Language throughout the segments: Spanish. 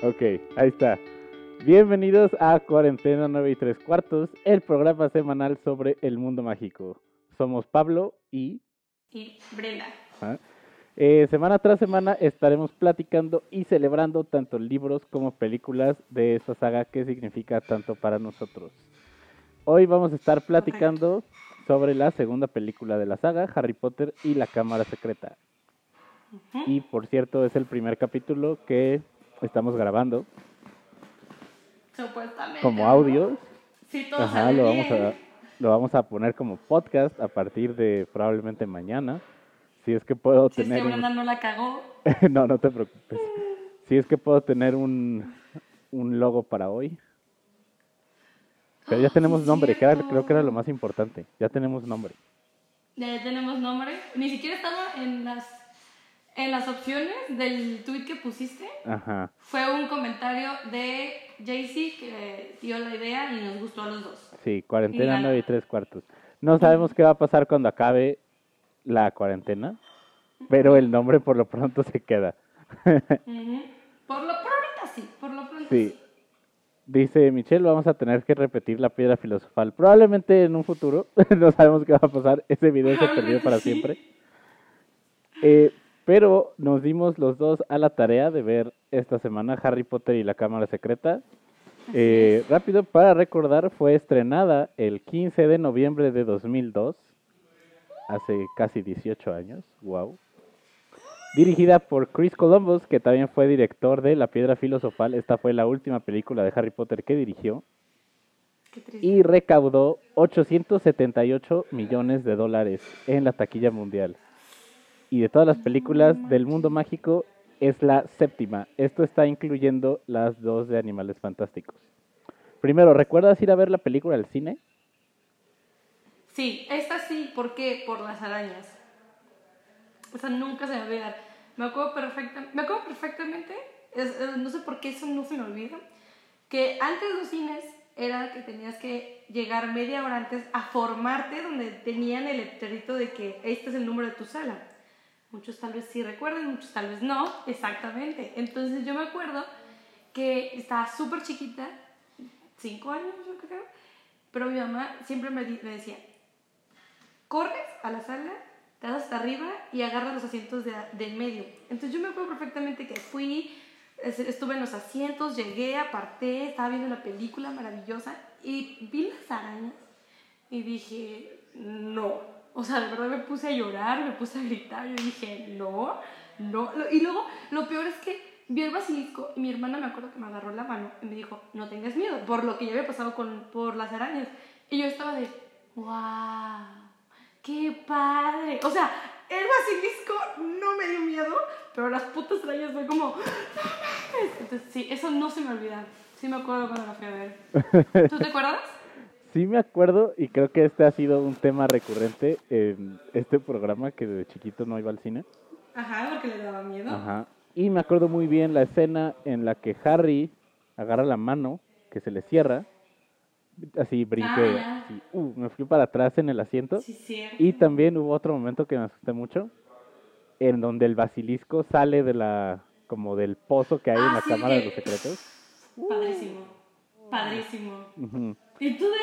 Ok, ahí está. Bienvenidos a Cuarentena 9 y 3 cuartos, el programa semanal sobre el mundo mágico. Somos Pablo y... Y Brenda. ¿ah? Eh, semana tras semana estaremos platicando y celebrando tanto libros como películas de esta saga que significa tanto para nosotros. Hoy vamos a estar platicando sobre la segunda película de la saga, Harry Potter y la Cámara Secreta. Ujú. Y por cierto, es el primer capítulo que estamos grabando Supuestamente. como audio. Sí, todo Ajá, sale lo vamos a lo vamos a poner como podcast a partir de probablemente mañana. Si es que puedo Si es tener que un- Brenda no la cagó. no, no te preocupes. Si es que puedo tener un, un logo para hoy. Pero ya Ah, tenemos nombre, que era- creo que era lo más importante. Ya tenemos nombre. Ya tenemos nombre. Ni siquiera estaba en las en las opciones del tweet que pusiste. Ajá. Fue un comentario de Jaycee que dio la idea y nos gustó a los dos. Sí, cuarentena ganó. nueve y tres cuartos. No sabemos qué va a pasar cuando acabe la cuarentena, pero el nombre por lo pronto se queda. Ujú. Por lo ahorita sí, por lo pronto Sí. sí. Dice Michelle, vamos a tener que repetir la piedra filosofal. Probablemente en un futuro, no sabemos qué va a pasar. Ese video se perdió para sí. siempre. Eh, pero nos dimos los dos a la tarea de ver esta semana Harry Potter y la Cámara Secreta. Eh, rápido, para recordar, fue estrenada el 15 de noviembre de 2002, hace casi 18 años. Wow. Dirigida por Chris Columbus, que también fue director de La Piedra Filosofal. Esta fue la última película de Harry Potter que dirigió. Y recaudó 878 millones de dólares en la taquilla mundial. Y de todas las películas del mundo mágico, es la séptima. Esto está incluyendo las dos de Animales Fantásticos. Primero, ¿recuerdas ir a ver la película al cine? Sí, esta sí, ¿por qué? Por las arañas. Esa nunca se me va a olvidar. Me acuerdo, perfecta, me acuerdo perfectamente, es- no sé por qué eso no se me olvida, que antes los cines era que tenías que llegar media hora antes a formarte donde tenían el letrerito de que este es el número de tu sala. Muchos tal vez sí recuerdan, muchos tal vez no, exactamente. Entonces yo me acuerdo que estaba súper chiquita, cinco años yo creo, pero mi mamá siempre me, me decía, corres a la sala, te das hasta arriba y agarras los asientos de, en medio. Entonces yo me acuerdo perfectamente que fui, es- estuve en los asientos, llegué, aparté, estaba viendo la película maravillosa y vi las arañas y dije, no. O sea, de verdad me puse a llorar, me puse a gritar, yo dije, no, no. Y luego, lo peor es que vi el basilisco y mi hermana me acuerdo que me agarró la mano y me dijo, no tengas miedo, por lo que ya había pasado con, por las arañas. Y yo estaba de, wow, qué padre. O sea, el basilisco no me dio miedo, pero las putas arañas fue como, no. Entonces, sí, eso no se me olvida. Sí me acuerdo cuando la fui a ver. ¿Tú te acuerdas? Sí me acuerdo y creo que este ha sido un tema recurrente en este programa que de chiquito no iba al cine. Ajá, porque le daba miedo. Ajá. Y me acuerdo muy bien la escena en la que Harry agarra la mano que se le cierra. Así brinqué, Ah, así, uh, me fui para atrás en el asiento. Sí, cierto. Y también hubo otro momento que me asusté mucho, en donde el basilisco sale de la, como del pozo que hay en Ah, la sí, cámara de los secretos. Padrísimo. Padrísimo. Ujú. Y tú de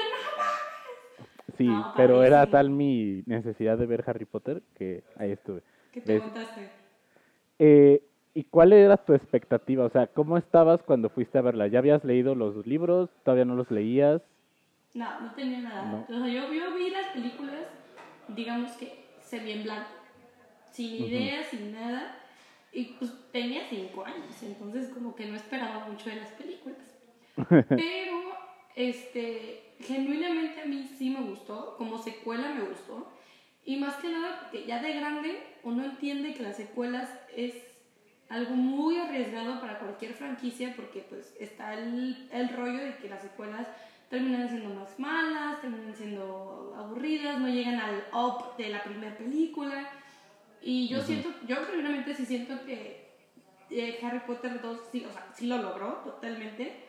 Sí, No, pero era padrísimo. tal mi necesidad de ver Harry Potter que ahí estuve. que te aguantaste. Eh, ¿Y cuál era tu expectativa? O sea, ¿cómo estabas cuando fuiste a verla? ¿Ya habías leído los libros? ¿Todavía no los leías? No, no tenía nada. No. O sea, yo, yo vi las películas, digamos que se vi en blanco, sin ideas, sin nada. Y pues tenía cinco años, entonces como que no esperaba mucho de las películas. Pero, este, genuinamente a mí sí me gustó, como secuela me gustó. Y más que nada, porque ya de grande uno entiende que las secuelas es algo muy arriesgado para cualquier franquicia porque pues está el, el rollo de que las secuelas terminan siendo más malas, terminan siendo aburridas, no llegan al up de la primera película. Y yo siento, yo genuinamente sí siento que eh, Harry Potter 2 sí, o sea, sí lo logró totalmente.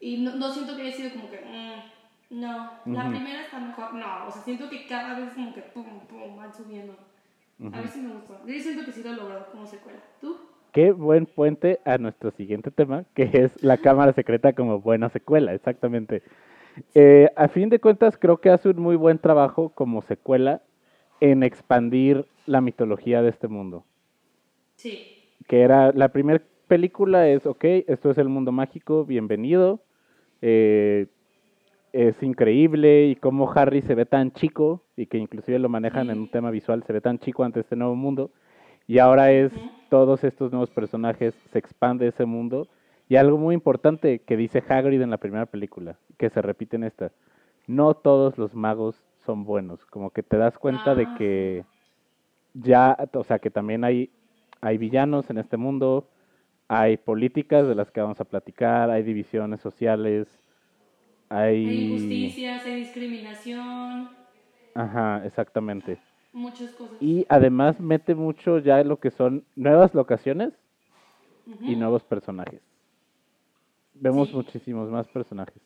Y no, no siento que haya sido como que, mm, no, la Ujú. primera está mejor. No, o sea, siento que cada vez como que pum, pum, van subiendo. A mí sí me gustó. Yo siento que sí lo logró como secuela. ¿Tú? qué buen puente a nuestro siguiente tema, que es la cámara secreta como buena secuela, exactamente. Eh, a fin de cuentas, creo que hace un muy buen trabajo como secuela en expandir la mitología de este mundo. Sí. Que era, la primera película es, ok, esto es el mundo mágico, bienvenido. Eh, es increíble y cómo Harry se ve tan chico y que inclusive lo manejan en un tema visual, se ve tan chico ante este nuevo mundo. Y ahora es todos estos nuevos personajes, se expande ese mundo. Y algo muy importante que dice Hagrid en la primera película, que se repite en esta, no todos los magos son buenos, como que te das cuenta de Ah. que ya, o sea, que también hay, hay villanos en este mundo, hay políticas de las que vamos a platicar, hay divisiones sociales, hay... Hay injusticias, hay discriminación, Ajá, exactamente. muchas cosas. Y además mete mucho ya lo que son nuevas locaciones y nuevos personajes. Vemos Sí. muchísimos más personajes.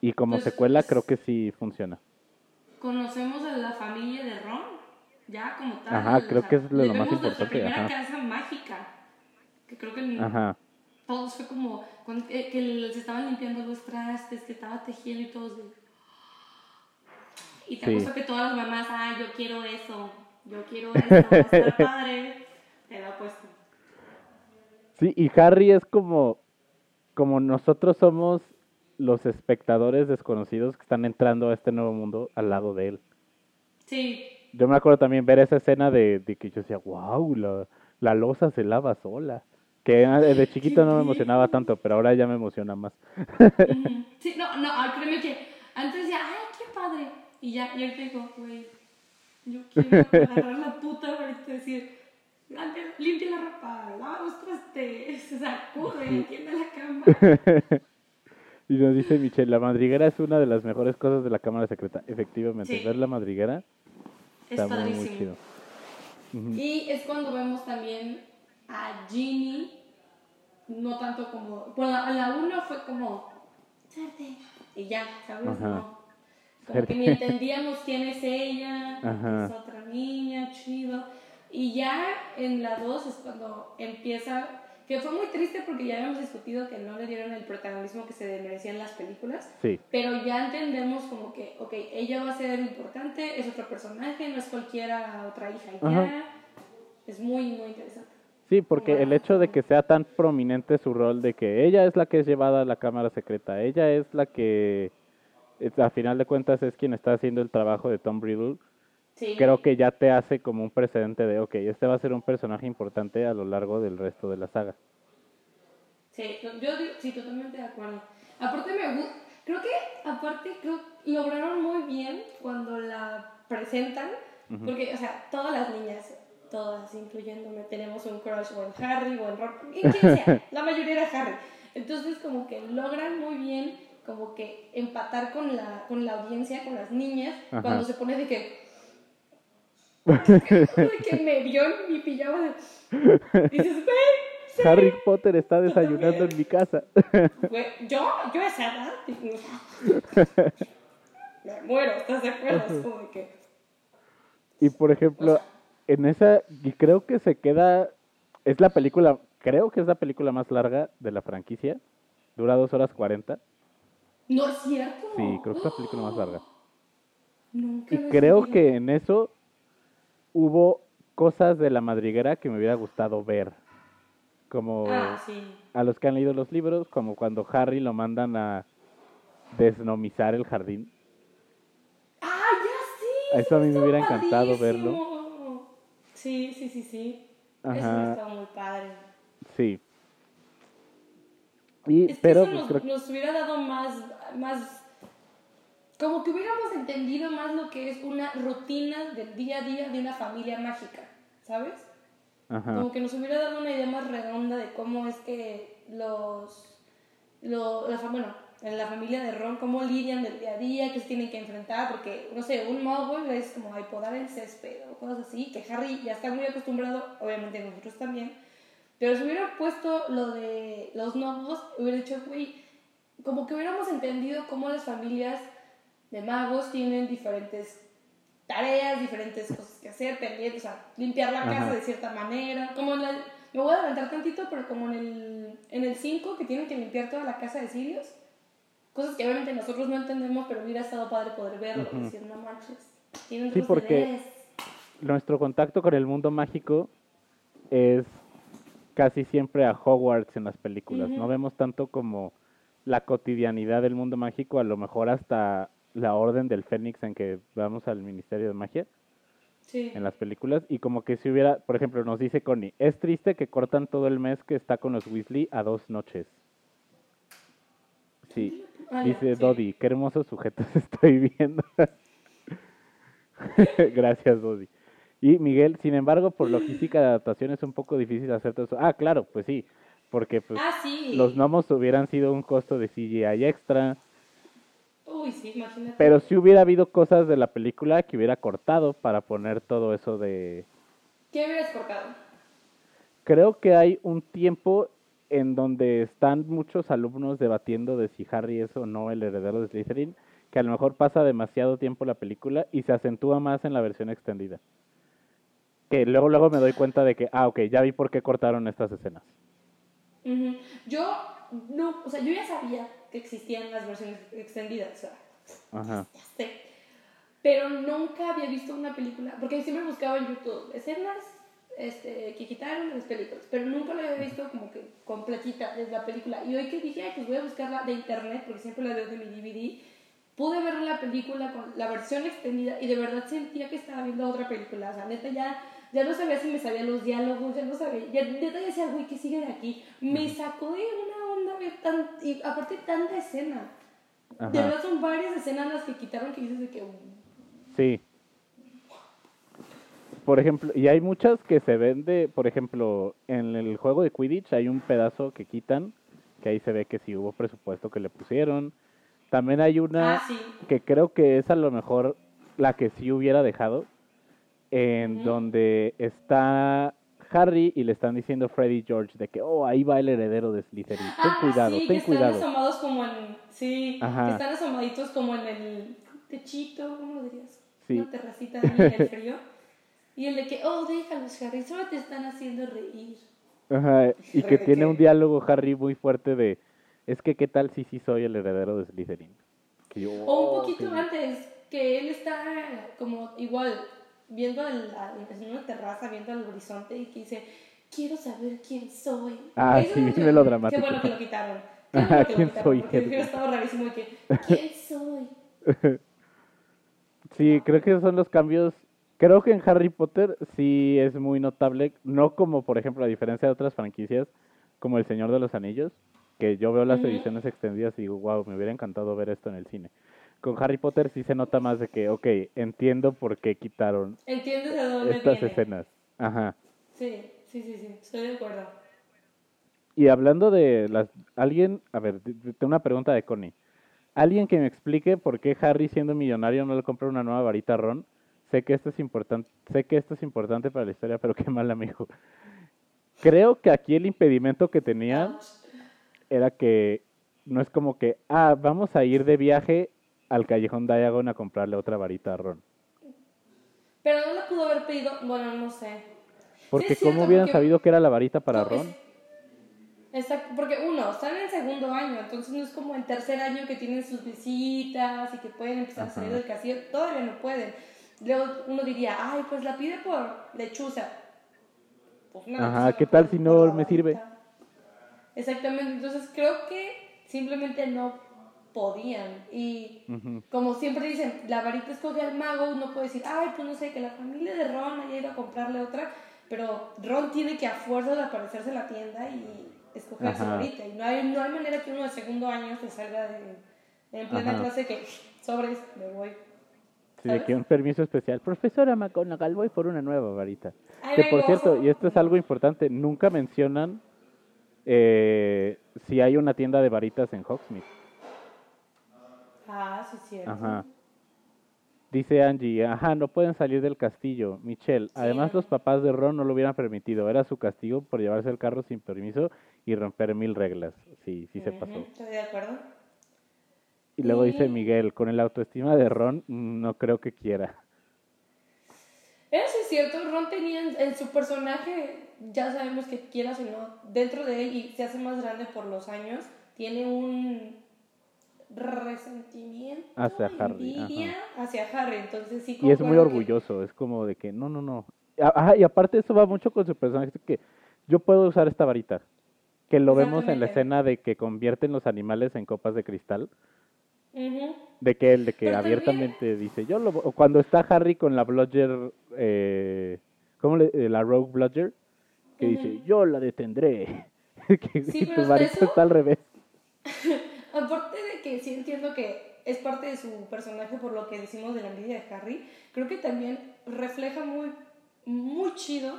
Y como Pues, secuela creo que sí funciona. Conocemos a la familia de Ron, ya como tal. Ajá, creo que es lo más importante, primera ajá. casa mágica, que creo que todos fue como cuando- eh, que les estaban limpiando los trastes, que estaba tejiendo y todos de... Y te Sí. que todas las mamás, ah, yo quiero eso, yo quiero eso, estar padre, te lo apuesto. Sí, y Harry es como, como nosotros somos los espectadores desconocidos que están entrando a este nuevo mundo al lado de él. Sí, Yo me acuerdo también ver esa escena de, de que yo decía, wow, la, la losa se lava sola. Que ah, de chiquito no me emocionaba tanto, pero ahora ya me emociona más. Sí, no, no, créeme que antes decía, ay, qué padre. Y ya, y ahorita digo, güey, yo quiero agarrar la puta y decir, limpia, limpia la ropa, lava los trastes, sacude, tiende la cama. y nos dice Michelle, la madriguera es una de las mejores cosas de la cámara secreta. Efectivamente, Sí. ver la madriguera Es está muy, muy padrísimo. chido. Y es cuando vemos también a Ginny, no tanto como, bueno, a la una fue como, suerte, y ya, ¿sabes? Ajá. No. Como que ni entendíamos quién es ella, Ajá. es otra niña, chido. Y ya en la 2 es cuando empieza, que fue muy triste porque ya habíamos discutido que no le dieron el protagonismo que se merecían las películas, Sí, pero ya entendemos como que, ok, ella va a ser importante, es otro personaje, no es cualquiera otra hija y Ajá. ya. Es muy, muy interesante. Sí, porque el hecho de que sea tan prominente su rol de que ella es la que es llevada a la cámara secreta, ella es la que, a final de cuentas, es quien está haciendo el trabajo de Tom Riddle, Sí. creo que ya te hace como un precedente de, ok, este va a ser un personaje importante a lo largo del resto de la saga. Sí, yo digo, sí, totalmente de acuerdo. Aparte me gusta, creo que aparte creo lograron muy bien cuando la presentan, porque, o sea, todas las niñas, todas, incluyéndome, tenemos un crush o en Harry o en Ron, en quien sea, la mayoría era Harry. Entonces como que logran muy bien como que empatar con la, con la audiencia, con las niñas, Ajá. cuando se pone de que... de que me vio en mi pijama. Dices, güey, sí". Harry Potter está desayunando en mi casa. Güey, yo, yo esa edad, me muero, ¿estás de acuerdo? Es como de que, Y por ejemplo, en esa, y creo que se queda, es la película, creo que es la película más larga de la franquicia, dura dos horas cuarenta, no es cierto. sí, creo que es la película más larga. Nunca Y creo sabía. que en eso hubo cosas de la madriguera que me hubiera gustado ver, como Ah, sí. a los que han leído los libros, como cuando Harry lo mandan a desnomizar el jardín. Ah, ya sí. Eso a mí me hubiera encantado padrísimo. Sí, sí, sí, sí. Eso Ajá. está muy padre. Sí. Y, Es que pero eso pues, nos, creo nos hubiera dado más, más, como que hubiéramos entendido más lo que es una rutina del día a día de una familia mágica, ¿sabes? Ajá. Como que nos hubiera dado una idea más redonda de cómo es que los, lo, la, bueno, en la familia de Ron, cómo lidian del día a día, qué se tienen que enfrentar, porque, no sé, un muggle es como hay podar el césped o cosas así, que Harry ya está muy acostumbrado, obviamente nosotros también, pero si hubiera puesto lo de los nuevos, hubiera dicho, güey, como que hubiéramos entendido cómo las familias de magos tienen diferentes tareas, diferentes cosas que hacer, pendientes, o sea, limpiar la casa Ajá. de cierta manera. Como en la, me voy a adelantar tantito, pero como en el, en el 5, que tienen que limpiar toda la casa de Sirius, cosas que obviamente nosotros no entendemos, pero hubiera estado padre poder verlo, Ujú. decir, no manches, tienen Sí, porque- bebés". Nuestro contacto con el mundo mágico es casi siempre a Hogwarts en las películas. Ujú. No vemos tanto como la cotidianidad del mundo mágico, a lo mejor hasta la Orden del Fénix en que vamos al Ministerio de Magia Sí. en las películas y como que si hubiera, por ejemplo, nos dice Connie, es triste que cortan todo el mes que está con los Weasley a dos noches. Sí, Dice sí. Dodi, qué hermosos sujetos estoy viendo. Gracias, Dodi. Y Miguel, sin embargo, por logística de adaptación es un poco difícil hacer todo eso. Ah, claro, pues sí, porque pues Ah, sí. los gnomos hubieran sido un costo de CGI extra, Uy, sí, imagínate. pero si hubiera habido cosas de la película que hubiera cortado para poner todo eso de... ¿Qué hubieras cortado? Creo que hay un tiempo en donde están muchos alumnos debatiendo de si Harry es o no el heredero de Slytherin, que a lo mejor pasa demasiado tiempo la película y se acentúa más en la versión extendida. Que luego luego me doy cuenta de que, ah, ok, ya vi por qué cortaron estas escenas. Ujú. Yo, no, o sea, yo ya sabía que existían las versiones extendidas, o sea, Ajá. ya sé. Pero nunca había visto una película, porque siempre buscaba en YouTube escenas este, que quitaron de las películas, pero nunca la había visto como que completita desde la película. Y hoy que dije, ay, pues voy a buscarla de internet, porque siempre la veo de mi DVD, pude ver la película con la versión extendida y de verdad sentía que estaba viendo otra película. O sea, neta, ya, ya no sabía si me sabía los diálogos, ya no sabía, ya neta decía, güey, ¿qué sigue de aquí? Me sacó de una onda tan, y aparte tanta escena. De Ajá. verdad son varias escenas las que quitaron que dices de que... Sí. Por ejemplo, y hay muchas que se ven de, por ejemplo, en el juego de Quidditch hay un pedazo que quitan, que ahí se ve que sí hubo presupuesto que le pusieron. También hay una Ah, sí. que creo que es a lo mejor la que sí hubiera dejado, en donde está Harry y le están diciendo Freddy George de que, oh, ahí va el heredero de Slytherin. Ten Ah, cuidado, sí, que ten están cuidado. asomados como en... Sí, Ajá. que están asomaditos como en el techito, ¿cómo dirías? Sí. Una terracita en el frío. Y el de que, oh, déjalos, Harry, solo te están haciendo reír. Ajá, y que ¿De tiene un diálogo Harry muy fuerte de, es que qué tal si sí soy el heredero de Slytherin. Que yo, O "Oh, un poquito sí". antes, que él está como igual, viendo el- a- en una terraza, viendo al horizonte y que dice, quiero saber quién soy. Ah, Eso sí, es melodramático. Qué bueno que lo quitaron. Qué bueno que lo ¿quién quitaron, soy, Porque Harry? hubiera estado rarísimo de que, ¿quién soy? Sí, creo que esos son los cambios. Creo que en Harry Potter sí es muy notable, no como por ejemplo a diferencia de otras franquicias, como El Señor de los Anillos, que yo veo las ediciones extendidas y digo, wow, me hubiera encantado ver esto en el cine. Con Harry Potter sí se nota más de que, ok, entiendo por qué quitaron ¿Entiendes dónde estas viene? escenas. Ajá. Sí, sí, sí, sí, estoy de acuerdo. Y hablando de las... Alguien, a ver, te- te- tengo una pregunta de Connie. Alguien que me explique por qué Harry siendo millonario no le compra una nueva varita a Ron. Sé que esto es importante, sé que esto es importante para la historia, pero qué mal amigo. Creo que aquí el impedimento que tenía era que no es como que, ah, vamos a ir de viaje al callejón Diagon a comprarle otra varita a Ron. Pero no pudo haber pedido, bueno, no sé. Porque cierto, ¿cómo hubieran porque- sabido que era la varita para No, es- Ron? Exacto, porque uno, están en segundo año, entonces no es como el tercer año que tienen sus visitas y que pueden empezar a salir del castillo, todavía no pueden. Luego uno diría, ay, pues la pide por lechuza. Pues una Ajá, lechuza ¿qué no tal si no me sirve? Exactamente, entonces creo que simplemente no podían. Y como siempre dicen, la varita escoge al mago, uno puede decir, ay, pues no sé, que la familia de Ron haya ido a comprarle otra, pero Ron tiene que a fuerza de aparecerse en la tienda y escoger su varita. Y no hay, no hay manera que uno de segundo año se salga de, en plena Ajá. clase que sobres, me voy. Sí, de que un permiso especial. Profesora McGonagall, voy por una nueva varita. Que por cierto, y esto es algo importante, nunca mencionan eh, si hay una tienda de varitas en Hogsmeade. Ah, sí, cierto. Ajá. Dice Angie, ajá, no pueden salir del castillo. Michelle, además los papás de Ron no lo hubieran permitido. Era su castigo por llevarse el carro sin permiso y romper mil reglas. Sí, sí se Ujú, pasó. Estoy de acuerdo. Y luego dice Miguel, con el autoestima de Ron, no creo que quiera. Eso es cierto, Ron tenía en, en su personaje ya sabemos que quieras o no, dentro de él y se hace más grande por los años, tiene un resentimiento, Hacia Harry, envidia hacia Harry. Entonces sí Y es muy que- orgulloso, es como de que no, no, no. Ajá, y aparte eso va mucho con su personaje, que yo puedo usar esta varita. Que lo vemos en la escena de que convierten los animales en copas de cristal. De que él, de que Pero también- abiertamente dice, yo lo... Cuando está Harry con la Bludger, eh, ¿cómo le...? eh, La Rogue Bludger, que dice, yo la detendré. que, Sí, tu eso- está al revés. Aparte de que sí entiendo que es parte de su personaje por lo que decimos de la envidia de Harry, creo que también refleja muy, muy chido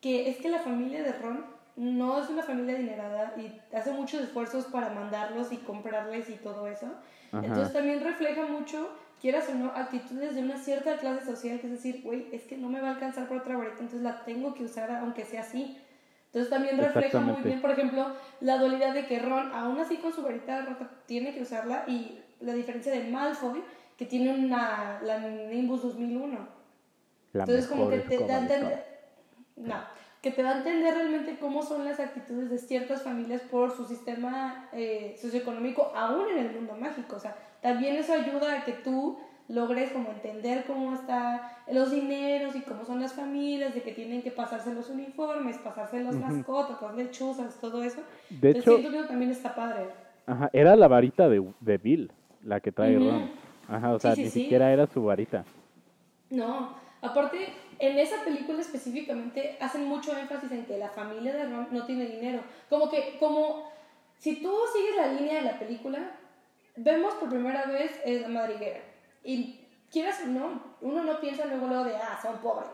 que es que la familia de Ron no es una familia adinerada y hace muchos esfuerzos para mandarlos y comprarles y todo eso. Ajá. Entonces también refleja mucho, quieras o no, actitudes de una cierta clase social, que es decir, güey, es que no me va a alcanzar por otra varita, entonces la tengo que usar aunque sea así. Entonces también refleja muy bien, por ejemplo, la dualidad de que Ron, aún así con su varita rota, tiene que usarla y la diferencia de Malfoy, que tiene una, la Nimbus 2001. La Entonces como que mejor te da a escoba de entender, no, que te da a entender realmente cómo son las actitudes de ciertas familias por su sistema eh, socioeconómico, aún en el mundo mágico. O sea, también eso ayuda a que tú logres como entender cómo están los dineros y cómo son las familias, de que tienen que pasarse los uniformes, pasarse las mascotas, las lechuzas, todo eso. De Entonces, hecho, siento que también está padre. Ajá, era la varita de, de Bill, la que trae Ujú. Ron. Ajá, o Sí, sea, sí, ni sí. siquiera era su varita. No, aparte, en esa película específicamente hacen mucho énfasis en que la familia de Ron no tiene dinero. Como que, como, si tú sigues la línea de la película, vemos por primera vez es la madriguera. Y quieras o no, uno no piensa luego, luego de, ah, son pobres.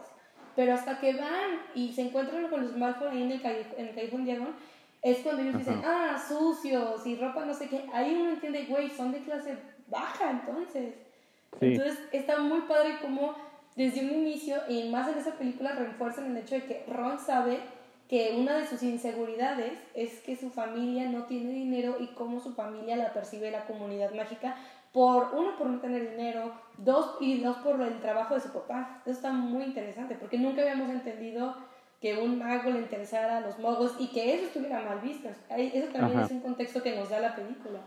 Pero hasta que van y se encuentran con los Malfoy ahí en el, calle- en el callejón diagonal, es cuando ellos dicen, ah, sucios y ropa no sé qué. Ahí uno entiende, güey, son de clase baja entonces. Sí. Entonces está muy padre como desde un inicio, y más en esa película, refuerzan el hecho de que Ron sabe que una de sus inseguridades es que su familia no tiene dinero y cómo su familia la percibe la comunidad mágica, por uno, por no tener dinero, dos, y dos, por el trabajo de su papá. Eso está muy interesante, porque nunca habíamos entendido que un mago le interesara a los mogos y que eso estuviera mal visto. Eso también Ajá. es un contexto que nos da la película.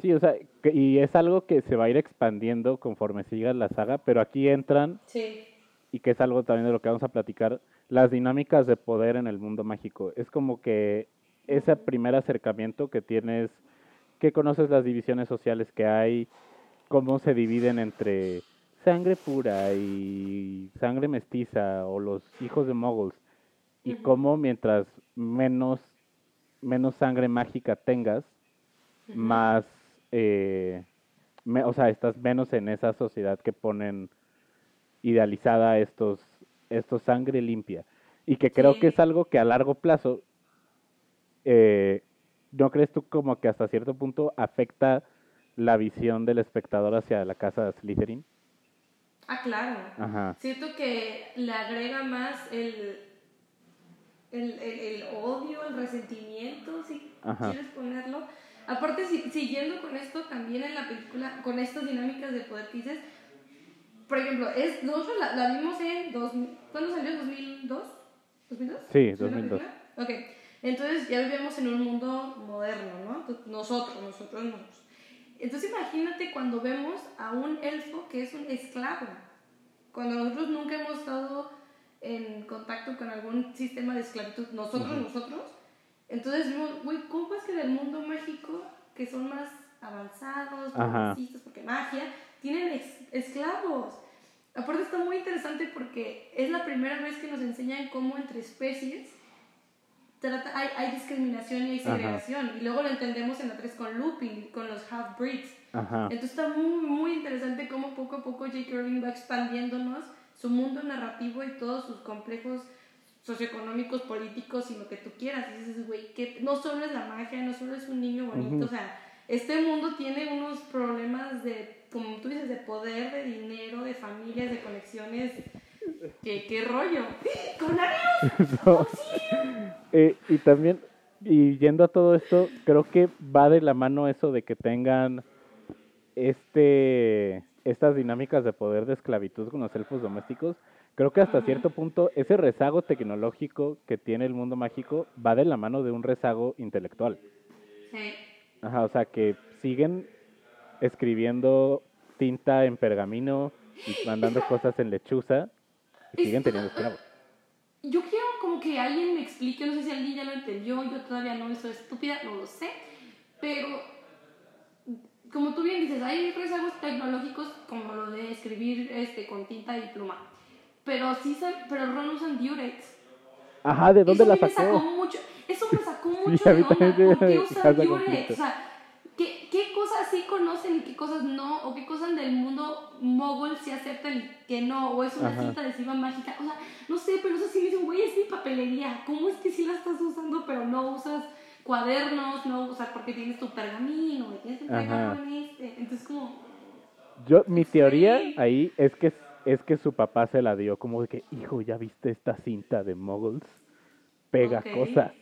Sí, o sea, y es algo que se va a ir expandiendo conforme siga la saga, pero aquí entran, Sí. y que es algo también de lo que vamos a platicar, las dinámicas de poder en el mundo mágico. Es como que ese primer acercamiento que tienes, que conoces las divisiones sociales que hay, cómo se dividen entre sangre pura y sangre mestiza o los hijos de moguls, y cómo mientras menos, menos sangre mágica tengas, más, eh, me- o sea, estás menos en esa sociedad que ponen idealizada estos, estos sangre limpia. Y que creo que es algo que a largo plazo, eh, ¿no crees tú como que hasta cierto punto afecta la visión del espectador hacia la casa de Slytherin? Ah, claro. Ajá. Siento que le agrega más el, el, el, el odio, el resentimiento, si quieres ponerlo. Aparte, si- siguiendo con esto, también en la película, con estas dinámicas de poder que dices, por ejemplo, es, nosotros la, la vimos en, dos, ¿cuándo salió? ¿2002? ¿2002? Sí, ¿Salió la 2002. película? Ok, entonces ya vivíamos en un mundo moderno, ¿no? Nosotros, nosotros, nosotros. Entonces imagínate cuando vemos a un elfo que es un esclavo. Cuando nosotros nunca hemos estado en contacto con algún sistema de esclavitud, nosotros, nosotros, entonces vimos, güey, ¿cómo es que en el mundo mágico, que son más avanzados, Ajá. progresistas, porque magia, tienen esclavos? Aparte está muy interesante porque es la primera vez que nos enseñan cómo entre especies trata, hay, hay discriminación y hay Ajá. segregación. Y luego lo entendemos en la 3 con Lupin, con los half-breeds. Ajá. Entonces está muy, muy interesante cómo poco a poco J.K. Rowling va expandiéndonos su mundo narrativo y todos sus complejos socioeconómicos, políticos y lo que tú quieras. Y dices, güey, que no solo es la magia, no solo es un niño bonito, o sea, este mundo tiene unos problemas de, como tú dices, de poder, de dinero, de familias, de conexiones. ¿Qué, qué rollo? ¡Con No. Eh, y también, y yendo a todo esto, creo que va de la mano eso de que tengan este estas dinámicas de poder de esclavitud con los elfos domésticos, creo que hasta cierto punto ese rezago tecnológico que tiene el mundo mágico va de la mano de un rezago intelectual. Sí. Ajá, o sea, que siguen escribiendo tinta en pergamino y mandando cosas en lechuza y siguen teniendo esclavos. Yo quiero como que alguien me explique, no sé si alguien ya lo entendió, yo todavía no, soy estúpida, no lo sé, pero como tú bien dices, hay rezagos tecnológicos como lo de escribir este, con tinta y pluma, pero sí, sa- pero Ron usan Durex. Ajá, ¿de dónde eso la mí me sacó? mucho, eso me sacó Sí, mucho a de onda, ¿por qué usan Durex? O sea, ¿qué, ¿qué cosas sí conocen y qué cosas no? ¿O qué cosas del mundo mogul sí aceptan y que no? ¿O es una Ajá. cinta adhesiva mágica? O sea, no sé, pero eso sí me dicen, güey, es mi papelería. ¿Cómo es que sí la estás usando pero no usas cuadernos? No usas porque tienes tu pergamino, y tienes Ajá. en este. Entonces como... Yo, mi teoría Sí. ahí es que es que su papá se la dio como de que, hijo, ¿ya viste esta cinta de Muggles? Pega Ok. cosas.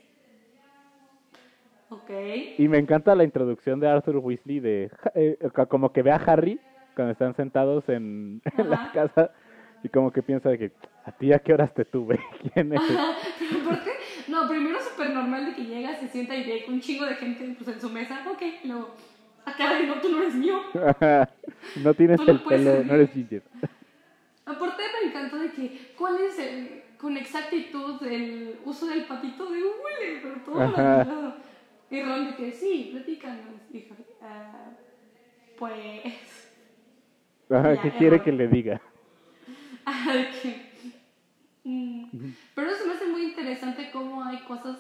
Ok. Y me encanta la introducción de Arthur Weasley de eh, como que ve a Harry cuando están sentados en, en la casa y como que piensa de que a ti a qué horas te tuve, quién es. Aparte, no, primero súper normal de que llega, se sienta y ve un chingo de gente pues, en su mesa. Ok, luego, acá de no, tú no eres mío. no tienes no el pelo, no eres ginger. Aparte me encantó de que, ¿cuál es el, con exactitud el uso del patito de hule? Pero todo. Y Ron de que, sí, platícanos. Dijo, "Ah, pues... Ajá, Ya, ¿Qué quiere que le diga? Que... mm, Pero eso me hace muy interesante cómo hay cosas...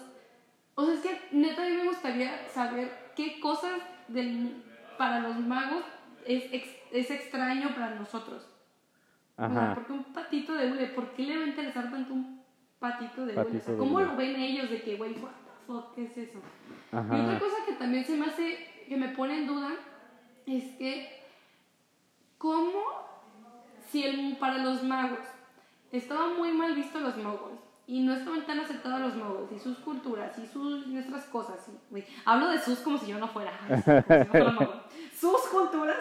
O sea, es que neta a mí me gustaría saber qué cosas del, para los magos es, ex- es extraño para nosotros. O sea, Ajá. porque un patito de hule, ¿por qué le va a interesar tanto un patito de hule? O sea, ¿Cómo lo ven ellos de que, güey, what the fuck, qué es eso? Y otra Ajá. cosa que también se me hace, que me pone en duda, es que, ¿cómo, si el, para los magos, estaban muy mal vistos los moguls, y no estaban tan aceptados los moguls, y sus culturas, y sus, nuestras cosas, y, hablo de sus como si yo no fuera, si no fuera sus culturas,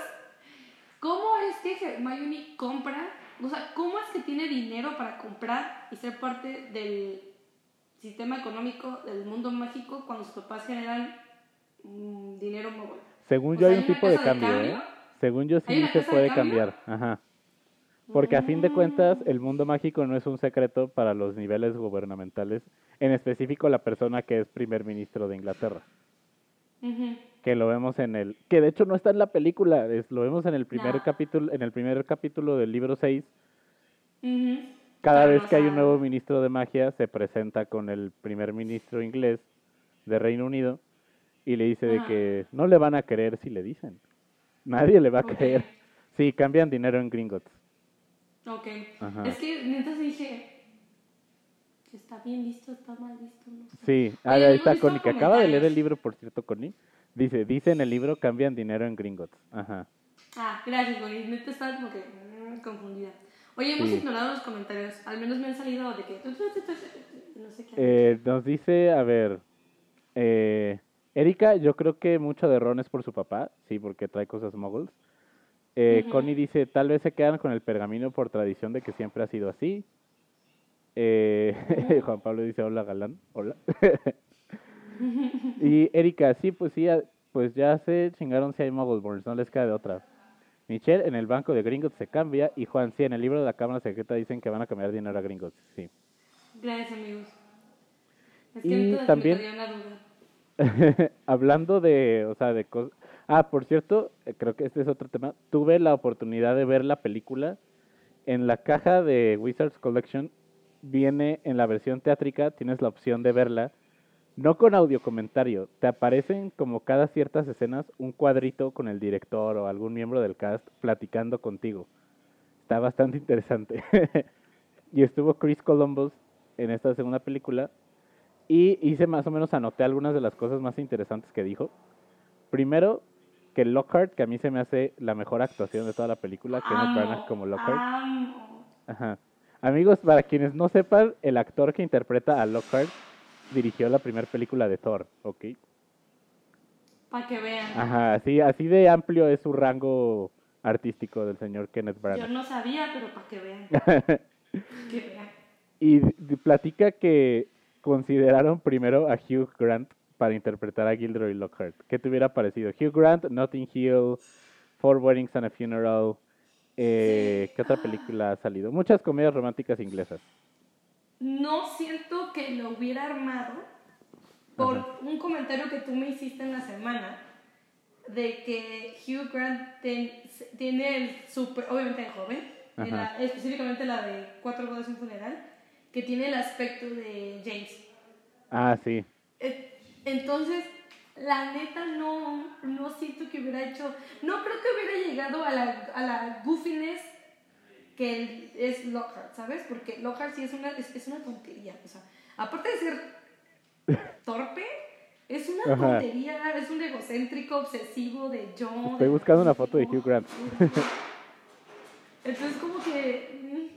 ¿cómo es que Hermione compra, o sea, cómo es que tiene dinero para comprar y ser parte del sistema económico del mundo mágico cuando sus papás generan mm, dinero mogul. Según O yo sea, hay un ¿hay una tipo de cambio, ¿eh? Según yo ¿Hay sí se puede cambiar. Ajá. Porque a fin de cuentas, Mm. el mundo mágico no es un secreto para los niveles gubernamentales, en específico la persona que es primer ministro de Inglaterra, Ujú. Que lo vemos en el, que de hecho no está en la película, es, lo vemos en el primer capítulo, en el primer capítulo del libro 6, Ujú. cada Pero vez que hay un nuevo ministro de magia se presenta con el primer ministro inglés de Reino Unido y le dice de Ajá. que no le van a creer si le dicen. Nadie le va a Ok. creer. Sí, cambian dinero en Gringotts. Ok. Ajá. Es que neta dije, está bien visto, está mal visto, no sé. Sí, ah, ahí ¿no está Connie, que acaba de leer el libro, por cierto, Connie. Dice, dice en el libro, cambian dinero en Gringotts. Ajá. Ah, gracias, güey. Neta estaba como que mm, confundida. Oye, hemos Sí. ignorado los comentarios. Al menos me han salido de que. No sé qué. Eh, nos dice, a ver, eh, Erika, yo creo que mucho de Ron es por su papá, sí, porque trae cosas moguls. Eh, Ujú. Connie dice, tal vez se quedan con el pergamino por tradición de que siempre ha sido así. Eh, Juan Pablo dice, hola galán, hola. y Erika, sí, pues sí, pues ya se chingaron si hay Muggleborns, no les queda de otra. Michelle, en el banco de Gringotts se cambia, y Juan, sí, en el libro de la Cámara Secreta dicen que van a cambiar dinero a Gringotts, sí. Gracias, amigos. Es que Y también- duda. Hablando de, o sea, de cosas... Ah, por cierto, eh, creo que este es otro tema. Tuve la oportunidad de ver la película. En la caja de Wizards Collection viene en la versión teátrica, tienes la opción de verla, no con audio comentario, te aparecen como cada ciertas escenas un cuadrito con el director o algún miembro del cast platicando contigo. Está bastante interesante. y estuvo Chris Columbus en esta segunda película y hice más o menos, anoté algunas de las cosas más interesantes que dijo. Primero, que Lockhart, que a mí se me hace la mejor actuación de toda la película, Kenneth Amo, Branagh como Lockhart. Ajá. Amigos, para quienes no sepan, el actor que interpreta a Lockhart dirigió la primera película de Thor, ¿ok? Para que vean. Ajá, así, así de amplio es su rango artístico del señor Kenneth Yo Branagh. no sabía, pero para que vean. Que vea. Y platica que consideraron primero a Hugh Grant para interpretar a Gilderoy Lockhart. ¿Qué te hubiera parecido? Hugh Grant, Notting Hill, Four Weddings and a Funeral. Eh, Sí. ¿Qué otra película ha salido? Muchas comedias románticas inglesas. No siento que lo hubiera armado por Ajá. un comentario que tú me hiciste en la semana de que Hugh Grant ten- tiene el super, obviamente de joven, en la- específicamente la de Cuatro bodas y un funeral, que tiene el aspecto de James. Ah, sí. Eh, Entonces, la neta no, no siento que hubiera hecho, no creo que hubiera llegado a la, a la goofiness que es Lockhart, ¿sabes? Porque Lockhart sí es una, es, es una tontería, o sea, aparte de ser torpe, es una Ajá. tontería, es un egocéntrico, obsesivo de yo. Estoy buscando una foto de Hugh Grant. Entonces, como que... mm,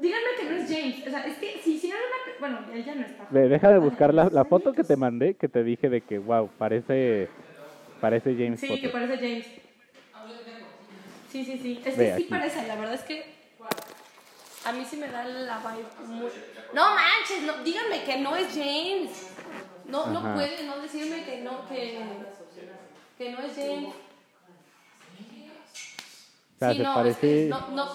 Díganme que no es James, o sea, es que si hicieran una... Bueno, él ya no está. Deja de buscar la, la foto que te muchos. mandé, que te dije de que, wow, parece, parece James Sí, Potter. que parece James. Sí, sí, sí. Es Ve que sí parece, la verdad es que a mí sí me da la vibe muy... No manches, no, díganme que no es James. No, no Ajá. puede no decirme que no, que, que no es James. O sea, sí, se no, parece es que no, no,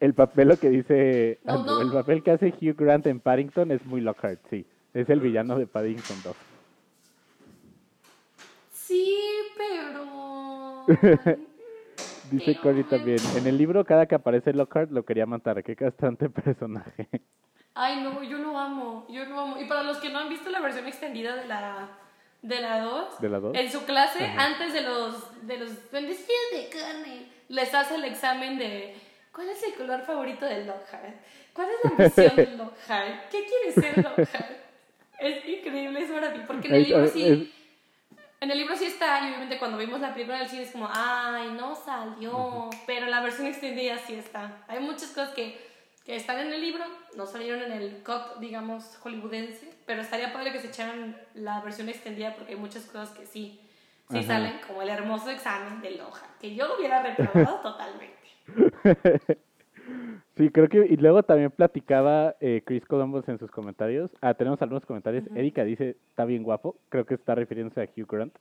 el papel lo que dice, No, no. el papel que hace Hugh Grant en Paddington es muy Lockhart, sí. Es el villano de Paddington 2. sí, pero... Dice Cory también, en el libro cada que aparece Lockhart lo quería matar, qué castrante personaje. Ay, no, yo lo amo, yo lo amo. Y para los que no han visto la versión extendida de la, de la 2, ¿De la dos? en su clase, Ajá. antes de los, de los bendecidos de carne, les hace el examen de ¿cuál es el color favorito de Lockhart? ¿Cuál es la ambición de Lockhart? ¿Qué quiere ser Lockhart? Es increíble, es maravilloso. Porque en el libro sí... En el libro sí está, y obviamente cuando vimos la película en el cine es como, ay, no salió, pero la versión extendida sí está. Hay muchas cosas que, que están en el libro, no salieron en el cut, digamos, hollywoodense, pero estaría padre que se echaran la versión extendida porque hay muchas cosas que sí, sí Ajá. salen, como el hermoso examen de Loja, que yo hubiera reprobado totalmente. Sí, creo que, y luego también platicaba eh, Chris Columbus en sus comentarios. Ah, tenemos algunos comentarios. Erika dice, está bien guapo, creo que está refiriéndose a Hugh Grant.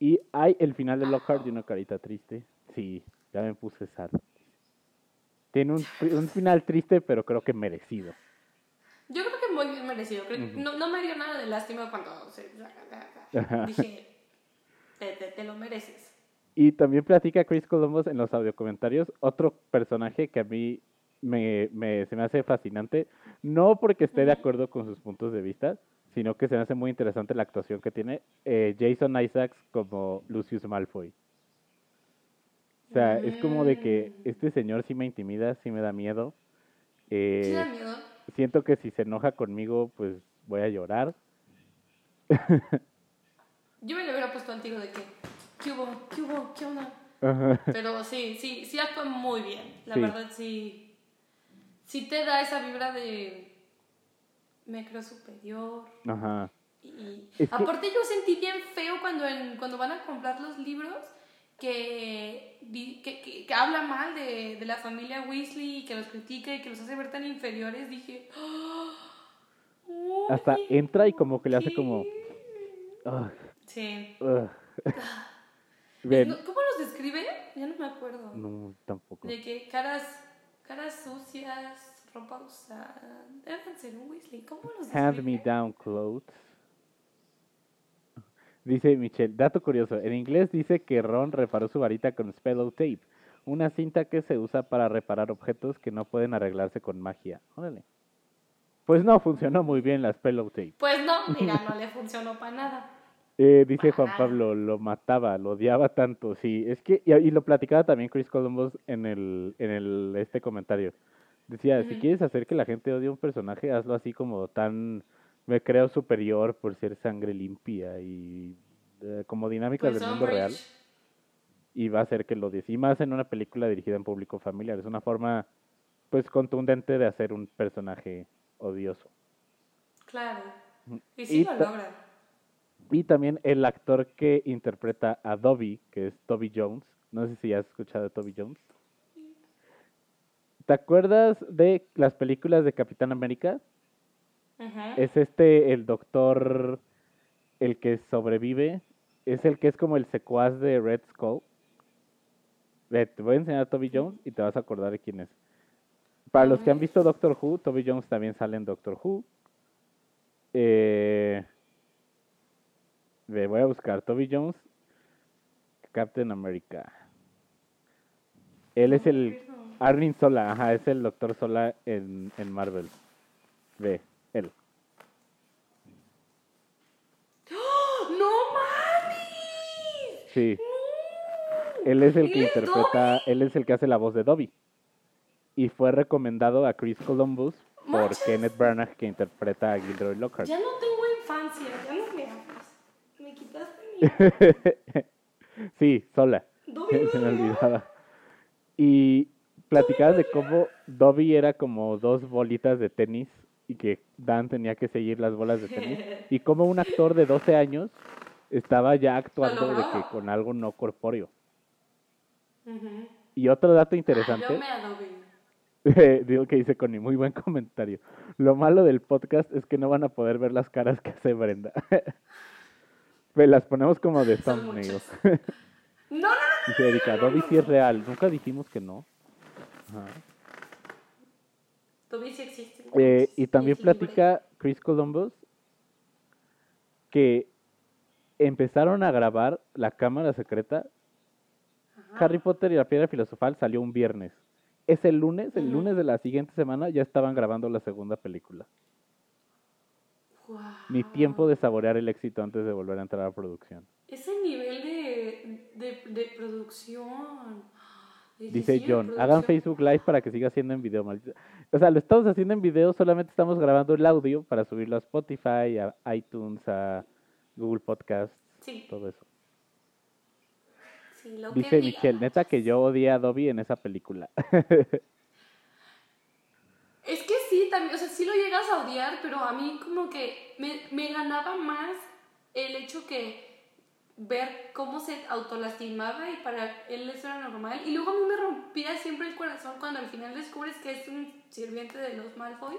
Y hay el final de Lockhart y una carita triste. Sí, ya me puse sad. Tiene un, un final triste, pero creo que merecido. Yo creo que muy bien merecido. Creo que no, no me dio nada de lástima cuando se... Dije, te, te- te lo mereces. Y también platica Chris Columbus en los audiocomentarios, otro personaje que a mí me, me- se me hace fascinante, no porque esté de acuerdo con sus puntos de vista, sino que se me hace muy interesante la actuación que tiene eh, Jason Isaacs como Lucius Malfoy. O sea, es como de que Mm. este señor sí me intimida, sí me da miedo. eh, ¿Sí da miedo? siento que si se enoja conmigo, pues voy a llorar. Yo me lo hubiera puesto al tiro de que, ¿qué hubo? ¿Qué hubo? ¿Qué onda? Ajá. Pero sí, sí, sí actúa muy bien. La Sí. verdad, sí. Sí te da esa vibra de. Me creo superior. Ajá. Y Es que- aparte, yo sentí bien feo cuando, en, cuando van a comprar los libros que, que, que, que habla mal de, de la familia Weasley y que los critica y que los hace ver tan inferiores. Dije. "Ah, Hasta entra y como que le hace como... Sí. ugh". ¿Cómo los describe? Ya no me acuerdo. no, tampoco. De que caras, caras sucias, ropa usada. Deben ser un Weasley. ¿Cómo los Hand me describe? down clothes. Dice Michelle, dato curioso, en inglés dice que Ron reparó su varita con Spellow Tape, una cinta que se usa para reparar objetos que no pueden arreglarse con magia. Órale. Pues no, funcionó muy bien la Spellow Tape. Pues no, mira, no le funcionó para nada. Eh, dice Juan Pablo, lo mataba, lo odiaba tanto, sí. Es que, y, y lo platicaba también Chris Columbus en el, en el, este comentario. Decía, si quieres hacer que la gente odie a un personaje, hazlo así como tan, me creo superior por ser sangre limpia y eh, como dinámicas Pues del mundo real. Y va a hacer que lo odies. Y más en una película dirigida en público familiar. Es una forma, pues, contundente de hacer un personaje odioso. Claro. Y sí Y lo ta- logra. Y también el actor que interpreta a Dobby, que es Toby Jones. No sé si has escuchado de Toby Jones. ¿Te acuerdas de las películas de Capitán América? Ajá. Es este, el doctor, el que sobrevive. Es el que es como el secuaz de Red Skull. Ve, te voy a enseñar a Toby Jones y te vas a acordar de quién es. Para A los que han visto Doctor Who, Toby Jones también sale en Doctor Who. Eh, voy a buscar Toby Jones, Captain America. Él es el Arnim Sola, ajá, es el Doctor Sola en, en Marvel. Ve, él. ¡Oh! ¡No mames! Sí. Él es el que ¿Él es interpreta, Dobby? él es el que hace la voz de Dobby. Y fue recomendado a Chris Columbus por Manches. Kenneth Branagh que interpreta a Gilderoy Lockhart. Ya no tengo infancia, ya no quitaste mi. sí, sola. Dobby Se me olvidaba. Y platicaban de cómo Dobby era como dos bolitas de tenis y que Dan tenía que seguir las bolas de tenis. Y como un actor de 12 años estaba ya actuando de que con algo no corpóreo. Y otro dato Ah, interesante. yo me adobé. Digo que dice Connie, muy buen comentario. Lo malo del podcast es que no van a poder ver las caras que hace Brenda. Las ponemos como de Son muchas. No, no, no, Dice Erika, Dobby sí es real. Nunca dijimos que no. Ajá. Dobby sí existe. Eh, y es también platica Chris Columbus que empezaron a grabar la cámara secreta. Ajá. Harry Potter y la piedra filosofal salió un viernes. Ese lunes, el lunes de la siguiente semana, ya estaban grabando la segunda película. Guau. Ni tiempo de saborear el éxito antes de volver a entrar a producción. Ese nivel de, de, de producción. de Dice John, hagan. Facebook Live para que siga siendo en video. maldita- O sea, lo estamos haciendo en video, solamente estamos grabando el audio para subirlo a Spotify, a iTunes, a Google Podcasts, Sí, todo eso. sí, lo que Dice. Michelle, neta que yo odié a Dobby en esa película. Sí, también, o sea, sí lo llegas a odiar, pero a mí como que me, me ganaba más el hecho que ver cómo se autolastimaba y para él eso era normal. Y luego a mí me rompía siempre el corazón cuando al final descubres que es un sirviente de los Malfoy,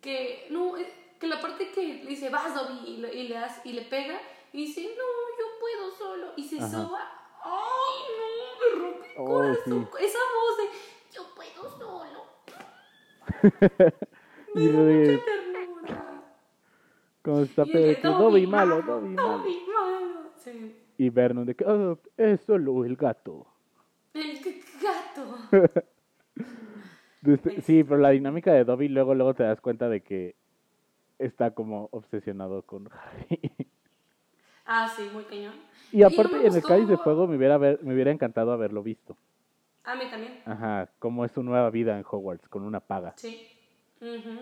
que no, eh, que la parte que le dice, vas Dobby, y le, y le, das- y le pega, y dice, no, yo puedo solo, y se Ajá. soba. ¡Ay, no! Me rompe el Oh, corazón. sí. Esa voz de, yo puedo solo. y Me da de, mucha ternura. como está Y Pedro, de que Dobby malo, Dobby malo. Dobby malo. Sí. Y Vernon de que "Oh, es solo el gato. El gato. Este, Sí, pero la dinámica de Dobby luego, luego te das cuenta de que está como obsesionado con Harry. Ah, sí, muy cañón. Y aparte, me en el gustó- Cáliz de Fuego me hubiera, ver- me hubiera encantado haberlo visto. A mí también. Ajá, cómo es su nueva vida en Hogwarts, con una paga. Sí. Ujú.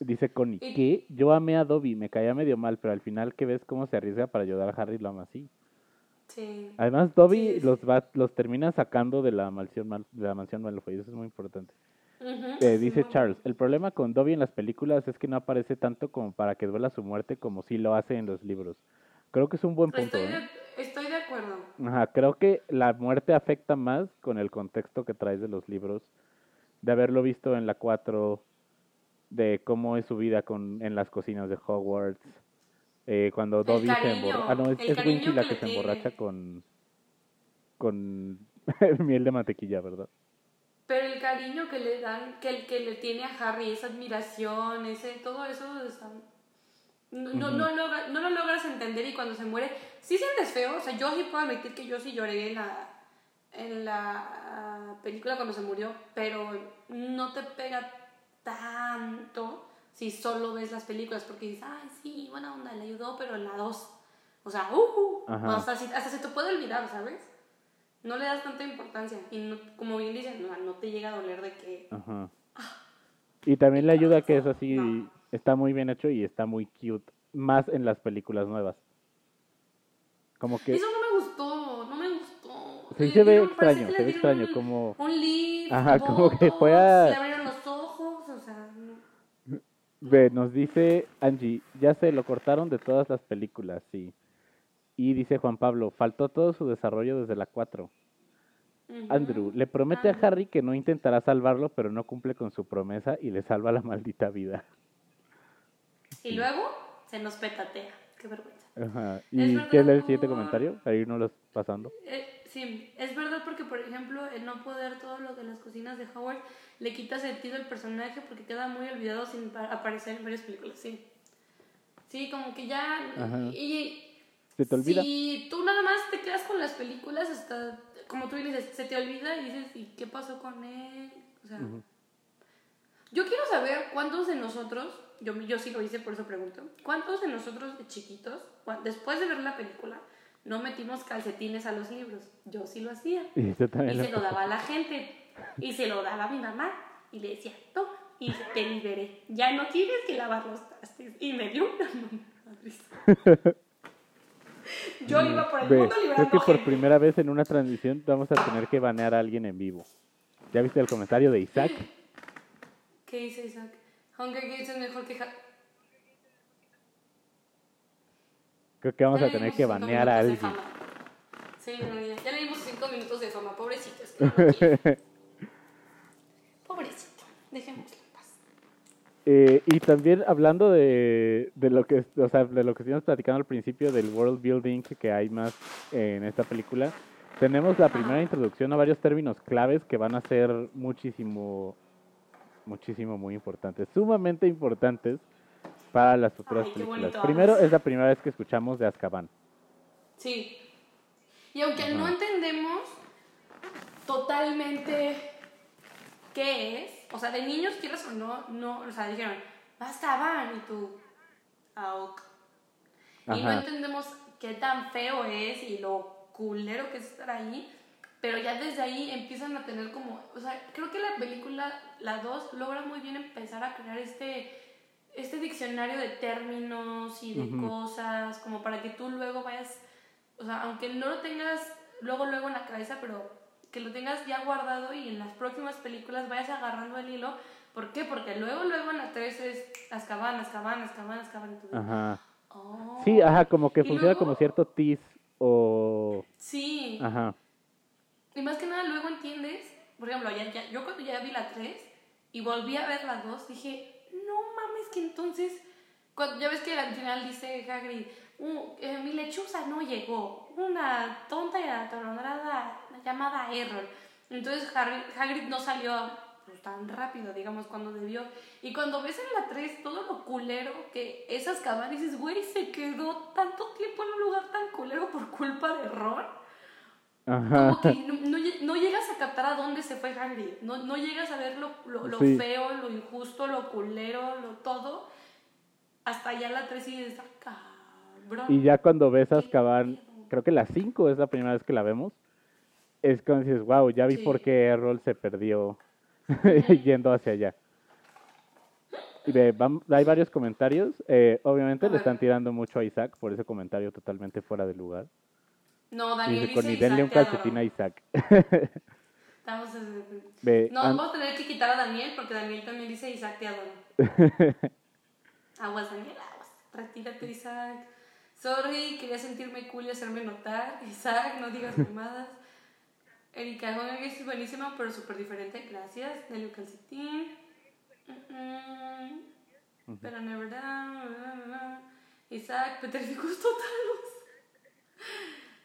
Dice Connie, Y- que yo amé a Dobby, me caía medio mal, pero al final que ves cómo se arriesga para ayudar a Harry, lo ama así. Sí. Además, Dobby Sí, sí. los va, los termina sacando de la mansión, Mal- de la mansión Malfoy, eso es muy importante. Eh, dice Charles, el problema con Dobby en las películas es que no aparece tanto como para que duela su muerte como sí lo hace en los libros. Creo que es un buen punto. Estoy, ¿eh? estoy de acuerdo. Ajá, creo que la muerte afecta más con el contexto que traes de los libros, de haberlo visto en la 4, de cómo es su vida con, en las cocinas de Hogwarts, eh, cuando Dobby se emborracha. Ah, no, es, es Winky la que se tiene. emborracha con, con miel de mantequilla, ¿verdad? Pero el cariño que le dan, que el que le tiene a Harry, esa admiración, ese, todo eso está- no, no, no, logra- no lo logras entender y cuando se muere, sí sientes feo, o sea, yo sí puedo admitir que yo sí lloré en la, en la ah, película cuando se murió, pero no te pega tanto si solo ves las películas, porque dices, ay, sí, buena onda, le ayudó, pero en la 2, o sea, uh, hasta, si- hasta se te puede olvidar, ¿sabes? No le das tanta importancia y no- como bien dicen, no, no te llega a doler de que... Ajá. Y también le ayuda que es así, No. Está muy bien hecho y está muy cute, más en las películas nuevas. Como que... Eso no me gustó, no me gustó. Sí, se ve extraño, se ve extraño, un- como- Un lift, Ajá, como que fue a- Le abrieron los ojos, o sea... no. Ve, nos dice Angie, ya se lo cortaron de todas las películas, sí. Y dice Juan Pablo, faltó todo su desarrollo desde la 4. Ujú. Andrew le promete a. Harry que no intentará salvarlo, pero no cumple con su promesa y le salva la maldita vida. Y luego se nos petatea. Qué vergüenza. Ajá. ¿Y qué es el siguiente por- comentario? Ahí no los pasando. Eh, sí, es verdad porque, por ejemplo, el no poder todo lo de las cocinas de Howard le quita sentido al personaje porque queda muy olvidado sin pa- aparecer en varias películas, sí. Sí, como que ya... Ajá. Y ¿Se te olvida? si tú nada más te quedas con las películas hasta, como tú dices, se te olvida y dices, ¿y qué pasó con él? O sea... Yo quiero saber cuántos de nosotros, yo, yo sí lo hice, por eso pregunto, cuántos de nosotros de chiquitos, después de ver la película, no metimos calcetines a los libros. Yo sí lo hacía. Y yo también Y lo se lo daba a la gente. Y se lo daba a mi mamá. Y le decía, toma, y te liberé. Ya no tienes que lavar los trastes. Y me dio una madriza. Yo iba por el mundo creo liberando que por primera vez en una transmisión vamos a tener que banear a alguien en vivo. ¿Ya viste el comentario de Isaac? ¿Qué dice Isaac? Hunger Games es mejor que... Ha- Creo que vamos Ya a tener que banear a alguien. Sí, no, ya, ya le dimos cinco minutos de fama, pobrecito. Es que. Pobrecito, dejémoslo en paz. Eh, y también hablando de, de lo que o sea, de lo que estuvimos platicando al principio del world building que hay más en esta película, tenemos la primera introducción a varios términos claves que van a ser muchísimo, muchísimo, muy importantes, sumamente importantes para las futuras Ay, películas. Primero es la primera vez que escuchamos de Azkaban. Sí. Y aunque no entendemos totalmente qué es, o sea, de niños, quieras o no, no, o sea, dijeron, basta, van, y tú, ah, ok. Y no entendemos qué tan feo es y lo culero que es estar ahí, pero ya desde ahí empiezan a tener como, o sea, creo que la película, la 2, logra muy bien empezar a crear este, este diccionario de términos y de cosas, como para que tú luego vayas, o sea, aunque no lo tengas luego, luego en la cabeza, pero que lo tengas ya guardado y en las próximas películas vayas agarrando el hilo. ¿Por qué? Porque luego, luego en la 3 es Azkaban, Azkaban, Azkaban, Azkaban. Ajá. "Oh". Sí, ajá, como que funciona luego- como cierto tease o... Sí. Ajá. Y más que nada luego entiendes, por ejemplo, ya, ya- yo cuando ya vi la 3 y volví a ver la 2, dije, no mames que entonces, cuando, ya ves que al final dice Hagrid, "Uh, eh, mi lechuza no llegó, una tonta y atolondrada llamada Errol. Entonces Harry- Hagrid no salió pues, tan rápido, digamos, cuando debió. Y cuando ves en la 3 todo lo culero que esas cabanas, dices, güey, se quedó tanto tiempo en un lugar tan culero por culpa de Ron Ajá. como que no, no no llegas a captar a dónde se fue Hagrid. No, no llegas a ver lo, lo, lo Sí. feo, lo injusto, lo culero, lo todo. Hasta ya la 3 y dices, "Ah, cabrón. Y ya cuando ves a ¿Qué Azkaban, creo que la 5 es la primera vez que la vemos, es cuando dices, wow, ya vi Sí. por qué Errol se perdió yendo hacia allá. Y ve, vam- hay varios comentarios. eh, obviamente le están tirando mucho a Isaac por ese comentario totalmente fuera de lugar. No, Daniel dice, con denle un calcetín a adoro". Isaac. Estamos en- Ve, No, vamos a tener que quitar a Daniel porque Daniel también dice Isaac te adoro. Aguas, Daniel, aguas. Retírate, Isaac. Sorry, quería sentirme cool y hacerme notar. Isaac, no digas mamadas. Erika, Games es buenísima, pero súper diferente. Gracias. Un calcetín. Mm, mm. Pero never down. Isaac, petrificus totalos.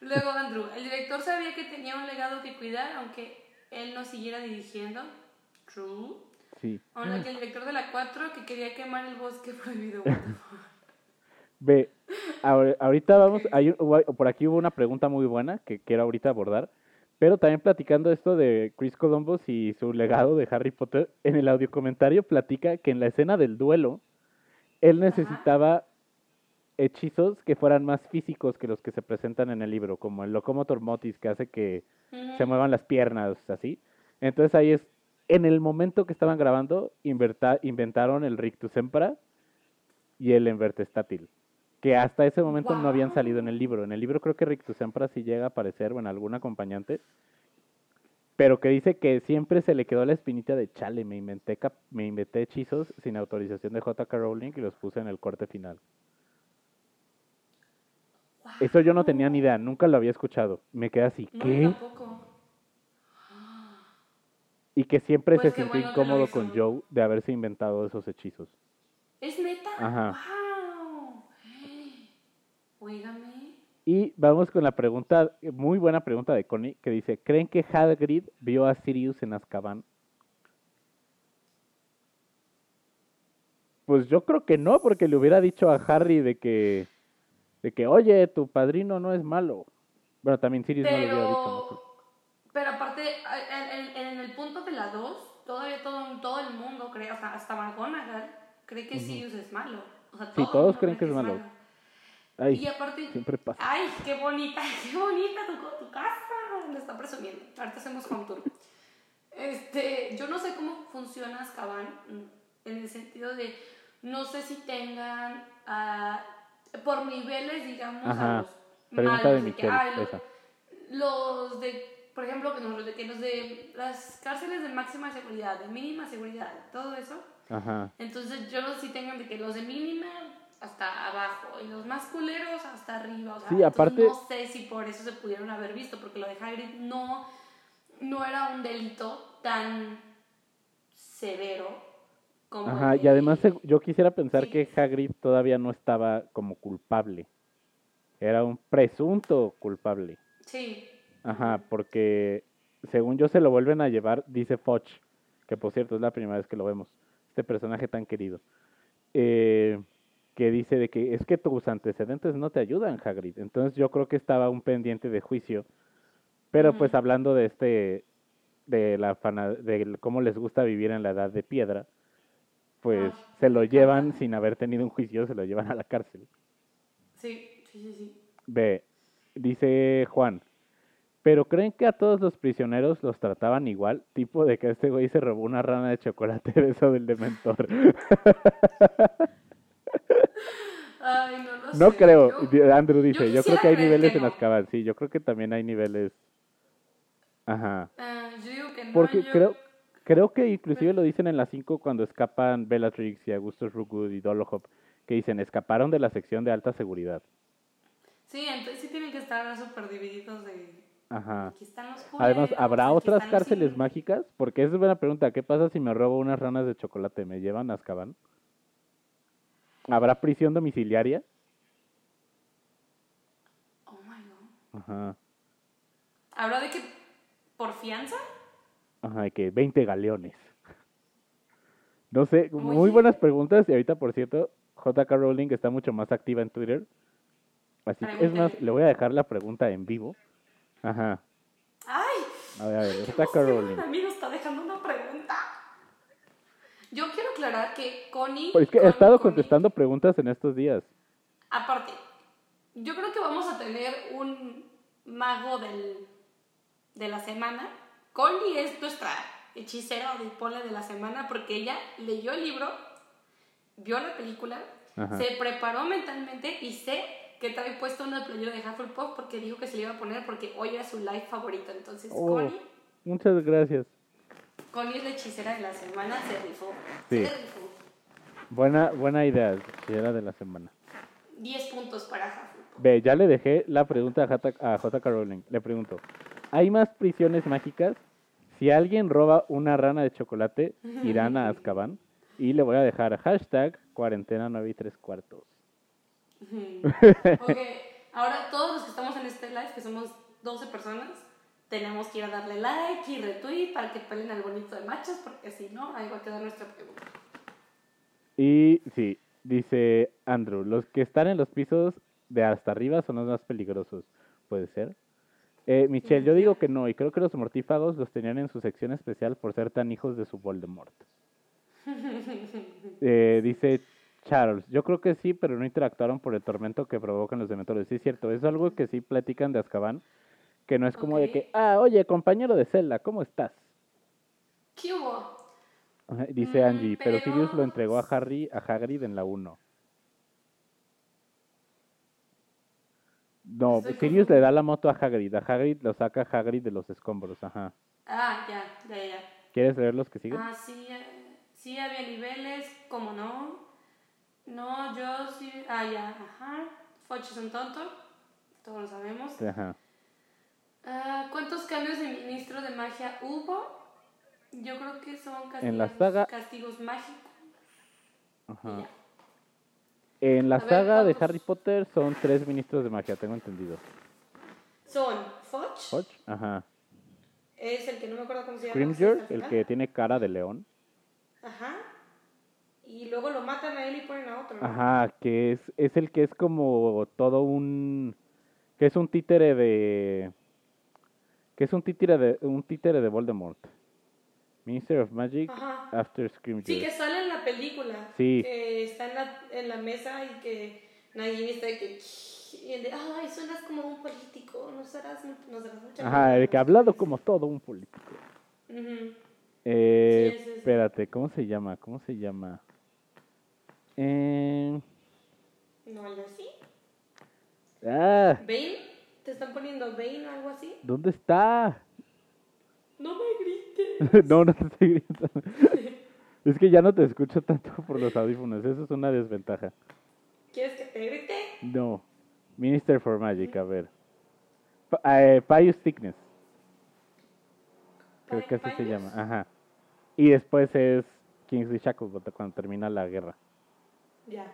Luego Andrew, el director sabía que tenía un legado que cuidar, aunque él no siguiera dirigiendo. True. sí. Aunque el director de la 4 que quería quemar el bosque prohibido. Ve, ahor- ahorita vamos, hay, un- por aquí hubo una pregunta muy buena que quiero ahorita abordar, pero también platicando esto de Chris Columbus y su legado de Harry Potter, en el audio comentario platica que en la escena del duelo, él necesitaba hechizos que fueran más físicos que los que se presentan en el libro, como el Locomotor Motis que hace que se muevan las piernas, así. Entonces ahí es, en el momento que estaban grabando, inverta- inventaron el Rictus Empra y el Envertestátil, que hasta ese momento no habían salido en el libro. En el libro creo que Rictus Empra sí llega a aparecer o en algún acompañante, pero que dice que siempre se le quedó la espinita de chale, me inventé, me inventé hechizos sin autorización de J.K. Rowling y los puse en el corte final. Eso yo no tenía ni idea, nunca lo había escuchado. Me quedé así, No, ¿qué? tampoco. Y que siempre Pues se sintió bueno incómodo con Joe de haberse inventado esos hechizos. ¿Es neta? Ajá. ¡Wow! Oígame. Y vamos con la pregunta, muy buena pregunta de Connie, que dice, ¿creen que Hagrid vio a Sirius en Azkaban? Pues yo creo que no, porque le hubiera dicho a Harry de que, de que, oye, tu padrino no es malo. Bueno, también Sirius no le hubiera dicho. ¿no? Pero, aparte, en, en- en el punto de la 2, todavía todo, todo el mundo cree, hasta, hasta McGonagall cree que Sirius es malo. O sea, Sí, todo todos creen que es malo. Ay, y aparte, siempre pasa. ay, qué bonita, qué bonita tu, tu casa. Me está presumiendo. Ahorita hacemos home tour. Este, yo no sé cómo funciona Azkaban en el sentido de, no sé si tengan ah, por niveles, digamos, Ajá. a los Pregunta malos, de que, ay, esa. los de, por ejemplo, que nos, de, que los de las cárceles de máxima seguridad, de mínima seguridad, todo eso. Ajá. Entonces yo si tengan de que los de mínima hasta abajo y los más culeros hasta arriba. O sea, Sí, aparte- no sé si por eso se pudieron haber visto, porque lo de Hagrid no, no era un delito tan severo como Ajá, el y de- además yo quisiera pensar Sí. que Hagrid todavía no estaba como culpable. Era un presunto culpable. Sí. Ajá, porque según yo se lo vuelven a llevar, dice Foch, que por cierto es la primera vez que lo vemos, este personaje tan querido, eh, que dice de que es que tus antecedentes no te ayudan, Hagrid. Entonces yo creo que estaba un pendiente de juicio, pero pues Ujú. hablando de este, de la fana, de cómo les gusta vivir en la edad de piedra, pues Ay, se lo llevan sin haber tenido un juicio, se lo llevan a la cárcel. Sí, sí, sí, sí. Ve, dice Juan, pero creen que a todos los prisioneros los trataban igual, tipo de que este güey se robó una rana de chocolate de eso del dementor. Ay, no lo sé. no creo, Yo- Andrew dice, yo, creo que hay niveles que en no. Azkaban, sí, yo creo que también hay niveles. Ajá. ah, yo digo que no. Porque yo- creo creo que inclusive lo dicen en las 5 cuando escapan Bellatrix y Augustus Rookwood y Dolohop, que dicen, escaparon de la sección de alta seguridad. Sí, entonces sí tienen que estar súper divididos de... Ajá. Aquí están los Además, culeros, ¿habrá otras cárceles mágicas? Porque esa es buena pregunta. ¿Qué pasa si me robo unas ranas de chocolate? ¿Me llevan a Azkaban? ¿Habrá prisión domiciliaria? Oh my god. Ajá. ¿Habrá de que por fianza? Ajá, que 20 galeones. No sé, muy buenas preguntas. Y ahorita, por cierto, JK Rowling está mucho más activa en Twitter. Así que, es más, le voy a dejar la pregunta en vivo. Ajá. ¡Ay! A ver, a ver, JK! Rowling. Nos está dejando una pregunta. Yo quiero aclarar que Connie... Es que he estado Connie- contestando preguntas en estos días. Aparte, yo creo que vamos a tener un mago del, de la semana. Connie es nuestra hechicera de pole de la semana porque ella leyó el libro, vio la película, Ajá. se preparó mentalmente y sé que trae puesto una playera de Hufflepuff porque dijo que se le iba a poner porque hoy era su live favorito. Entonces, Oh. Connie, Muchas gracias. Connie es la hechicera de la semana, se rifó. Sí. Se rifó. Buena, buena idea, era de la semana. 10 puntos para Hufflepuff. Ve, ya le dejé la pregunta a J- a JK Rowling. Le pregunto, ¿hay más prisiones mágicas? Si alguien roba una rana de chocolate, irán a Azkaban. Y le voy a dejar hashtag cuarentena 9 y 3 cuartos. Ok, ahora todos los que estamos en este live, que somos 12 personas, tenemos que ir a darle like y retweet para que peleen al bonito de machos, porque si no, ahí va a quedar nuestra pregunta. Y sí, dice Andrew, los que están en los pisos de hasta arriba son los más peligrosos. ¿Puede ser? Eh, Michelle, yo digo que no, y creo que los mortífagos los tenían en su sección especial por ser tan hijos de su Voldemort. Eh, dice Charles, yo creo que sí, pero no interactuaron por el tormento que provocan los dementores. Sí, es cierto, es algo que sí platican de Azkaban, que no es como de que, ah, oye, compañero de Zelda, ¿cómo estás? ¿Qué hubo? Dice Mm, Angie, pero Sirius lo entregó a Harry, a Hagrid en la 1. No, Sirius le da la moto a Hagrid, a Hagrid lo saca Hagrid de los escombros, ajá. Ah, ya, ya, ya. ¿Quieres leer los que siguen? Ah, sí, sí había niveles, ¿cómo no? No, yo sí. Ah, ya, ajá. Foch es un tonto, todos lo sabemos. Ajá. Ah, ¿Cuántos cambios de ministro de magia hubo? Yo creo que son castigos, En la saga- castigos mágicos. y Ajá. ya. En la A ver, saga de. Harry Potter son tres ministros de magia, tengo entendido. Son Fudge, Hodge, ajá. es el que no me acuerdo cómo se llama. Al el que tiene cara de león. Ajá. Y luego lo matan a él y ponen a otro. ¿no? Ajá, que es, es el que es como todo un... que es un títere de... que es un títere de, un títere de Voldemort. Minister of Magic Ajá. after Scrimgeour. Sí, que sale en la película. Sí. Que está en la, en la mesa y que Nagini está de que. Y de, ay, suenas como un político, nos harás, mu- nos darás mucha Ajá, el que ha hablado como todo un político. Ujú. Eh, Sí, sí. espérate, ¿cómo se llama? ¿Cómo se llama? Eh, No, algo así. ah, ¿Bane? ¿Te están poniendo Bane o algo así? ¿dónde está? No me grites. no, no te estoy gritando. es que ya no te escucho tanto por los audífonos, eso es una desventaja. ¿Quieres que te grite? No. Minister for Magic, a ver. Eh, Pius Thickness, creo que así se llama. Ajá. Y después es Kingsley Shacklebolt cuando termina la guerra. Ya.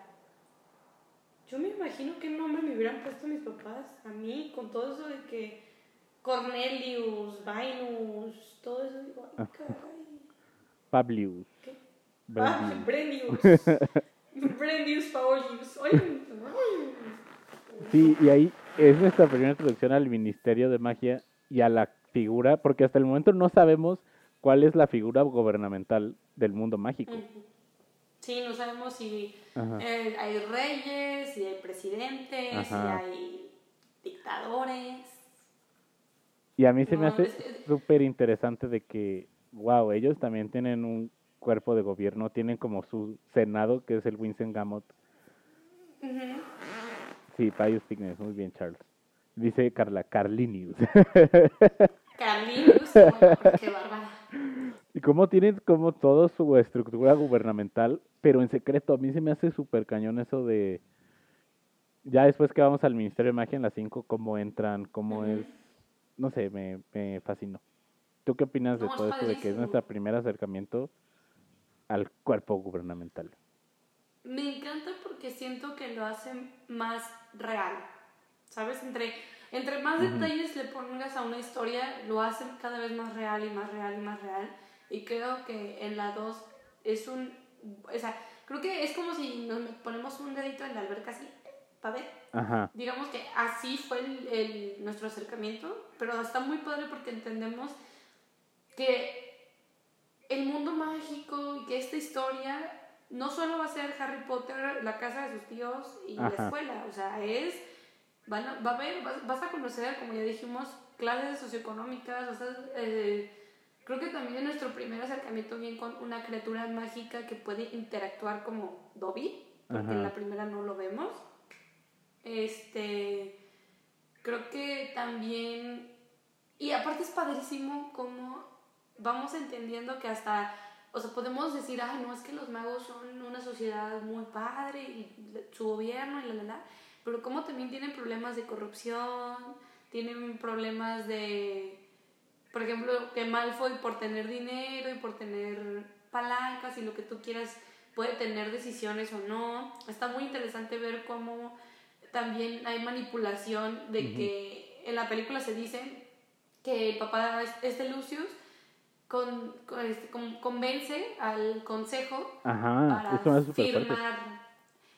Yo me imagino qué nombre me hubieran puesto mis papás a mí con todo eso de que Cornelius, Vinus, todo eso. Digo, ay, caray. Publius. ¿Qué? Ah, Brendius. Brendius. Ay. Sí, y ahí es nuestra primera introducción al Ministerio de Magia y a la figura, porque hasta el momento no sabemos cuál es la figura gubernamental del mundo mágico. Sí, no sabemos si eh, hay reyes, si hay presidentes, Ajá. si hay dictadores. Y a mí se me hace súper interesante de que, wow, ellos también tienen un cuerpo de gobierno, tienen como su senado, que es el Winston Gamot. Sí, Pius Thickness, muy bien, Charles. Dice Carla, Carlinius. Carlinhos, bueno, qué bárbara. y cómo tienen como toda su estructura gubernamental, pero en secreto. A mí se me hace súper cañón eso de... Ya después que vamos al Ministerio de Magia en las 5, cómo entran, cómo es... No sé, me, me fascinó. ¿Tú qué opinas de No, todo esto de que es nuestro primer acercamiento al cuerpo gubernamental? Me encanta porque siento que lo hacen más real. ¿Sabes? Entre, entre más detalles le pongas a una historia, lo hacen cada vez más real y más real y más real. Y creo que en la 2 es un. O sea, creo que es como si nos ponemos un dedito en la alberca así, para ver. Ajá, Digamos que así fue el, el- nuestro acercamiento, pero está muy padre porque entendemos que el mundo mágico y que esta historia no solo va a ser Harry Potter, la casa de sus tíos y la escuela, o sea, es, van a- va a haber, vas, vas a conocer, como ya dijimos, clases socioeconómicas, o sea, eh, creo que también es nuestro primer acercamiento bien con una criatura mágica que puede interactuar como Dobby, porque en la primera no lo vemos. Este, creo que también, y aparte es padrísimo como vamos entendiendo que hasta, o sea, podemos decir, ah, no, es que los magos son una sociedad muy padre y su gobierno y la, la, la, pero como también tienen problemas de corrupción, tienen problemas de, por ejemplo, que Malfoy por tener dinero y por tener palancas y lo que tú quieras puede tener decisiones o no. Está muy interesante ver cómo también hay manipulación de que en la película se dice que el papá es- este Lucius con, con este, con- convence al consejo ajá, para eso firmar.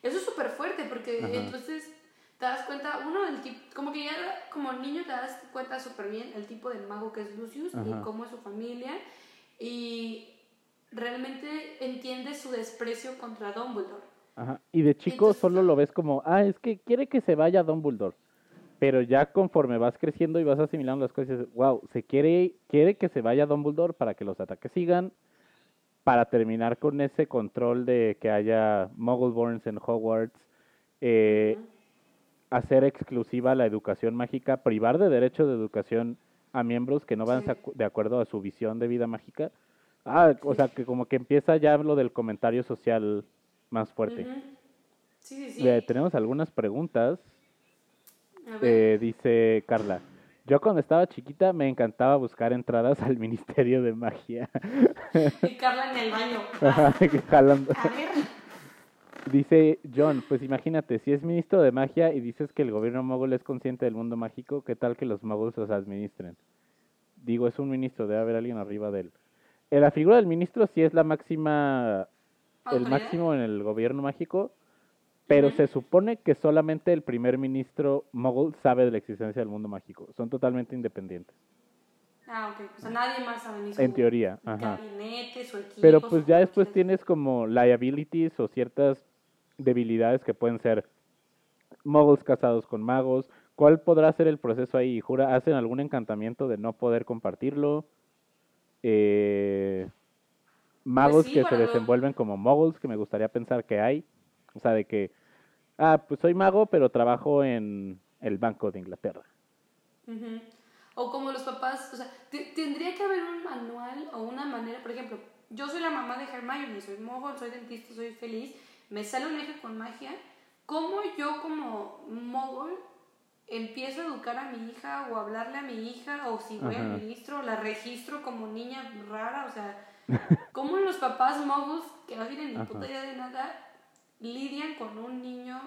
Eso es súper fuerte porque Ajá. entonces te das cuenta, uno, el tipo, como que ya como niño te das cuenta súper bien el tipo de mago que es Lucius Ajá. y cómo es su familia y realmente entiendes su desprecio contra Dumbledore. Ajá. Y de chico Entonces- solo lo ves como, ah, es que quiere que se vaya Dumbledore. Pero ya conforme vas creciendo y vas asimilando las cosas, wow, se quiere, quiere que se vaya Dumbledore para que los ataques sigan, para terminar con ese control de que haya Muggleborns en Hogwarts, eh, hacer exclusiva la educación mágica, privar de derecho de educación a miembros que no van Sí. de acuerdo a su visión de vida mágica. Ah, o sea, que como que empieza ya lo del comentario social más fuerte. Ujú. Sí, sí, sí. Eh, tenemos algunas preguntas. A ver. Eh, dice Carla, Yo cuando estaba chiquita me encantaba buscar entradas al Ministerio de Magia. Y Carla en el baño. Jalando. A ver. Dice John, pues imagínate, si es ministro de magia y dices que el gobierno mogul es consciente del mundo mágico, ¿qué tal que los moguls los administren? Digo, es un ministro, debe haber alguien arriba de él. Eh, la figura del ministro sí es la máxima, el máximo en el gobierno mágico, pero se supone que solamente el primer ministro mogul sabe de la existencia del mundo mágico. Son totalmente independientes, Ah, ok. O sea, nadie más sabe ni su en teoría. Ajá. gabinete, su equipo. Pero pues ya después tienes como liabilities o ciertas debilidades que pueden ser moguls casados con magos. ¿Cuál podrá ser el proceso ahí? ¿Jura, hacen algún encantamiento de no poder compartirlo? Eh, magos Pues sí, que se desenvuelven como moguls, que me gustaría pensar que hay. O sea, de que, ah, pues soy mago, pero trabajo en el Banco de Inglaterra. Ujú. O como los papás, o sea, te- tendría que haber un manual o una manera, por ejemplo, yo soy la mamá de Hermione, soy mogol, soy dentista, soy feliz, me sale un hija con magia, ¿cómo yo como mogol empiezo a educar a mi hija o hablarle a mi hija o si voy al ministro, la registro como niña rara, o sea, ¿cómo los papás moguls que no tienen ni puta idea de nada lidian con un niño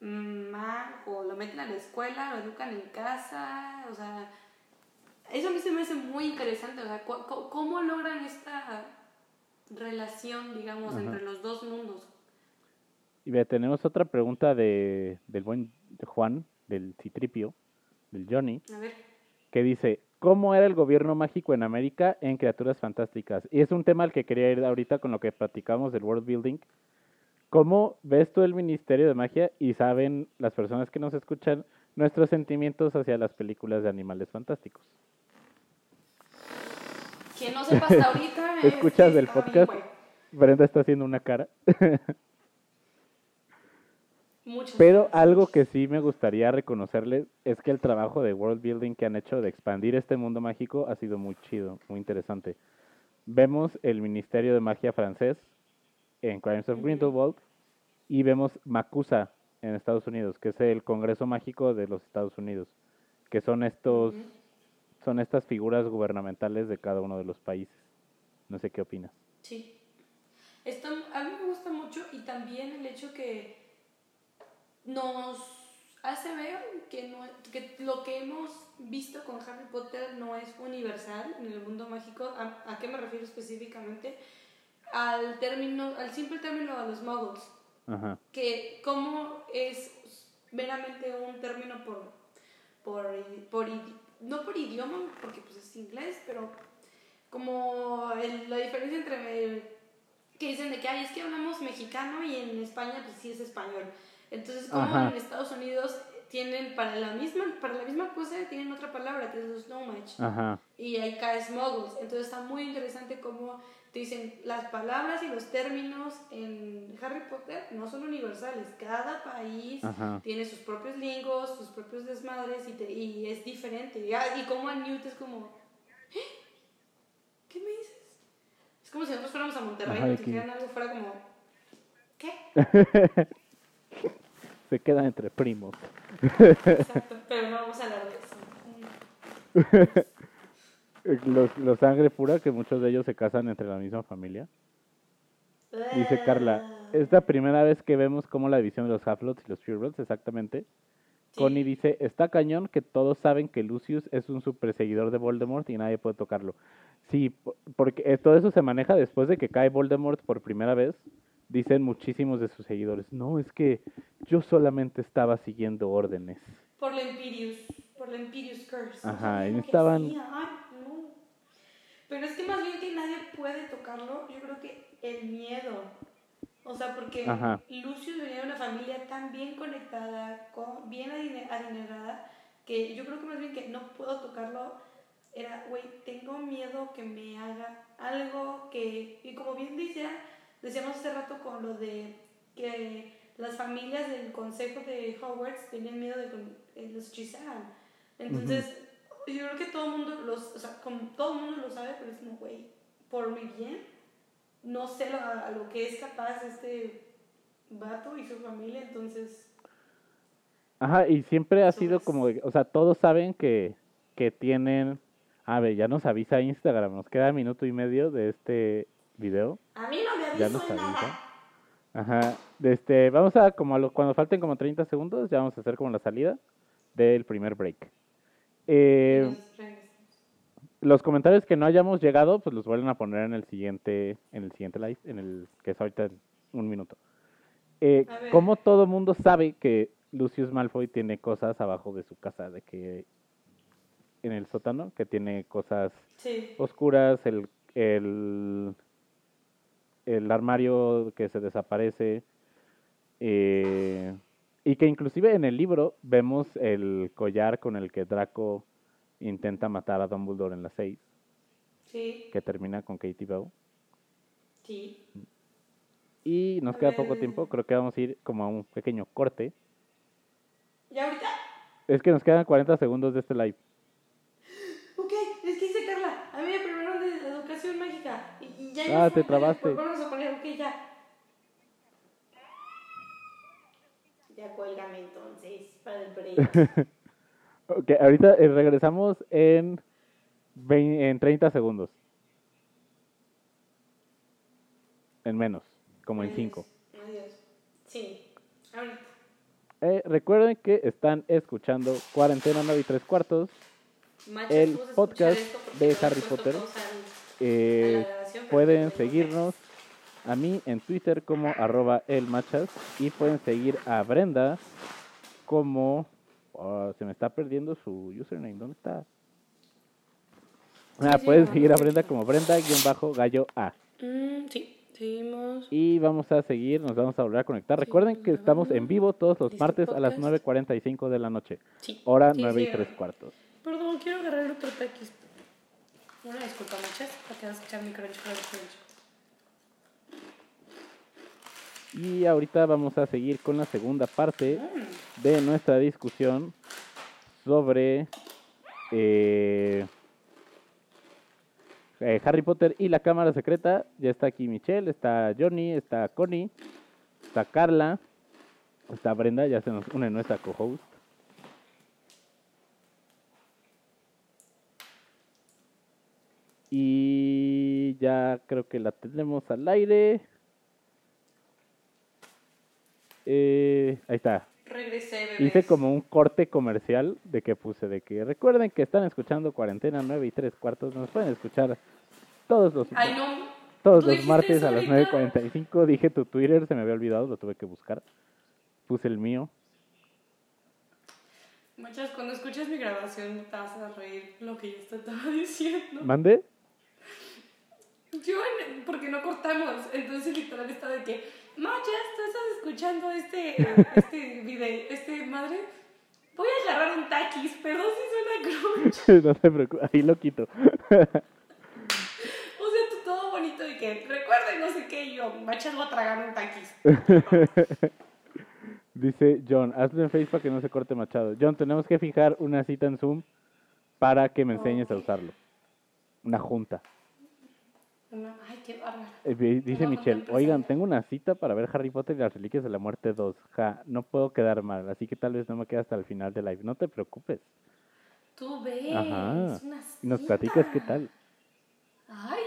mm, mago, lo meten a la escuela, lo educan en casa, o sea, eso a mí se me hace muy interesante, o sea, ¿cómo logran esta relación, digamos, Ajá. entre los dos mundos? Y ve, tenemos otra pregunta de, del buen Juan, del Citripio, del Johnny. A ver, que dice, ¿cómo era el gobierno mágico en América en Criaturas Fantásticas? Y es un tema al que quería ir ahorita con lo que platicamos del world building. ¿Cómo ves tú el Ministerio de Magia y saben las personas que nos escuchan nuestros sentimientos hacia las películas de animales fantásticos? quien no sepa hasta ahorita... es ¿Escuchas que el está bien, podcast? Brenda está haciendo una cara. Muchas Pero algo que sí me gustaría reconocerles es que el trabajo de world building que han hecho de expandir este mundo mágico ha sido muy chido, muy interesante. Vemos el Ministerio de Magia francés en Crimes of. Grindelwald y vemos Macusa en Estados Unidos, que es el Congreso Mágico de los Estados Unidos, que son estos son estas figuras gubernamentales de cada uno de los países. No sé qué opinas. Sí. Esto a mí me gusta mucho y también el hecho que nos hace ver que, no, que lo que hemos visto con Harry Potter no es universal en el mundo mágico. ¿A, a qué me refiero específicamente? Al término, al simple término de los muggles Ajá. que como es meramente un término por, por, por no por idioma, porque pues es inglés, pero como el- la diferencia entre el- que dicen de que Ay, es que hablamos mexicano y en España pues sí es español. Entonces como en Estados Unidos tienen para la misma para la misma cosa tienen otra palabra que es los Snowmatch Ajá. y ahí caes moguls. Entonces está muy interesante cómo te dicen las palabras y los términos en Harry Potter no son universales. Cada país Ajá. tiene sus propios lingos, sus propios desmadres y, te- y es diferente. Y, ah, y como a Newt es como, "¿Eh? ¿qué me dices? Es como si nosotros fuéramos a Monterrey y nos dijeran algo fuera como, ¿qué? Se quedan entre primos. Exacto, pero no vamos a hablar de eso. Los, los sangre pura, que muchos de ellos se casan entre la misma familia. Dice Carla, es la primera vez que vemos cómo la división de los Half-Bloods y los Purebloods, exactamente. Sí. Connie dice, está cañón que todos saben que Lucius es un super seguidor de Voldemort y nadie puede tocarlo. Sí, po- porque eh, todo eso se maneja después de que cae Voldemort por primera vez. Dicen muchísimos de sus seguidores, no, es que yo solamente estaba siguiendo órdenes. Por la Empirius, por la Empirius Curse. Ajá, y estaban- hacía, ay, no. Pero es que más bien que nadie puede tocarlo, yo creo que el miedo. O sea, porque Ajá. Lucius venía de una familia tan bien conectada, con, bien adine- adinerada, que yo creo que más bien que no puedo tocarlo era, güey, tengo miedo que me haga algo que, y como bien decía, decíamos hace rato con lo de que las familias del consejo de Hogwarts tenían miedo de que eh, los hechizaran. Entonces, yo creo que todo el mundo, los, o sea, como todo el mundo lo sabe, pero es como, güey, por mi bien, no sé lo, a lo que es capaz este vato y su familia, entonces... Ajá, y siempre ha sido como, de- o sea, todos saben que, que tienen, a ver, ya nos avisa Instagram, nos queda minuto y medio de este video, A mí ya en avisa. nada. Ajá, este, vamos a, como a lo- cuando falten como 30 segundos, ya vamos a hacer como la salida del primer break. Eh, los comentarios que no hayamos llegado, pues los vuelven a poner en el siguiente, en el siguiente live, en el que es ahorita en un minuto. Eh, como todo mundo sabe que Lucius Malfoy tiene cosas abajo de su casa, de que en el sótano, que tiene cosas Sí. oscuras, el, el, el armario que se desaparece, eh, y que inclusive en el libro vemos el collar con el que Draco intenta matar a Dumbledore en las 6, Sí. que termina con Katie Bell. Sí. Y nos A queda poco tiempo, creo que vamos a ir como a un pequeño corte. ¿Y ahorita? Es que nos quedan 40 segundos de este live. Ok, es que dice Carla. A mí me primero de educación ya Ah, te trabaste. Pues vamos a poner, ok, ya. Ya cuélgame entonces para el break. Ok, ahorita eh, regresamos en, vein- en 30 segundos. En menos, como en 5. Adiós. Sí, ahorita. Eh, recuerden que están escuchando Cuarentena 9 y 3 cuartos. El podcast de Harry Potter. Eh, pueden seguirnos a mí en Twitter como arroba elmachas y pueden seguir a Brenda como... oh, se me está perdiendo su username, ¿dónde está? Ah, sí, pueden seguir a. Brenda como Brenda-gallo A. Mm, sí, seguimos. Y vamos a seguir, nos vamos a volver a conectar. Sí, Recuerden que estamos en vivo todos los martes a las podcast. 9.45 de la noche. Sí. Hora Sí, 9 y sí. 3 cuartos. Perdón, quiero agarrar otro taquis. Una disculpa, muchas, porque vas a escuchar mi crunch, crunch, crunch. Y ahorita vamos a seguir con la segunda parte Mm, de nuestra discusión sobre eh, eh, Harry Potter y la Cámara Secreta. Ya está aquí Michelle, está Johnny, está Connie, está Carla, está Brenda, ya se nos une nuestra co-host. Y ya creo que la tenemos al aire. Eh, ahí está. Regresé, bebés. Hice como un corte comercial de que puse de que recuerden que están escuchando Cuarentena 9 y 3 cuartos. Nos pueden escuchar todos los, Ay, no. todos ¿tú los martes a las ahorita? 9.45. Dije tu Twitter, se me había olvidado, lo tuve que buscar. Puse el mío. Muchas, cuando escuches mi grabación te vas a reír lo que yo te estaba diciendo. ¿Mande? Yo, en- porque no cortamos, entonces literal estaba de que, tú estás escuchando este, este video, este madre. Voy a agarrar un taquis, pero sí suena crunch. no te preocupes, ahí lo quito. O sea, tú todo bonito de que recuerden no sé qué, y yo, Machas, voy a tragar un taquis. Dice John, hazlo en Facebook para que no se corte Machado. John, tenemos que fijar una cita en Zoom para que me enseñes a usarlo. Una junta. No, ay, qué bárbaro. Eh, di- Dice Michelle, oigan, tengo una cita para ver Harry Potter y las Reliquias de la Muerte 2. Ja, no puedo quedar mal, así que tal vez no me quede hasta el final del live. No te preocupes. Tú ves, Ajá. una Y nos cita. platicas qué tal. Ay,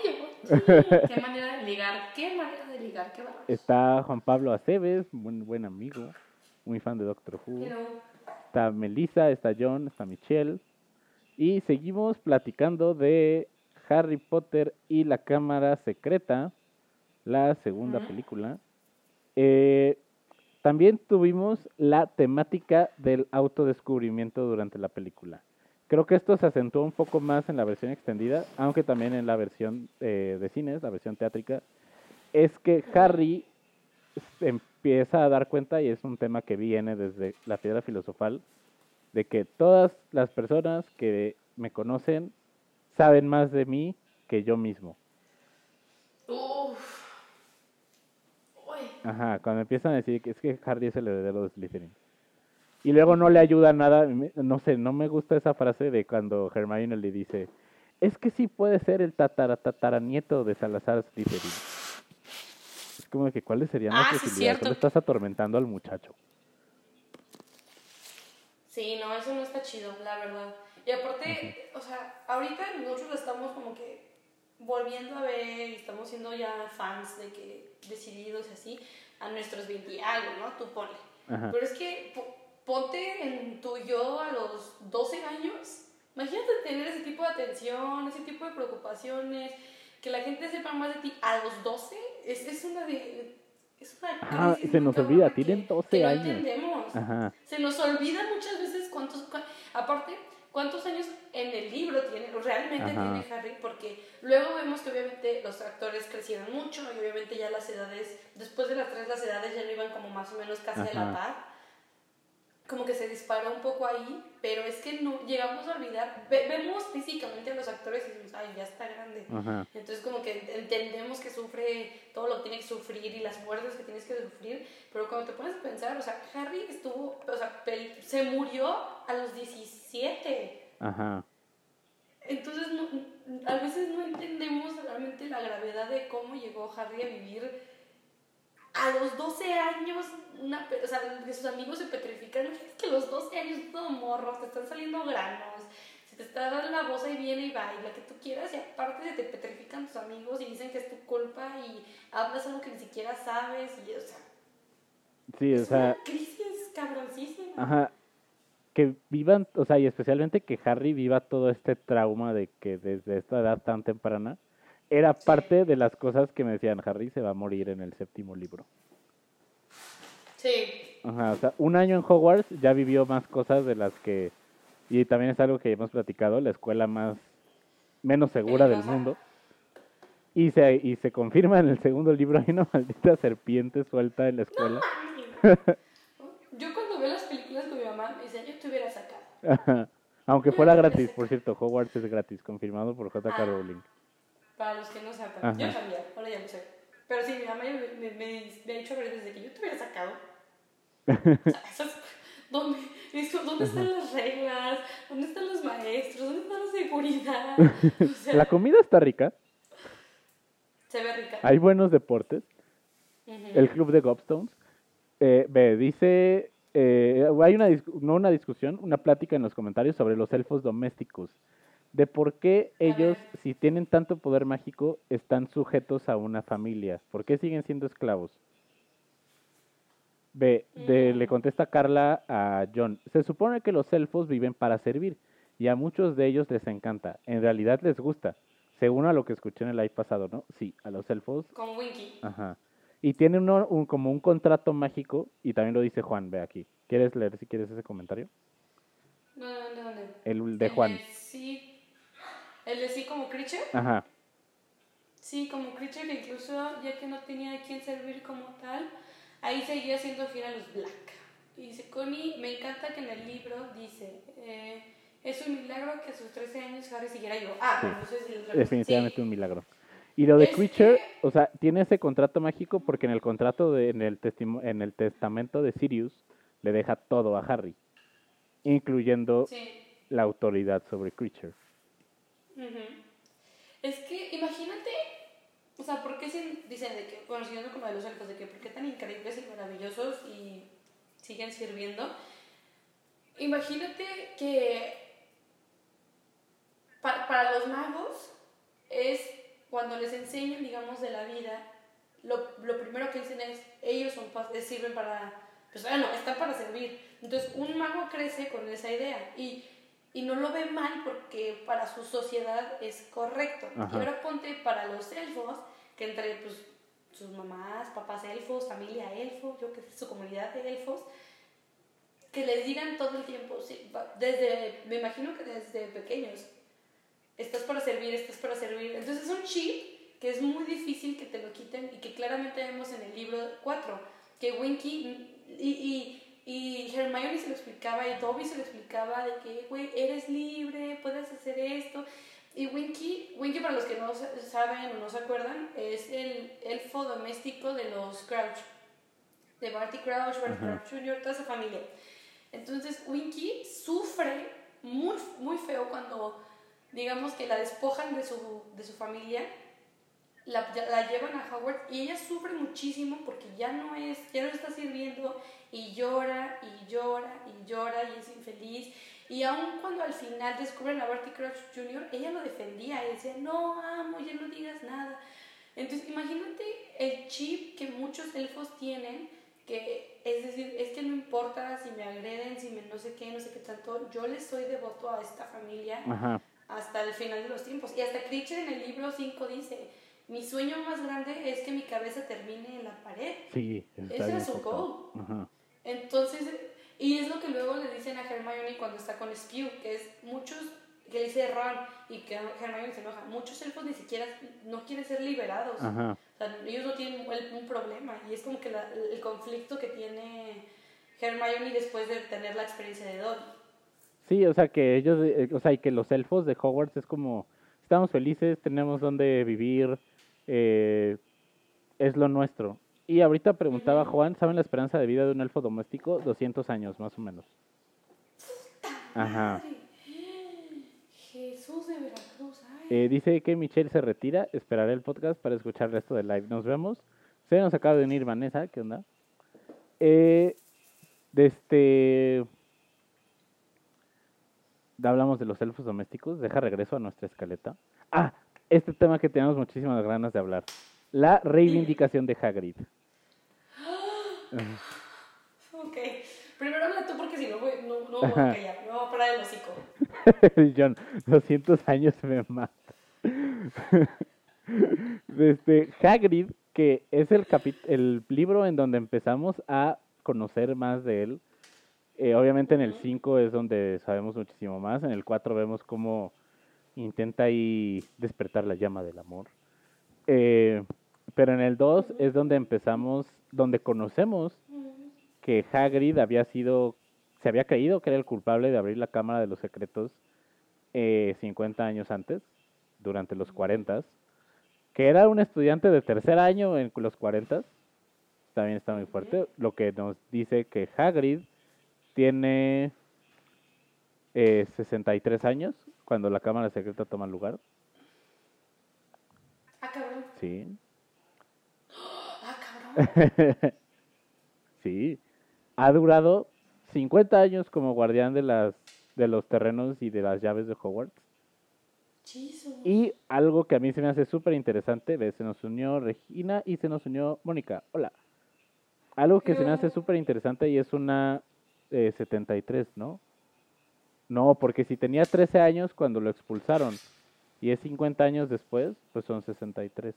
qué manera de ligar, qué manera de ligar, qué bárbaro. Está Juan Pablo Aceves, buen, buen amigo, muy fan de Doctor Who. Pero, Está Melissa, está John, está Michelle. Y seguimos platicando de Harry Potter y la Cámara Secreta, la segunda película. Eh, también tuvimos la temática del autodescubrimiento durante la película. Creo que esto se acentuó un poco más en la versión extendida, aunque también en la versión eh, de cines, la versión teátrica. Es que Harry empieza a dar cuenta, y es un tema que viene desde la piedra filosofal, de que todas las personas que me conocen saben más de mí que yo mismo. uff. Uy, Ajá, cuando empiezan a decir que es que Harry es el heredero de Slytherin. Y luego no le ayuda nada, no sé, no me gusta esa frase de cuando Hermione le dice, es que sí puede ser el tatara tataranieto de Salazar Slytherin. Es como que cuáles serían las Ah, sí, posibilidades, solo estás atormentando al muchacho. Sí, no, eso no está chido, la verdad. Y aparte, o sea, ahorita nosotros estamos como que volviendo a ver y estamos siendo ya fans de que decididos y así a nuestros 20 algo, ¿no? Tú ponle. Pero es que ponte en tu yo a los 12 años. Imagínate tener ese tipo de atención, ese tipo de preocupaciones, que la gente sepa más de ti a los 12. Es, es una de, es una ah, se nos olvida, tienen 12 que años. No entendemos. Se nos olvida muchas veces cuántos. aparte, cuántos años en el libro tiene, realmente tiene Harry, porque luego vemos que obviamente los actores crecieron mucho y obviamente ya las edades, después de las tres, las edades ya no iban como más o menos casi a la par. Como que se disparó un poco ahí, pero es que no llegamos a olvidar. vemos físicamente a los actores y decimos, ay, ya está grande. Entonces, como que entendemos que sufre todo lo que tiene que sufrir y las muertes que tienes que sufrir, pero cuando te pones a pensar, o sea, Harry estuvo, o sea, se murió a los 17. Ajá. Entonces, a veces no entendemos realmente la gravedad de cómo llegó Harry a vivir a los 12 años, una, o sea, que sus amigos se petrifican. Fíjate que a los 12 años, todo morro, te están saliendo granos, se te está dando la voz y viene y baila, que tú quieras, y aparte se te petrifican tus amigos y dicen que es tu culpa y hablas algo que ni siquiera sabes, y o sea. Sí, o sea. Una crisis cabroncísima. Ajá que vivan, o sea, y especialmente que Harry viva todo este trauma de que desde esta edad tan temprana, era parte de las cosas que me decían, Harry se va a morir en el séptimo libro. Sí. Ajá, o sea, un año en Hogwarts ya vivió más cosas de las que, y también es algo que hemos platicado, la escuela más, menos segura del mundo. Y se, y se confirma en el segundo libro, hay una maldita serpiente suelta en la escuela. Yo cuando veo las películas con mi mamá me dice, yo te hubiera sacado. Aunque fuera gratis, por cierto, Hogwarts es gratis, confirmado por J.K. Ah, Rowling. Para los que no sepan, yo también, ahora ya lo sé. Pero sí, mi mamá me, me, me, ha dicho ver desde que yo te hubiera sacado. ¿dónde, ¿Dónde están las reglas? ¿Dónde están los maestros? ¿Dónde está la seguridad? la comida está rica. Se ve rica. Hay buenos deportes. El club de Gobstones. Eh, ve, dice, eh, hay una, no una discusión, una plática en los comentarios sobre los elfos domésticos, de por qué ellos, si tienen tanto poder mágico, están sujetos a una familia, por qué siguen siendo esclavos. Ve, de, le contesta Carla a John, se supone que los elfos viven para servir, y a muchos de ellos les encanta, en realidad les gusta, según a lo que escuché en el live pasado, ¿no? Sí, a los elfos. Con Winky. Ajá. Y tiene uno, un, como un contrato mágico, y también lo dice Juan, ve aquí. ¿Quieres leer si quieres ese comentario? No, ¿de dónde? El de Juan. El sí. ¿El de sí como creature? Ajá. Sí, como creature, incluso ya que no tenía a quién servir como tal, ahí seguía siendo fiel a los Black. Y dice, Connie, me encanta que en el libro dice, eh, es un milagro que a sus 13 años Harry siguiera yo. Ah, no sé si Definitivamente un milagro. Y lo de Creature, o sea, tiene ese contrato mágico porque en el contrato, de, en, el en el testamento de Sirius, le deja todo a Harry, incluyendo la autoridad sobre Creature. Es que, imagínate, o sea, ¿por qué dicen de que, bueno, siguiendo con lo de los elfos, de que por qué tan increíbles y maravillosos y siguen sirviendo? Imagínate que para los magos es cuando les enseñan, digamos, de la vida, lo, lo primero que dicen es, ellos son, sirven para, pues bueno, están para servir. Entonces, un mago crece con esa idea y, y no lo ve mal porque para su sociedad es correcto. Y ahora ponte para los elfos, que entre pues, sus mamás, papás elfos, familia elfo, yo que sé, su comunidad de elfos, que les digan todo el tiempo, desde, me imagino que desde pequeños, estás para servir, estás para servir. Entonces es un chip que es muy difícil que te lo quiten y que claramente vemos en el libro 4, que Winky y, y, y Hermione se lo explicaba y Dobby se lo explicaba de que, güey, eres libre, puedes hacer esto. Y Winky, Winky para los que no saben o no se acuerdan, es el elfo doméstico de los Crouch, de Barty Crouch, Barty Crouch Jr., toda esa familia. Entonces Winky sufre muy, muy feo cuando digamos que la despojan de su, de su familia la, la llevan a Howard y ella sufre muchísimo porque ya no es, ya no está sirviendo y llora y llora y llora y es infeliz. Y aun cuando al final descubren a Barty Crouch Jr., ella lo defendía y decía, no, amo, ya no digas nada. Entonces, imagínate el chip que muchos elfos tienen, que es decir, es que no importa si me agreden, si me no sé qué, no sé qué tanto, yo le soy devoto a esta familia hasta el final de los tiempos. Y hasta Critcher en el libro 5 dice, mi sueño más grande es que mi cabeza termine en la pared. Sí, ese es su goal. Entonces, y es lo que luego le dicen a Hermione cuando está con Spew, que es muchos, que dice Ron y que Hermione se enoja, muchos elfos ni siquiera no quieren ser liberados. O sea, ellos no tienen un problema y es como que el conflicto que tiene Hermione después de tener la experiencia de Dobby. Sí, o sea, que ellos, eh, o sea, y que los elfos de Hogwarts es como, estamos felices, tenemos donde vivir, eh, es lo nuestro. Y ahorita preguntaba Juan, ¿saben la esperanza de vida de un elfo doméstico? 200 años, más o menos. Ajá. Jesús de Veracruz. Eh, dice que Michelle se retira. Esperaré el podcast para escuchar el resto del live. Nos vemos. Se nos acaba de unir Vanessa. ¿Qué onda? Eh, de este... Hablamos de los elfos domésticos. Deja regreso a nuestra escaleta. Ah, este tema que tenemos muchísimas ganas de hablar. La reivindicación de Hagrid. Ok. Primero habla tú porque si no, no, no voy a callar. Me voy a parar el hocico. John, 200 años me mata. Desde Hagrid, que es el, el libro en donde empezamos a conocer más de él. Eh, obviamente en el 5 es donde sabemos muchísimo más. En el 4 vemos cómo intenta ahí despertar la llama del amor. Eh, pero en el 2 es donde empezamos, donde conocemos que Hagrid había sido, se había creído que era el culpable de abrir la Cámara de los Secretos eh, 50 años antes, durante los 40, que era un estudiante de tercer año en los 40, también está muy fuerte, lo que nos dice que Hagrid tiene eh, 63 años cuando la Cámara Secreta toma lugar. Ah, cabrón. Sí. sí. Ha durado 50 años como guardián de las de los terrenos y de las llaves de Hogwarts. Y algo que a mí se me hace súper interesante, se nos unió Regina y se nos unió Mónica. Hola. Algo que se me hace súper interesante y es una 73, eh, ¿no? No, porque si tenía 13 años cuando lo expulsaron y es 50 años después, pues son 63.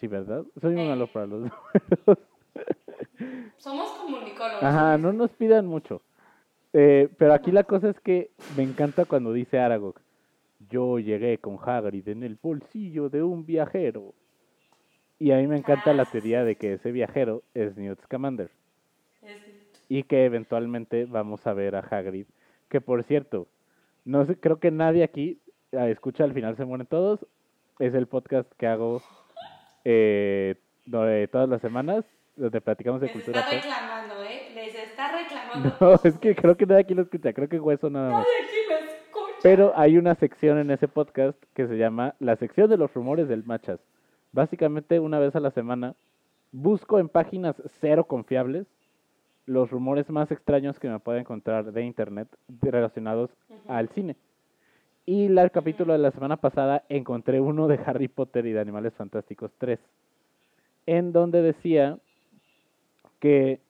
Sí, ¿verdad? Soy muy malo para los números. Somos comunicólogos. Ajá, no nos pidan mucho. Eh, pero aquí la cosa es que me encanta cuando dice Aragog, yo llegué con Hagrid en el bolsillo de un viajero. Y a mí me encanta la teoría de que ese viajero es Newt Scamander. Y que eventualmente vamos a ver a Hagrid. Que por cierto, no sé, creo que nadie aquí escucha al final se mueren todos. Es el podcast que hago eh, todas las semanas donde platicamos de cultura. Está reclamando, ¿eh? Les está reclamando. No, es que creo que nadie aquí lo escucha, creo que Hueso nada más. Nadie aquí lo escucha. Pero hay una sección en ese podcast que se llama La sección de los rumores del Machas. Básicamente, una vez a la semana, busco en páginas cero confiables los rumores más extraños que me pueda encontrar de internet relacionados al cine. Y el capítulo de la semana pasada encontré uno de Harry Potter y de Animales Fantásticos 3, en donde decía que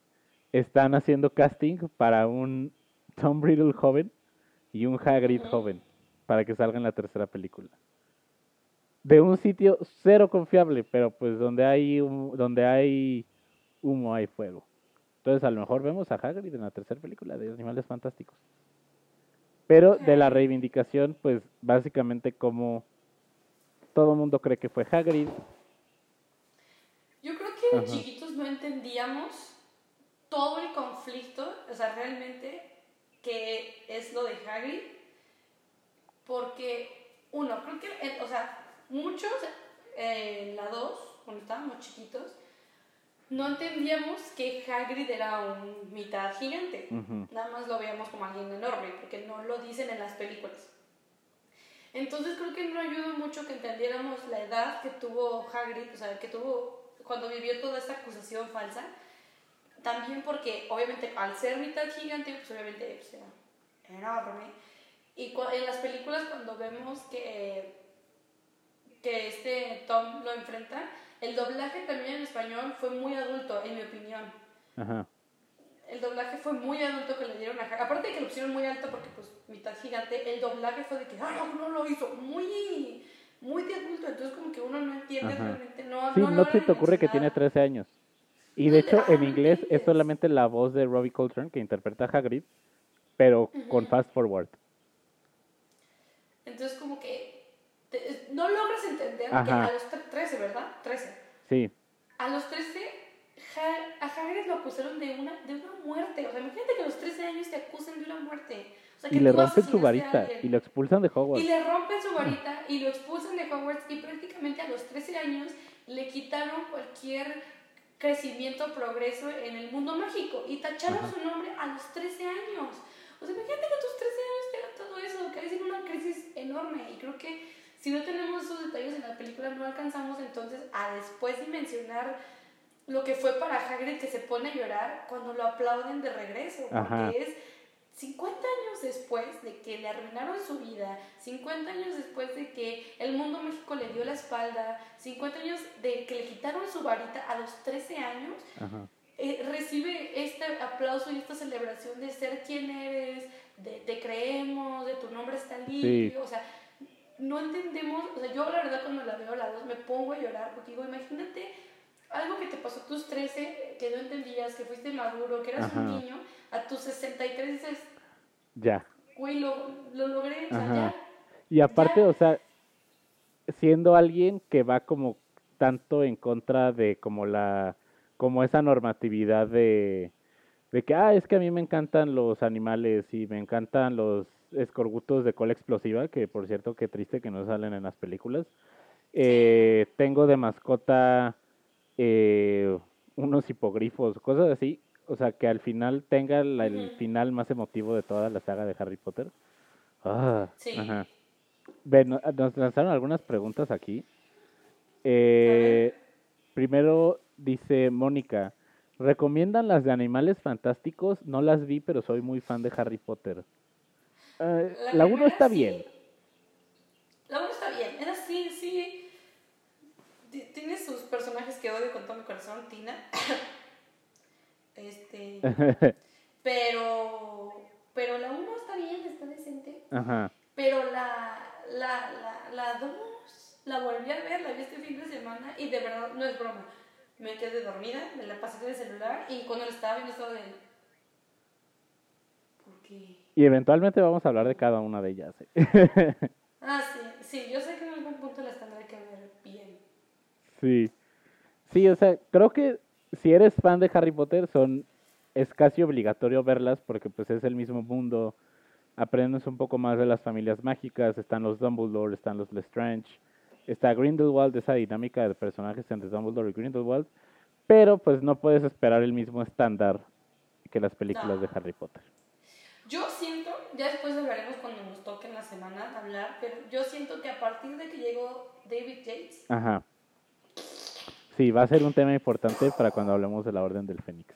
están haciendo casting para un Tom Riddle joven y un Hagrid joven para que salga en la tercera película. De un sitio cero confiable, pero pues donde hay donde hay humo hay fuego. Entonces a lo mejor vemos a Hagrid en la tercera película de Animales Fantásticos. Pero de la reivindicación, pues básicamente como todo el mundo cree que fue Hagrid, yo creo que de chiquitos no entendíamos todo el conflicto, o sea, realmente, que es lo de Hagrid, porque, uno, creo que, o sea, muchos eh, en la 2, cuando estábamos chiquitos, no entendíamos que Hagrid era un mitad gigante. Nada más lo veíamos como alguien enorme, porque no lo dicen en las películas. Entonces creo que no ayudó mucho que entendiéramos la edad que tuvo Hagrid, o sea, que tuvo cuando vivió toda esta acusación falsa. También porque, obviamente, al ser mitad gigante, pues obviamente pues, era enorme. Y en las películas cuando vemos que, que este Tom lo enfrenta, el doblaje también en español fue muy adulto, en mi opinión. Ajá. El doblaje fue muy adulto que le dieron a Hagrid. Aparte de que lo pusieron muy alto porque, pues, mitad gigante, el doblaje fue de que, ah, no, no lo hizo. Muy, muy de adulto. Entonces, como que uno no entiende realmente. No, sí, no, se te ocurre que tiene 13 años. Y de hecho, en inglés es solamente la voz de Robbie Coltrane que interpreta a Hagrid, pero con fast forward. Entonces, como que no logras entender que a los 13, ¿verdad? 13. Sí. A los 13, a Hagrid lo acusaron de una, de una muerte. O sea, imagínate que a los 13 años te acusen de una muerte. O sea, que y le rompen su varita y lo expulsan de Hogwarts. Y le rompen su varita y lo expulsan de Hogwarts y prácticamente a los 13 años le quitaron cualquier crecimiento, progreso en el mundo mágico y tacharon su nombre a los 13 años. O sea, imagínate que a tus 13 años te hagan todo eso, que en una crisis enorme. Y creo que si no tenemos esos detalles en la película, no alcanzamos entonces a después dimensionar lo que fue para Hagrid que se pone a llorar cuando lo aplauden de regreso. Porque es 50 años después de que le arruinaron su vida, 50 años después de que el mundo México le dio la espalda, 50 años de que le quitaron su varita a los 13 años, eh, recibe este aplauso y esta celebración de ser quien eres, de te creemos, de tu nombre está limpio, o sea, no entendemos, o sea, yo la verdad cuando la veo a la dos me pongo a llorar porque digo, imagínate algo que te pasó a tus 13, que no entendías, que fuiste maduro, que eras un niño, a tus 63 dices, ya. Güey, lo, lo logré, o sea, ya. Y aparte, o sea, siendo alguien que va como tanto en contra de como la como esa normatividad de, de que, ah, es que a mí me encantan los animales y me encantan los escorbutos de cola explosiva, que por cierto, qué triste que no salen en las películas. Eh, tengo de mascota eh, unos hipogrifos, cosas así. O sea, que al final tenga el final más emotivo de toda la saga de Harry Potter. Ah, sí. Ajá. nos lanzaron algunas preguntas aquí. Eh, primero, Dice Mónica, ¿recomiendan las de Animales Fantásticos? No las vi, pero soy muy fan de Harry Potter. Eh, la 1 está bien. La 1 está bien, es así, sí. Tiene sus personajes que odio con todo mi corazón, Tina. este. pero. Pero la 1 está bien, está decente. Ajá. Pero la, la, la, la 2 la volví a ver, la vi este fin de semana y de verdad no es broma me quedé dormida, me la pasé en el celular y cuando lo estaba viendo estaba de... ¿Por qué? Y eventualmente vamos a hablar de cada una de ellas. ¿eh? ah, sí, sí, yo sé que en algún punto las tendré que ver bien. Sí, sí, o sea, creo que si eres fan de Harry Potter son es casi obligatorio verlas porque pues es el mismo mundo, aprendes un poco más de las familias mágicas, están los Dumbledore, están los Lestrange, está Grindelwald, esa dinámica de personajes entre Dumbledore y Grindelwald, pero pues no puedes esperar el mismo estándar que las películas de Harry Potter. Yo siento, ya después hablaremos cuando nos toque en la semana hablar, pero yo siento que a partir de que llegó David Yates... Ajá. Sí, va a ser un tema importante para cuando hablemos de la Orden del Fénix.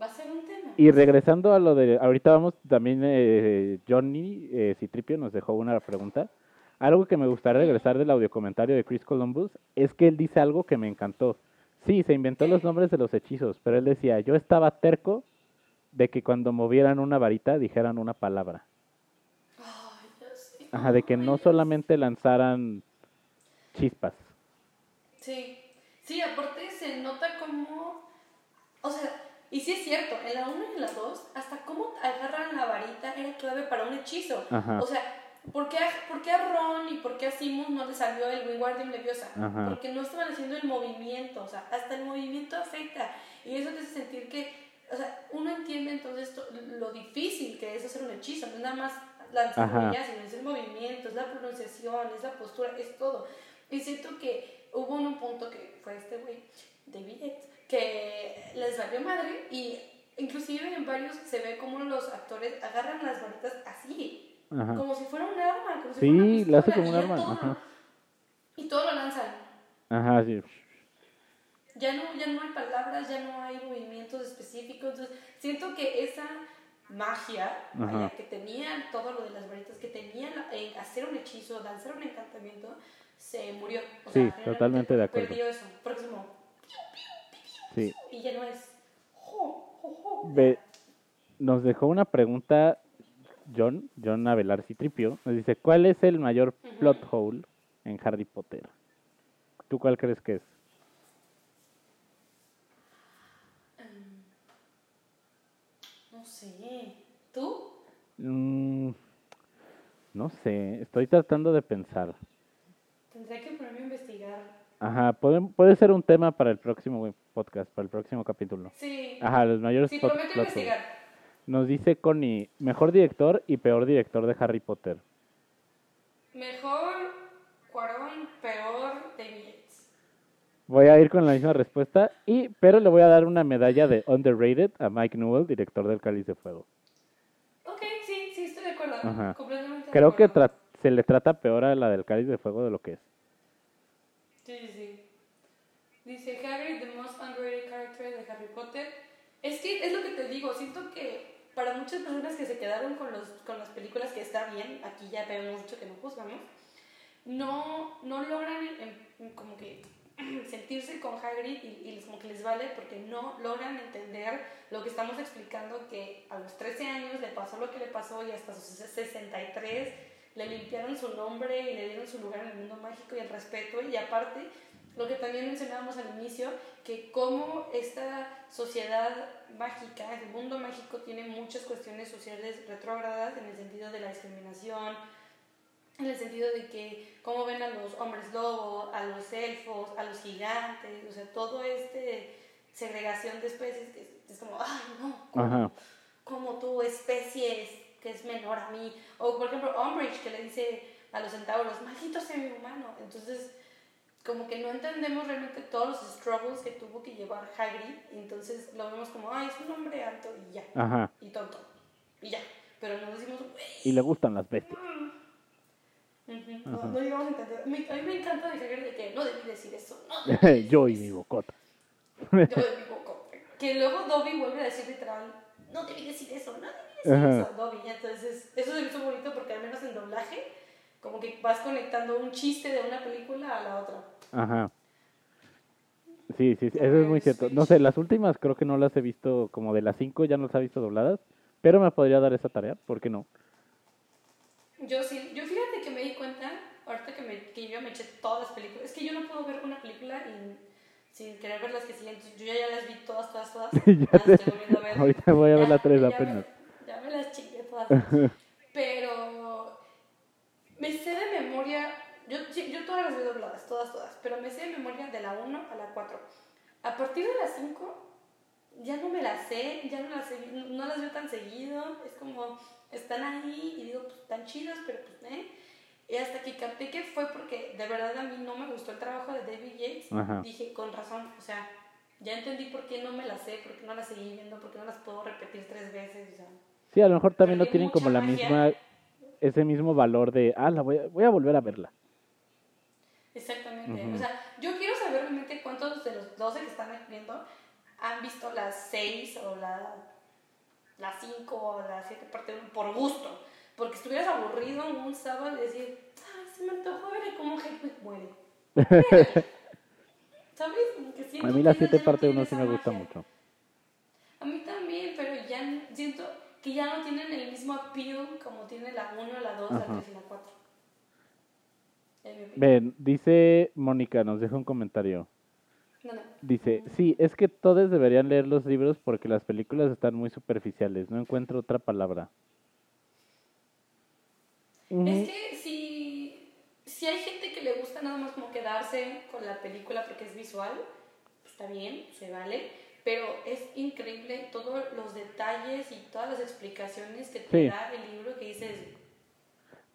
Va a ser un tema. Y regresando a lo de... Ahorita vamos, también eh, Johnny eh, Citripio nos dejó una pregunta. Algo que me gustaría regresar del audio comentario de Chris Columbus es que él dice algo que me encantó. Sí, se inventó los nombres de los hechizos, pero él decía, yo estaba terco de que cuando movieran una varita dijeran una palabra. Ajá, de que no solamente lanzaran chispas. Sí, sí, aparte se nota como, o sea, y sí es cierto, en la 1 y en la 2, hasta cómo agarran la varita era clave para un hechizo. O sea, ¿Por qué, a, Ron y por qué a Simus no le salió el Wingardium Leviosa? Porque no estaban haciendo el movimiento, o sea, hasta el movimiento afecta. Y eso te hace sentir que, o sea, uno entiende entonces lo difícil que es hacer un hechizo, no es nada más lanzar sino es el movimiento, es la pronunciación, es la postura, es todo. Y siento que hubo un punto que fue este güey, David que les salió madre y inclusive en varios se ve como los actores agarran las varitas así Ajá. como si fuera un arma. Como si Sí, fuera una la hace pistola, como un arma, todo-. Y todo lo lanzan. Ajá, sí. Ya no, ya no hay palabras, ya no hay movimientos específicos. Entonces, siento que esa magia vaya, que tenían todo lo de las varitas, que tenían eh, hacer un hechizo, lanzar un encantamiento, se murió. O Sí, sea, totalmente de acuerdo. Perdió eso. Porque es como, Sí. y ya no es. jo, jo, nos dejó una pregunta John, John Avelar Citripio. Nos dice, ¿cuál es el mayor plot hole en Harry Potter? ¿Tú cuál crees que es? No sé. ¿Tú? Mm, no sé, estoy tratando de pensar. Tendré que ponerme a investigar. Ajá, puede, puede ser un tema para el próximo podcast, para el próximo capítulo. Sí. Ajá, los mayores Sí, prometo investigar. Nos dice Connie, mejor director y peor director de Harry Potter. Mejor Cuarón, peor David Yates. Voy a ir con la misma respuesta, y pero le voy a dar una medalla de underrated a Mike Newell, director del Cáliz de Fuego. Ok, sí, sí, estoy de acuerdo. Ajá. Completamente Creo que tra- se le trata peor a la del Cáliz de Fuego de lo que es. Sí, sí, sí. Dice Hagrid, the most underrated character de Harry Potter. Es que es lo que te digo, siento que para muchas personas que se quedaron con, los, con las películas, que está bien, aquí ya habíamos dicho que no juzgamos, no, no logran em, como que sentirse con Hagrid y, y como que les vale porque no logran entender lo que estamos explicando que a los 13 años le pasó lo que le pasó y hasta sus 63 le limpiaron su nombre y le dieron su lugar en el mundo mágico y el respeto. Y aparte lo que también mencionábamos al inicio que como esta sociedad mágica, el mundo mágico tiene muchas cuestiones sociales retrógradas en el sentido de la discriminación, en el sentido de que cómo ven a los hombres lobo, a los elfos, a los gigantes, o sea, todo este segregación de especies que es, es como, ay, no, como, como tu especie es, que es menor a mí. O por ejemplo, Umbridge que le dice a los centauros, maldito semi-humano. Entonces, como que no entendemos realmente todos los struggles que tuvo que llevar Hagrid, y entonces lo vemos como, ay, es un hombre alto y ya, Ajá. y tonto, y ya. Pero no decimos, "Güey, Y le gustan las bestias. Ujú, No, no llegamos a entender. Me- a mí me encanta de Hagrid de que no debí decir eso. No, Yo y mi bocota. yo de mi boca. Que luego Dobby vuelve a decir literal, no debí decir eso, no debí decir Ajá. eso, Dobby. Y entonces, eso se me hizo bonito porque al menos en doblaje, como que vas conectando un chiste de una película a la otra. Ajá. Sí, sí, sí, eso es muy cierto. No sé, las últimas creo que no las he visto, como de las cinco ya no las he visto dobladas, pero me podría dar esa tarea, ¿por qué no? Yo sí, yo fíjate me di cuenta, ahorita que, me, que yo me eché todas las películas, es que yo no puedo ver una película y, sin querer ver las que siguen, yo ya, ya las vi todas, todas, todas. Ya te- estoy volviendo a ver. ahorita voy a ver la tres ya apenas. Me, ya me las chingué todas. Pero me sé de memoria, yo, yo todas las vi dobladas, todas, todas, pero me sé de memoria de la 1 a la 4. A partir de la 5 ya no me las sé, ya no las, sé- no, no las veo tan seguido, es como están ahí y digo, pues están chidas, pero pues, ¿eh? Y hasta que capté que fue porque de verdad a mí no me gustó el trabajo de David Yates, Ajá. dije, con razón, o sea, ya entendí por qué no me las sé, por qué no las seguí viendo, por qué no las puedo repetir tres veces, o sea. Sí, a lo mejor también no tienen como la magia. misma, ese mismo valor de, ah, la voy a, voy a volver a verla. Exactamente. O sea, yo quiero saber realmente cuántos de los 12 que están viendo han visto las 6 o la, la 5 o la 7 parte 1 por gusto. Porque estuvieras aburrido un sábado y decir, ay, se me antojó ver cómo Hedwig muere. ¿Sabes? Que A mí la esa 7 ya no parte tiene 1 sí me gusta magia. mucho. A mí también, pero ya siento que ya no tienen el mismo appeal como tiene la 1, la 2, la Ajá. 3 y la 4. En mi opinión. Ven, dice Mónica, nos deja un comentario. No, no. Dice, sí, es que todos deberían leer los libros porque las películas están muy superficiales, no encuentro otra palabra. Es que si, si hay gente que le gusta nada más como quedarse con la película porque es visual, está bien, se vale, pero es increíble todos los detalles y todas las explicaciones que te Sí. da el libro que dices,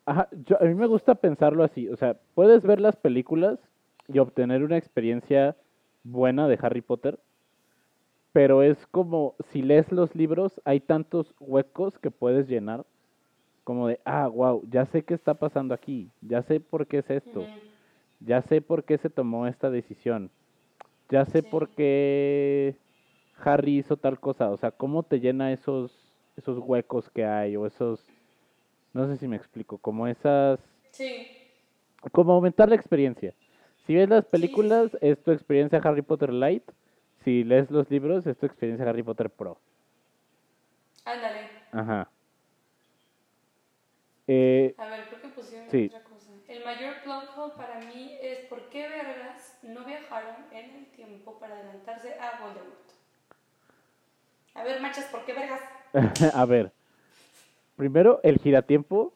Ajá, yo- a mí me gusta pensarlo así, o sea, puedes ver las películas y obtener una experiencia buena de Harry Potter, pero es como si lees los libros, hay tantos huecos que puedes llenar como de, ah, wow, ya sé qué está pasando aquí, ya sé por qué es esto, ya sé por qué se tomó esta decisión, ya sé Sí. por qué Harry hizo tal cosa, o sea, cómo te llena esos, esos huecos que hay, o esos, no sé si me explico, como esas, Sí, como aumentar la experiencia. Si ves las sí, películas, es tu experiencia Harry Potter Light, si lees los libros, es tu experiencia Harry Potter Pro. ándale. Ajá. Eh, A ver, creo que pusieron Sí. otra cosa. El mayor plot hole para mí es por qué vergas no viajaron en el tiempo para adelantarse a Voldemort. A ver, machas, ¿por qué vergas? a ver, primero, el giratiempo,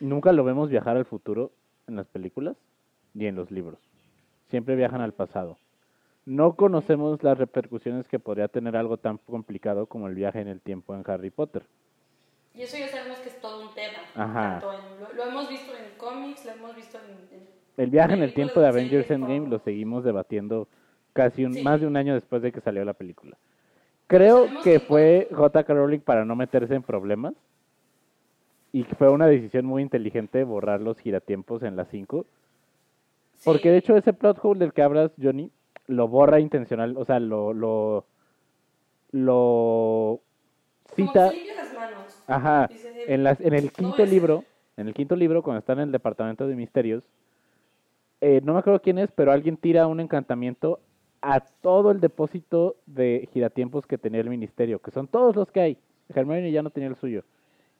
nunca lo vemos viajar al futuro en las películas ni en los libros. Siempre viajan al pasado. No conocemos las repercusiones que podría tener algo tan complicado como el viaje en el tiempo en Harry Potter. Y eso ya sabemos que es todo un tema. Ajá. Tanto en- lo, lo hemos visto en cómics, lo hemos visto en... en- El viaje en el tiempo de Avengers Endgame lo seguimos debatiendo casi un, Sí. más de un año después de que salió la película. Creo que que fue J.K. Rowling para no meterse en problemas y que fue una decisión muy inteligente borrar los giratiempos en las 5. Sí. Porque de hecho ese plot hole del que hablas, Johnny, lo borra intencional, o sea, lo lo lo Como cita, que limpia las manos. Ajá, en las en el "No quinto voy a hacer". libro, en el quinto libro cuando están en el departamento de misterios, eh, no me acuerdo quién es, pero alguien tira un encantamiento a todo el depósito de giratiempos que tenía el ministerio, que son todos los que hay. Hermione ya no tenía el suyo.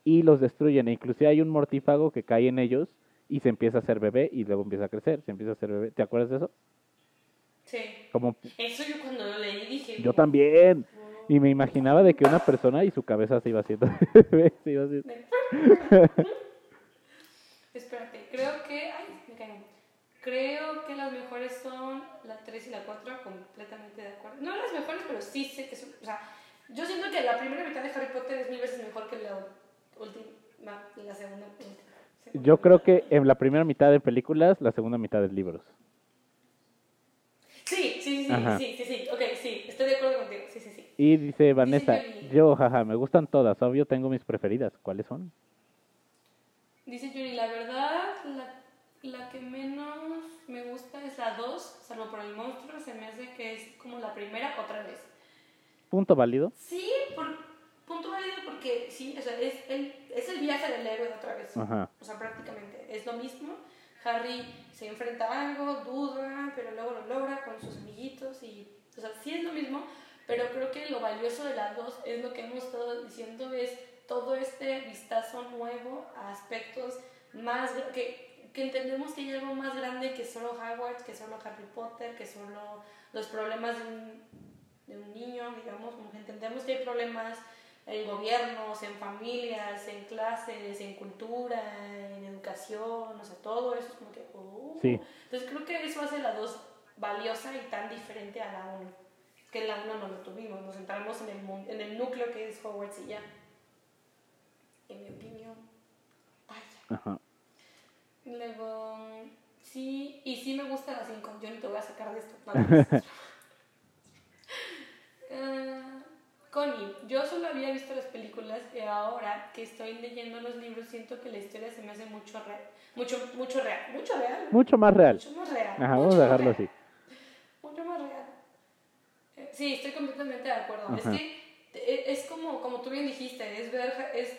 Y los destruyen, e inclusive hay un mortífago que cae en ellos y se empieza a hacer bebé y luego empieza a crecer, se empieza a hacer bebé. ¿Te acuerdas de eso? Sí. Como Eso yo cuando lo leí dije... yo también. Y me imaginaba de que una persona y su cabeza se iba haciendo se iba haciendo- Espérate, creo que. Ay, me. Creo que las mejores son la 3 y la 4, completamente de acuerdo. No las mejores, pero sí sé que son. O sea, yo siento que la primera mitad de Harry Potter es mil veces mejor que la última. La segunda. última. Yo creo que en la primera mitad de películas, la segunda mitad de libros. Sí, sí, sí, sí, Ajá. sí, sí, sí. Ok, sí, estoy de acuerdo contigo. Sí, sí, sí. Y dice Vanessa, Johnny. yo, jaja, me gustan todas, obvio tengo mis preferidas. ¿Cuáles son? Dice Yuri, la verdad, la, la que menos me gusta es la 2, salvo por el monstruo, se me hace que es como la primera otra vez. Punto válido. Sí, por punto válido porque sí, o sea, es el, es el viaje del héroe otra vez. Ajá. O sea, prácticamente es lo mismo. Harry se enfrenta a algo, duda, pero luego lo logra con sus amiguitos y, o sea, sí es lo mismo, pero creo que lo valioso de las dos es lo que hemos estado diciendo, es todo este vistazo nuevo a aspectos más, que, que entendemos que hay algo más grande que solo Hogwarts, que solo Harry Potter, que solo los problemas de un, de un niño, digamos, como que entendemos que hay problemas en gobiernos, en familias, en clases, en cultura, en educación, o sea, todo eso es como que... oh. Sí. Entonces creo que eso hace la 2 valiosa y tan diferente a la 1. Que en la 1 no lo tuvimos, nos centramos en el, en el núcleo que es Hogwarts y ya. En mi opinión. Vaya. Ajá. Luego, sí, y sí me gusta la 5. Yo ni te voy a sacar de esto. No, no, no. Ah, Connie, yo solo había visto las películas y ahora que estoy leyendo los libros siento que la historia se me hace mucho real. Mucho, mucho real. Mucho real. Mucho más real. Mucho más real. Ajá, mucho vamos a dejarlo real, así. Mucho más real. Sí, estoy completamente de acuerdo. Es Ajá. que eh, es como, como tú bien dijiste, es ver, es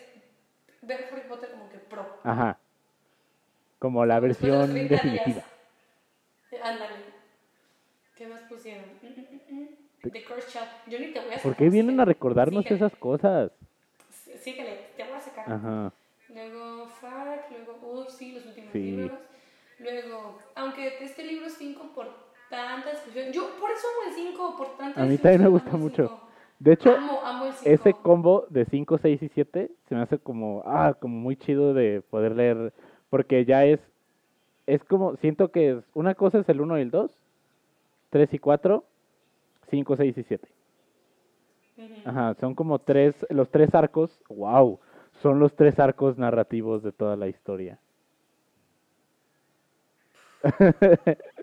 ver Harry Potter como que pro. Ajá. Como la de versión 30 días. definitiva. Eh, Ándale. ¿Qué más pusieron? The Cursed Child. Yo ni te voy a sacar. ¿Por qué vienen a recordarnos Síguele. esas cosas? Sí- Síguele, te voy a sacar. Ajá. Luego Fark, luego, uy, sí, los últimos Sí. libros. Luego, aunque este libro 5 por tanta discusión, yo por eso amo el 5, por tanta A mí también me gusta mucho. cinco. De hecho, amo, amo el 5. ese combo de 5, 6 y 7 se me hace como, ah, como muy chido de poder leer, porque ya es, es como, siento que es, una cosa es el 1 y el 2, 3 y 4, 5, 6 y 7. Ajá, son como tres, los tres arcos, wow, son los tres arcos narrativos de toda la historia.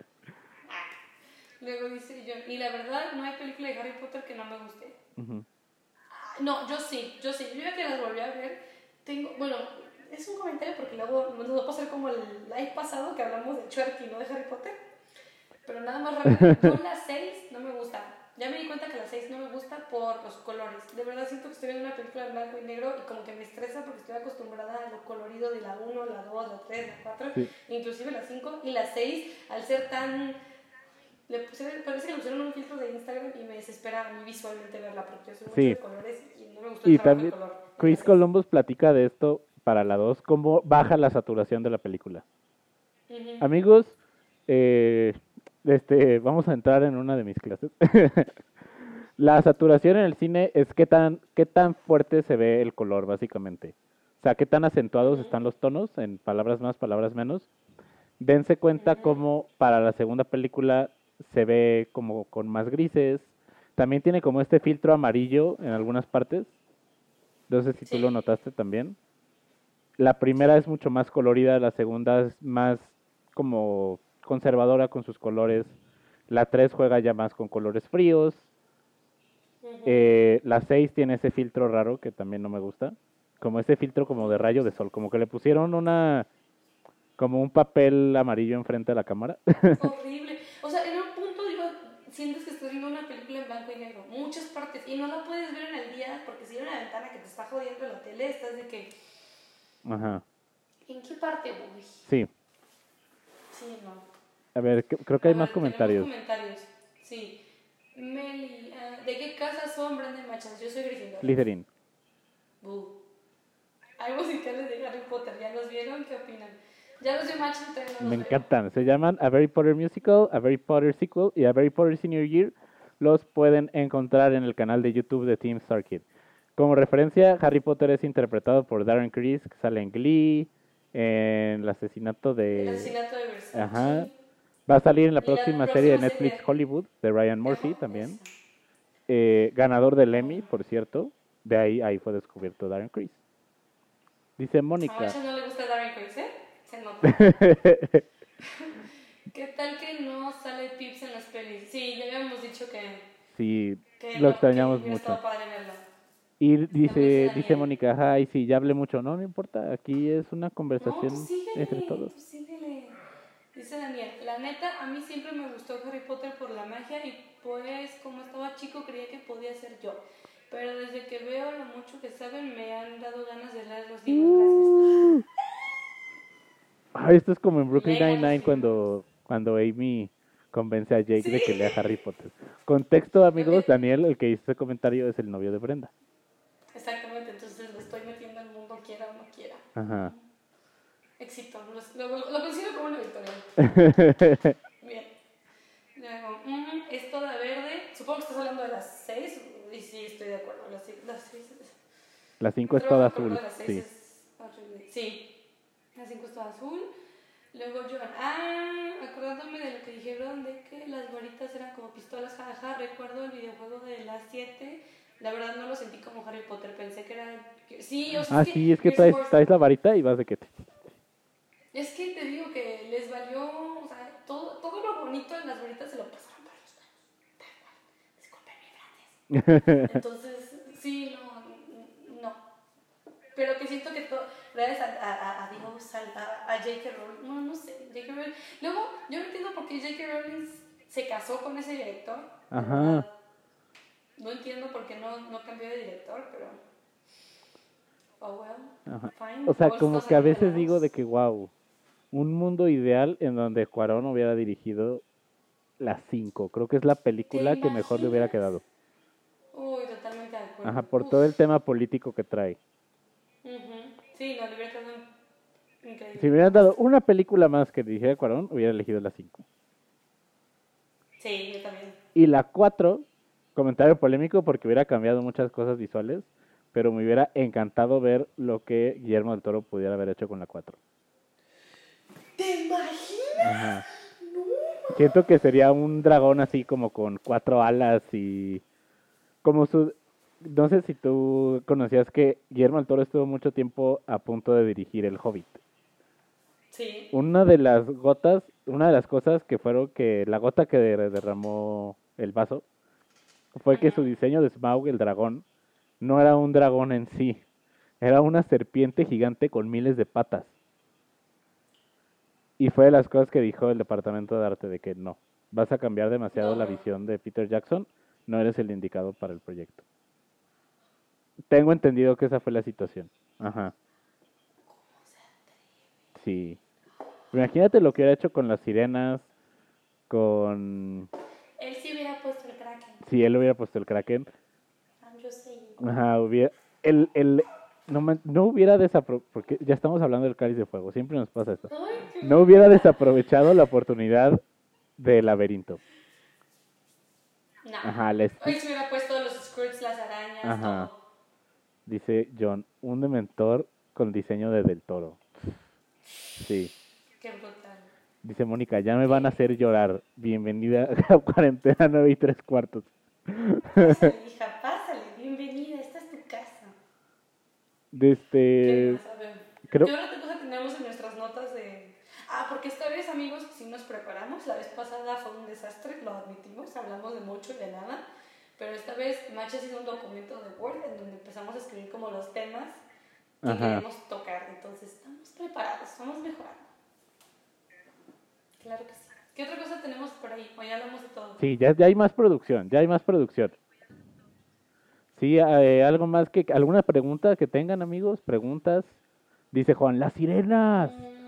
Luego dice yo, y la verdad, no hay película de Harry Potter que no me guste. Ujú. No, yo sí, yo sí. Yo ya que las volví a ver, tengo, bueno, es un comentario porque luego nos va a pasar como el live pasado que hablamos de Chuerky, no de Harry Potter. Pero nada más rápido, yo la 6 no me gusta. Ya me di cuenta que la 6 no me gusta por los colores. De verdad siento que estoy viendo una película en blanco y negro y como que me estresa porque estoy acostumbrada a lo colorido de la 1, la 2, la 3, la 4, inclusive la 5 y la 6 al ser tan le pusieron, parece que le pusieron un filtro de Instagram y me desespera a mí visualmente verla porque yo soy mucho de colores y no me gusta y también Chris Columbus platica de esto para la 2, cómo baja la saturación de la película. Amigos, eh, este, vamos a entrar en una de mis clases. la saturación en el cine es qué tan, qué tan fuerte se ve el color, básicamente. O sea, qué tan acentuados están los tonos, en palabras más, palabras menos. Dense cuenta cómo para la segunda película se ve como con más grises. También tiene como este filtro amarillo en algunas partes. No sé si tú lo notaste también. La primera es mucho más colorida, la segunda es más como conservadora con sus colores. La 3 juega ya más con colores fríos. Eh, la 6 tiene ese filtro raro que también no me gusta. Como ese filtro como de rayo de sol. Como que le pusieron una... Como un papel amarillo enfrente de la cámara. Horrible. O sea, en un punto digo, sientes que estás viendo una película en blanco y negro. Muchas partes. Y no la puedes ver en el día porque si hay una ventana que te está jodiendo la tele, estás de que... Ajá. ¿En qué parte voy? Sí. Sí, no. A ver, creo que hay más comentarios. comentarios. Sí. Meli, uh, ¿de qué casa son Brandon Machas? Yo soy Gryffindor. Slytherin. Buh. Hay musicales de Harry Potter, ¿ya los vieron? ¿Qué opinan? Ya los Machas no Me encantan. Se llaman A Harry Potter Musical, A Harry Potter Sequel y A Harry Potter Senior Year. Los pueden encontrar en el canal de YouTube de Team Star Kid. Como referencia, Harry Potter es interpretado por Darren Criss, que sale en Glee, en el asesinato de... El asesinato de Versace. Ajá. Va a salir en la próxima, serie de Netflix Hollywood de Ryan Murphy también. Eh, ganador del Emmy, por cierto. De ahí, ahí fue descubierto Darren Criss. Dice Mónica. A no le gusta Darren Criss, ¿eh? Nota. ¿Qué tal que no sale Pips en las pelis? Sí, ya habíamos dicho que. Sí, lo extrañamos mucho. Y dice, dice Mónica, ay, sí, ya hablé mucho. No, no importa, aquí es una conversación pues entre todos. Pues Dice Daniel, la neta, a mí siempre me gustó Harry Potter por la magia y pues como estaba chico creía que podía ser yo. Pero desde que veo lo mucho que saben me han dado ganas de leer los libros. Gracias. Ah, esto es como en Brooklyn Nine-Nine cuando, cuando Amy convence a Jake de que lea Harry Potter. Contexto, amigos, Daniel, el que hizo ese comentario es el novio de Brenda. Exactamente, entonces lo estoy metiendo al mundo quiera o no quiera. Ajá. Éxito, lo, lo, considero como una victoria. Bien. Luego, mm, es toda verde. Supongo que estás hablando de las 6. Y sí, estoy de acuerdo. Las 6 la 5 es toda azul. sí. sí, la 5 es toda azul. Luego yo, ah, acordándome de lo que dijeron de que las varitas eran como pistolas, jaja, recuerdo el videojuego de las 7. La verdad no lo sentí como Harry Potter, pensé que era... Sí, o sea, ah, sí, es que traes, traes la varita y vas de que te... Es que te digo que les valió, o sea, todo, todo lo bonito en las bolitas se lo pasaron para los. Disculpen mi Entonces, sí, no, no. Pero que siento que todo, gracias a, a, a Dios, a, a J.K. Rowling, no, no sé, J.K. Rowling. Luego, yo no entiendo por qué J.K. Rowling se casó con ese director. Ajá. No entiendo por qué no, no cambió de director, pero... Oh, well. Ajá. Fine. O sea, como que a veces digo de que, wow, un mundo ideal en donde Cuarón hubiera dirigido las 5. Creo que es la película que mejor le hubiera quedado. Uy, totalmente de acuerdo. Ajá, por todo el tema político que trae. Sí, no, le hubiera quedado increíble. Si hubieran dado una película más que dirigiera Cuarón, hubiera elegido la 5. Sí, yo también. Y la 4, comentario polémico porque hubiera cambiado muchas cosas visuales, pero me hubiera encantado ver lo que Guillermo del Toro pudiera haber hecho con la 4. ¿Te imaginas? Siento que sería un dragón así como con cuatro alas y como su... No sé si tú conocías que Guillermo del Toro estuvo mucho tiempo a punto de dirigir El Hobbit. Sí. Una de las gotas, una de las cosas que fueron que la gota que derramó el vaso fue que su diseño de Smaug, el dragón, no era un dragón en sí, Era una serpiente gigante con miles de patas. Y fue de las cosas que dijo el departamento de arte de que no, vas a cambiar demasiado la visión de Peter Jackson, no eres el indicado para el proyecto. Tengo entendido que esa fue la situación. Ajá. Sí. Imagínate lo que hubiera hecho con las sirenas, con... Él sí hubiera puesto el Kraken. Si él hubiera puesto el Kraken, saying. Ajá, hubiera, el, el, no, no hubiera desaprovechado, porque ya estamos hablando del cáliz de fuego, siempre nos pasa esto. No hubiera desaprovechado la oportunidad del laberinto. No. Ajá, les, Hoy se hubiera puesto los squirts, las arañas, Ajá. todo. Dice John, un dementor con diseño de Del Toro. Sí. Qué brutal. Dice Mónica, ya me van a hacer llorar. Bienvenida a cuarentena 9 y 3 cuartos. Pásale, hija, pásale. Bienvenida, esta es tu casa. ¿Qué Desde, más? A ver. creo- ¿Qué otra cosa tenemos en nuestras notas de...? Ah, porque esta vez, amigos, sí nos preparamos. La vez pasada fue un desastre, lo admitimos. Hablamos de mucho y de nada. Pero esta vez Machas hizo un documento de Word en donde empezamos a escribir como los temas que Ajá. queremos tocar. Entonces, estamos preparados, vamos mejorando. Claro que sí. ¿Qué otra cosa tenemos por ahí? O ya hablamos de todo. Sí, ya, ya hay más producción, ya hay más producción. Sí, eh, algo más que, alguna pregunta que tengan amigos, preguntas. Dice Juan, las sirenas. Mm,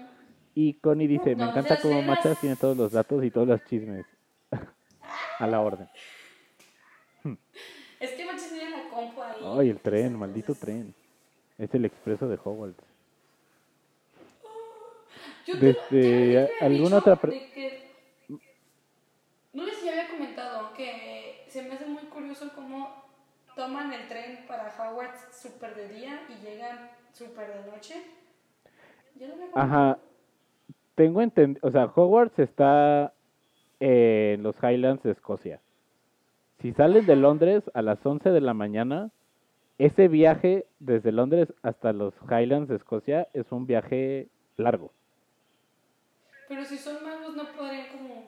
Y Connie dice, me encanta cómo. Machas tiene todos los datos y todos los chismes. A la orden. Es que Machas tiene la compu ahí. Ay, el tren, maldito tren. Es el expreso de Hogwarts. Yo Desde, te- ya- ya te había ¿alguna dicho otra pre- de que- no sé si ya había comentado que se me hace muy curioso cómo toman el tren para Hogwarts súper de día y llegan súper de noche. Ya lo había comentado. Ajá. Tengo entendido, o sea, Hogwarts está en los Highlands de Escocia. Si salen de Londres a las 11 de la mañana, ese viaje desde Londres hasta los Highlands de Escocia es un viaje largo. Pero si son magos no podrían como...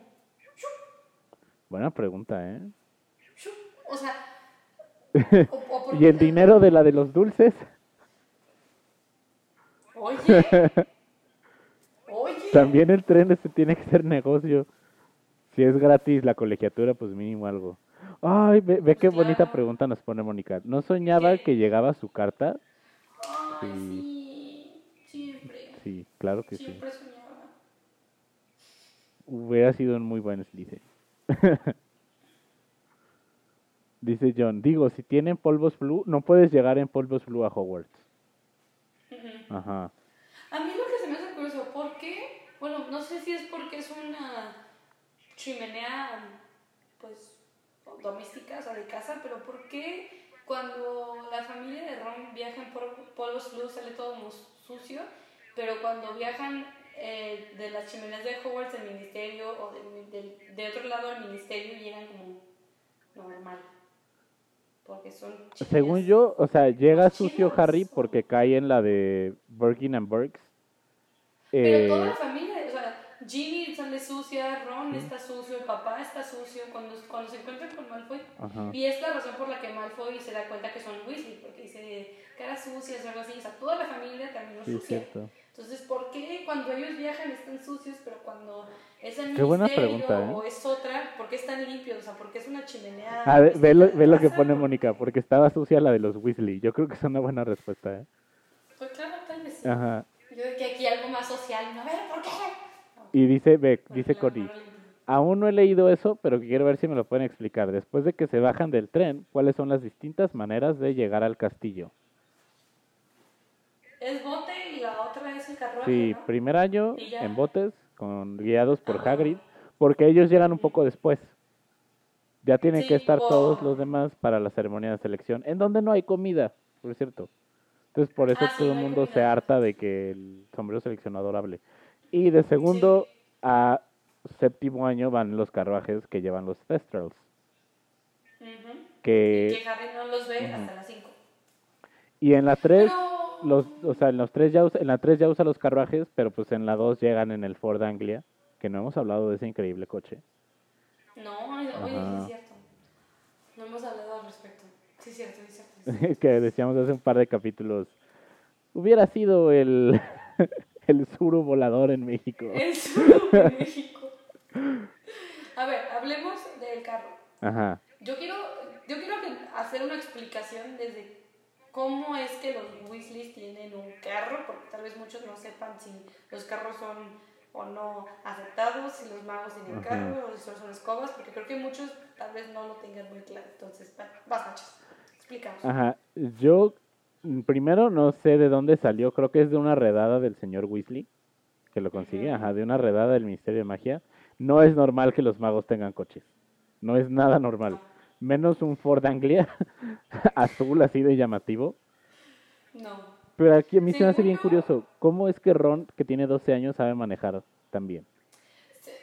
Buena pregunta, ¿eh? O sea... o- o por ¿Y el dinero de la de los dulces? Oye. Oye. También el tren este tiene que ser negocio. Si es gratis la colegiatura, pues mínimo algo. Ay, ve, ve qué bonita pregunta nos pone Mónica. ¿No soñaba ¿Qué? que llegaba su carta? Ay, sí. Siempre. Sí, claro que sí. Siempre soñaba. Hubiera sido un muy buen dice. dice John, digo, si tienen polvos blue, no puedes llegar en polvos blue a Hogwarts. Ajá. A mí lo que se me hace curioso, ¿por qué? Bueno, no sé si es porque es una chimenea, pues, doméstica, o sea, de casa, pero ¿por qué cuando la familia de Ron viaja en por- polvos blue sale todo como sucio, pero cuando viajan eh, de las chimeneas de Hogwarts al ministerio o de, de- de otro lado al ministerio llegan como normal? Porque son Según chimeneas- yo, o sea, llega sucio Harry porque cae en la de Birkin and Burks. Pero toda Eh, la familia, o sea, Ginny sale sucia, Ron está sucio, el papá está sucio cuando, cuando se encuentran con Malfoy. ajá. Y es la razón por la que Malfoy se da cuenta que son Weasley, porque dice caras sucias o algo así. O sea, toda la familia también es Sí, sucia. cierto. Entonces, ¿por qué cuando ellos viajan están sucios, pero cuando es el Qué buena ministerio pregunta, ¿eh? o es otra, ¿por qué están limpios? O sea, ¿por qué es una chimenea? Ah, ve, ve lo, ve lo que pone Mónica, porque estaba sucia la de los Weasley. Yo creo que es una buena respuesta, ¿eh? Pues claro, tal vez sí. Ajá. Yo de que aquí algo más social, no, a ver. Y dice, ve, dice Cody, aún no he leído eso, pero quiero ver si me lo pueden explicar. Después de que se bajan del tren, ¿cuáles son las distintas maneras de llegar al castillo? Es bote y la otra es el carruaje, Sí, ¿no? primer año en botes, con guiados por Ajá. Hagrid, porque ellos llegan un poco después. Ya tienen que estar todos los demás para la ceremonia de selección, en donde no hay comida, por cierto. Entonces por eso Ah, sí, todo el mundo se harta de que el sombrero seleccionador hable. Y de segundo a séptimo año van los carruajes que llevan los Thestrals, que que Harry no los ve Eh, Ujú. hasta las 5. y en la 3 Pero... los o sea, en los tres ya usa, en la 3 ya usa los carruajes, pero pues en la 2 llegan en el Ford Anglia, que no hemos hablado de ese increíble coche. No, oye, sí es cierto. No hemos hablado al respecto. Sí es cierto, sí es cierto. sí es cierto. que decíamos hace un par de capítulos hubiera sido el, el suru volador en México. El suru de México. A ver, hablemos del carro. Ajá. Yo quiero, yo quiero hacer una explicación desde cómo es que los Weasleys tienen un carro, porque tal vez muchos no sepan si los carros son o no aceptados, si los magos tienen carro o si solo son escobas, porque creo que muchos tal vez no lo tengan muy claro. Entonces, vas, machos, explicamos. Ajá, yo primero no sé de dónde salió, creo que es de una redada del señor Weasley, que lo consigue, ajá, de una redada del Ministerio de Magia. No es normal que los magos tengan coches, no es nada normal menos un Ford Anglia azul así de llamativo. No. Pero aquí a mí se me hace bien curioso, ¿cómo es que Ron, que tiene 12 años, sabe manejar también?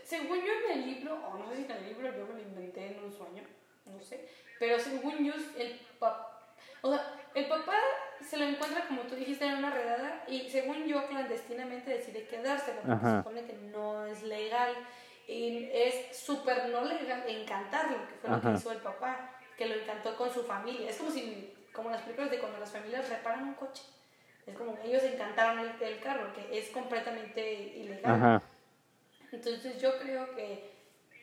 según yo en el libro, o no sé si en el libro yo me lo inventé en un sueño, no sé, pero según yo el papá, o sea, el papá se lo encuentra como tú dijiste en una redada y según yo clandestinamente decide quedárselo, porque se supone que no es legal y es súper no legal encantarlo, que fue lo que hizo el papá, que lo encantó con su familia. Es como si, como las películas de cuando las familias reparan un coche. Es como ellos encantaron el, el carro, que es completamente ilegal. Entonces yo creo que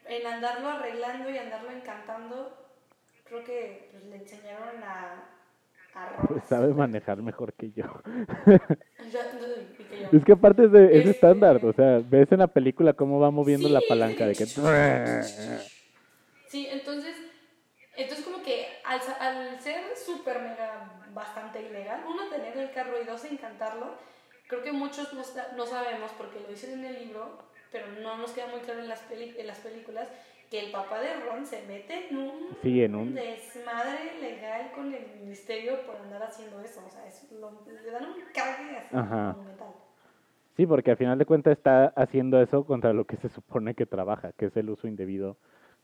en andarlo arreglando y andarlo encantando, creo que pues, le enseñaron a, pues sabe manejar mejor que yo. es que aparte es, de, es estándar, o sea, ves en la película cómo va moviendo la palanca de que... Sí, entonces, entonces como que al, al ser súper mega bastante ilegal, uno tener el carro y dos encantarlo, creo que muchos no, no sabemos porque lo dicen en el libro, pero no nos queda muy claro en las, en las películas, que el papá de Ron se mete en un, desmadre legal con el ministerio por andar haciendo eso. O sea, es, le dan un cague así monumental. Sí, porque al final de cuentas está haciendo eso contra lo que se supone que trabaja, que es el uso indebido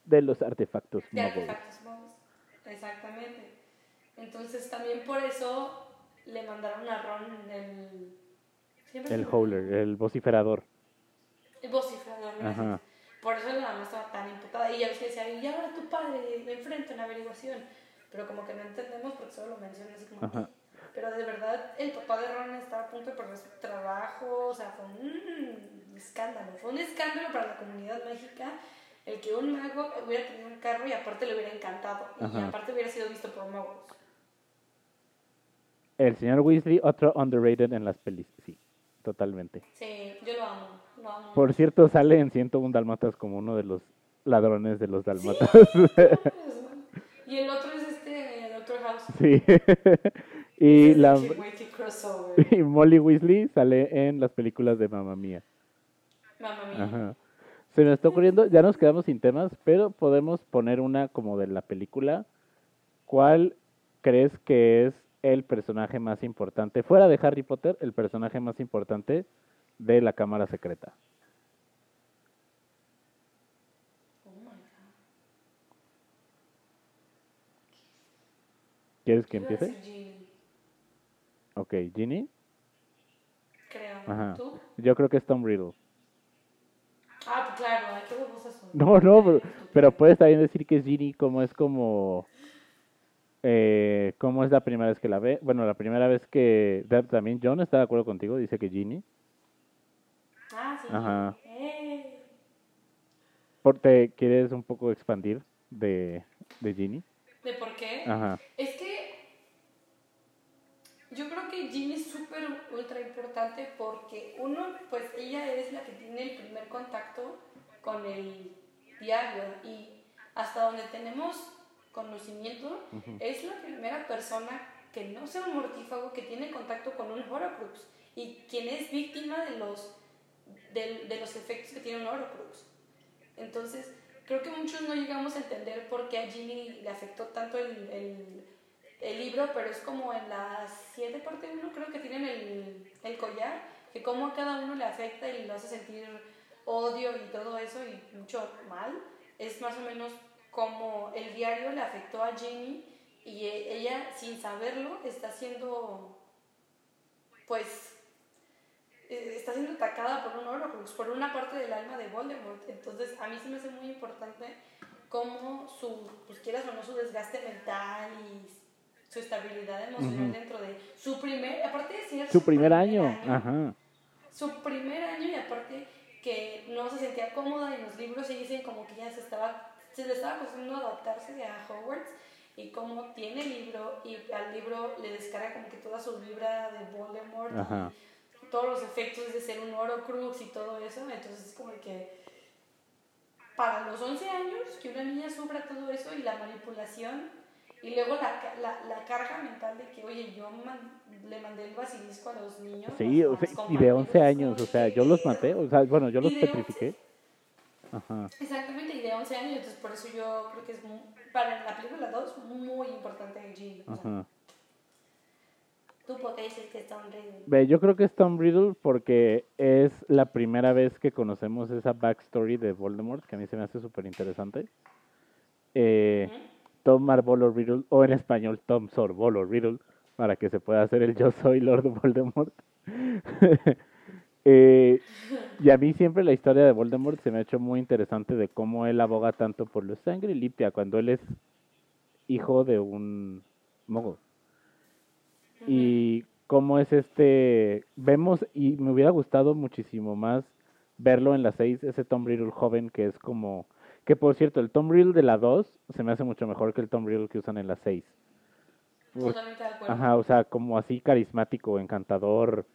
de los artefactos de artefactos Exactamente. Entonces también por eso le mandaron a Ron el... El Howler, el vociferador. El vociferador, Ajá. Por eso la mamá estaba tan imputada. Y ves que decía, y ahora tu padre me enfrenta en averiguación. Pero como que no entendemos porque solo lo mencionan así como. Pero de verdad, el papá de Ron estaba a punto de perder su trabajo. O sea, fue un escándalo. Fue un escándalo para la comunidad mágica el que un mago hubiera tenido un carro y aparte le hubiera encantado. Y aparte hubiera sido visto por magos. El señor Weasley, otro underrated en las pelis, sí, totalmente. Sí, yo lo amo. Por cierto, sale en 101 Dalmatas como uno de los ladrones de los Dalmatas. y el otro es este, el otro House. Sí. y, la, y Molly Weasley sale en las películas de Mamma Mía. Mamma Mía. Ajá. Se me está ocurriendo, ya nos quedamos sin temas, pero podemos poner una como de la película. ¿Cuál crees que es el personaje más importante, fuera de Harry Potter, el personaje más importante de la Cámara Secreta. ¿Quieres que empiece? Ok, Ginny. Creo. ¿Tú? Yo creo que es Tom Riddle. Ah, pues claro, ¿qué son? No, no, pero, pero puedes también decir que es Ginny como es como... Eh, ¿Cómo es la primera vez que la ve? Bueno, la primera vez que... También John está de acuerdo contigo, dice que Ginny. Ah, sí. Ajá. ¿Por te quieres un poco expandir de, de Ginny? ¿De por qué? Ajá. Es que yo creo que Ginny es súper ultra importante porque uno, pues ella es la que tiene el primer contacto con el diario y hasta donde tenemos conocimiento es la primera persona que no sea un mortífago que tiene contacto con un Horcrux y quien es víctima de los de, de los efectos que tiene un Horcrux. Entonces, creo que muchos no llegamos a entender por qué a Ginny le afectó tanto el, el, libro, pero es como en la 7 parte 1 creo que tienen el, el collar, que como a cada uno le afecta y lo hace sentir odio y todo eso y mucho mal. Es más o menos como el diario le afectó a Ginny y ella sin saberlo está haciendo pues eh, está siendo atacada por un Horcrux, por una parte del alma de Voldemort. Entonces, a mí se me hace muy importante cómo su, pues quieras o no, su desgaste mental y su estabilidad emocional dentro de su primer, aparte de ser su primer año. Ajá. Su primer año y aparte que no se sentía cómoda en los libros y dicen como que ya se estaba, se le estaba costando adaptarse a Hogwarts y como tiene libro y al libro le descarga como que toda su vibra de Voldemort Ajá. y todos los efectos de ser un Horcrux y todo eso, entonces es como que para los 11 años que una niña sufra todo eso y la manipulación y luego la, la, la carga mental de que, oye, yo man- le mandé el basilisco a los niños. Sí, o sea, y de compañeros, 11 años, o sea, yo los maté, o sea, bueno, yo los petrifiqué. Ajá. Exactamente, y de 11 años, entonces por eso yo creo que es mu- para la película 2 muy importante Ginny. O sea, Ajá. ¿Tú por qué dices que está un rey? Ve, yo creo que es Tom Riddle porque es la primera vez que conocemos esa backstory de Voldemort, que a mí se me hace súper interesante. Eh, Tom Marvolo Riddle, o en español Tom Sorbolo Riddle, para que se pueda hacer el yo soy Lord Voldemort. Eh, y a mí siempre la historia de Voldemort se me ha hecho muy interesante de cómo él aboga tanto por la sangre limpia cuando él es hijo de un mogo. Y cómo es este, vemos, y me hubiera gustado muchísimo más verlo en la 6, ese Tom Riddle joven que es como, que por cierto, el Tom Riddle de la 2 se me hace mucho mejor que el Tom Riddle que usan en la 6. Totalmente de acuerdo. Ajá, o sea, como así carismático, encantador,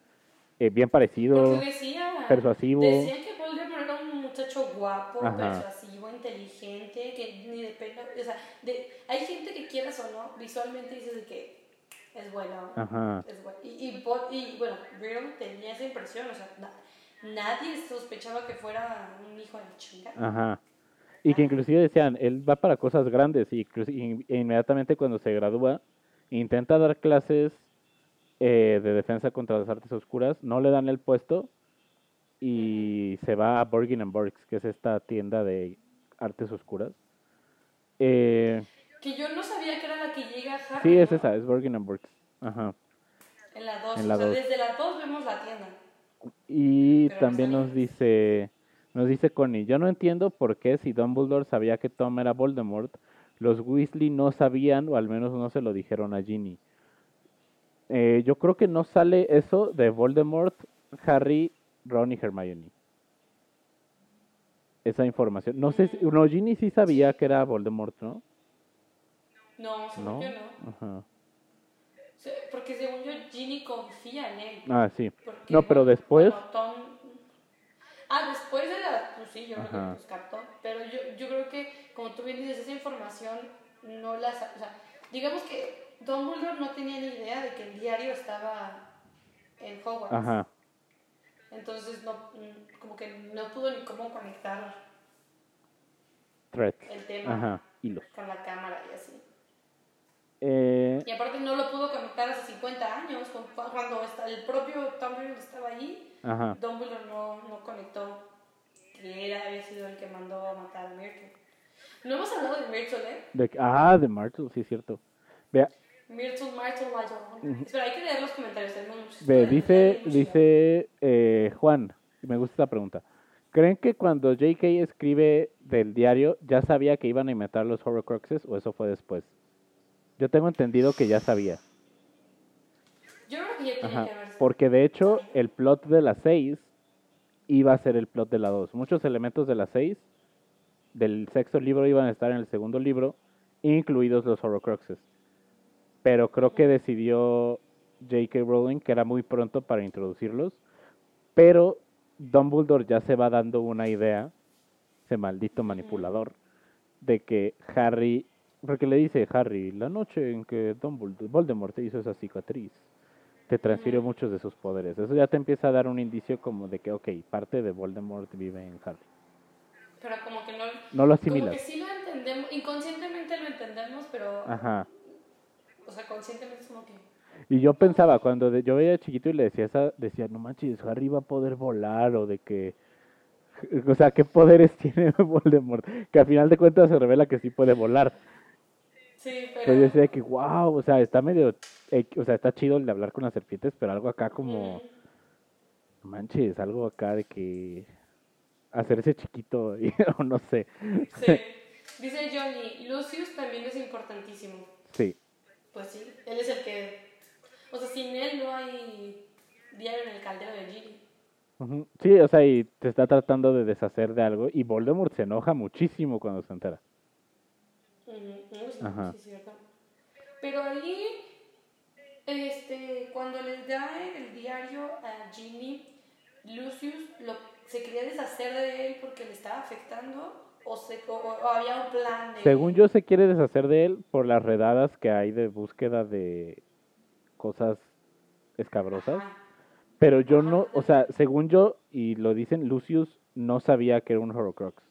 eh, bien parecido. Decía, persuasivo. Decían que Voldemort era un muchacho guapo, Ajá. persuasivo, inteligente, que ni de pena. O sea, de, hay gente que quieras o no, visualmente dices de que es bueno. Ajá. Es bueno. Y, y, y, bueno, Riddle tenía esa impresión, o sea, na- nadie sospechaba que fuera un hijo de la chingada. Ajá. Y que inclusive decían, él va para cosas grandes y, e inmediatamente cuando se gradúa intenta dar clases eh, de defensa contra las artes oscuras, no le dan el puesto y se va a Borgin and Burkes, que es esta tienda de artes oscuras. Eh, Que yo no sabía que era la que llega a Harry. sí, es ¿no? esa, es Borgin and Burkes. Ajá. En la 2. En la o sea, dos. desde la 2 vemos la tienda. Y Pero también nos dice, nos dice Connie, yo no entiendo por qué si Dumbledore sabía que Tom era Voldemort, los Weasley no sabían, o al menos no se lo dijeron a Ginny. Eh, yo creo que no sale eso de Voldemort, Harry, Ron y Hermione. Esa información. No sé, si, no, Ginny sí sabía que era Voldemort, ¿no? No, según No. yo no. Ajá. Porque según yo, Ginny confía en él. Ah, sí. Porque, No, pero después- Tom... Ah, después de la... Pues sí, yo creo Ajá. que pues captó. Pero yo, yo creo que, como tú bien dices, esa información no la... O sea, digamos que Dumbledore no tenía ni idea de que el diario estaba en Hogwarts. Ajá. Entonces, no, como que no pudo ni cómo conectar el tema Ajá. Con la cámara y así. Eh, Y aparte no lo pudo conectar hace 50 años, cu- cuando el propio Riddle estaba allí. ajá. Dumbledore no, no conectó que era había sido el que mandó a matar a Myrtle. No hemos hablado de Myrtle, ¿eh? De, ah, de Martel, sí es cierto. Vea, Myrtle, Myrtle, Myrtle. Espera, hay que leer los comentarios, tenemos muchos. Ve, dice, dice eh, Juan, me gusta esta pregunta. ¿Creen que cuando JK escribe del diario ya sabía que iban a inventar los Horcruxes o eso fue después? Yo tengo entendido que ya sabía. Yo creo que ya tiene Ajá, que haberse. porque de hecho el plot de la 6 iba a ser el plot de la 2. Muchos elementos de la 6 del sexto libro iban a estar en el segundo libro, incluidos los Horcruxes. Pero creo que decidió J.K. Rowling que era muy pronto para introducirlos. Pero Dumbledore ya se va dando una idea, ese maldito manipulador, de que Harry, porque le dice Harry, la noche en que Dumbledore, Voldemort te hizo esa cicatriz, te transfiere Ujú. muchos de sus poderes. Eso ya te empieza a dar un indicio como de que, ok, parte de Voldemort vive en Harry. Pero como que no. No lo Como que asimilas. sí lo entendemos, inconscientemente lo entendemos, pero. Ajá. O sea, conscientemente es como que. Y yo pensaba, cuando de- yo veía chiquito y le decía esa, decía, no manches, Harry va a poder volar o de que... O sea, ¿qué poderes tiene Voldemort? Que al final de cuentas se revela que sí puede volar. Sí, pero. Pero yo decía que, wow, o sea, está medio... o sea, está chido el de hablar con las serpientes, pero algo acá como... No manches, algo acá de que... Hacerse chiquito, o no sé. Sí. Dice Johnny, Lucius también es importantísimo. Sí, Pues sí, él es el que. O sea, sin él no hay. diario en el caldero de Ginny. Ujú. Sí, o sea, y te está tratando de deshacer de algo y Voldemort se enoja muchísimo cuando se entera. Ujú, ujú, sí, sí, cierto. Pero ahí, este, cuando les da el diario a Ginny, Lucius lo, se quería deshacer de él porque le estaba afectando o, se, o, o había un plan de... Según yo, se quiere deshacer de él por las redadas que hay de búsqueda de cosas escabrosas. Ajá. Pero yo Ajá. no, o sea, según yo, y lo dicen, Lucius no sabía que era un Horcrux.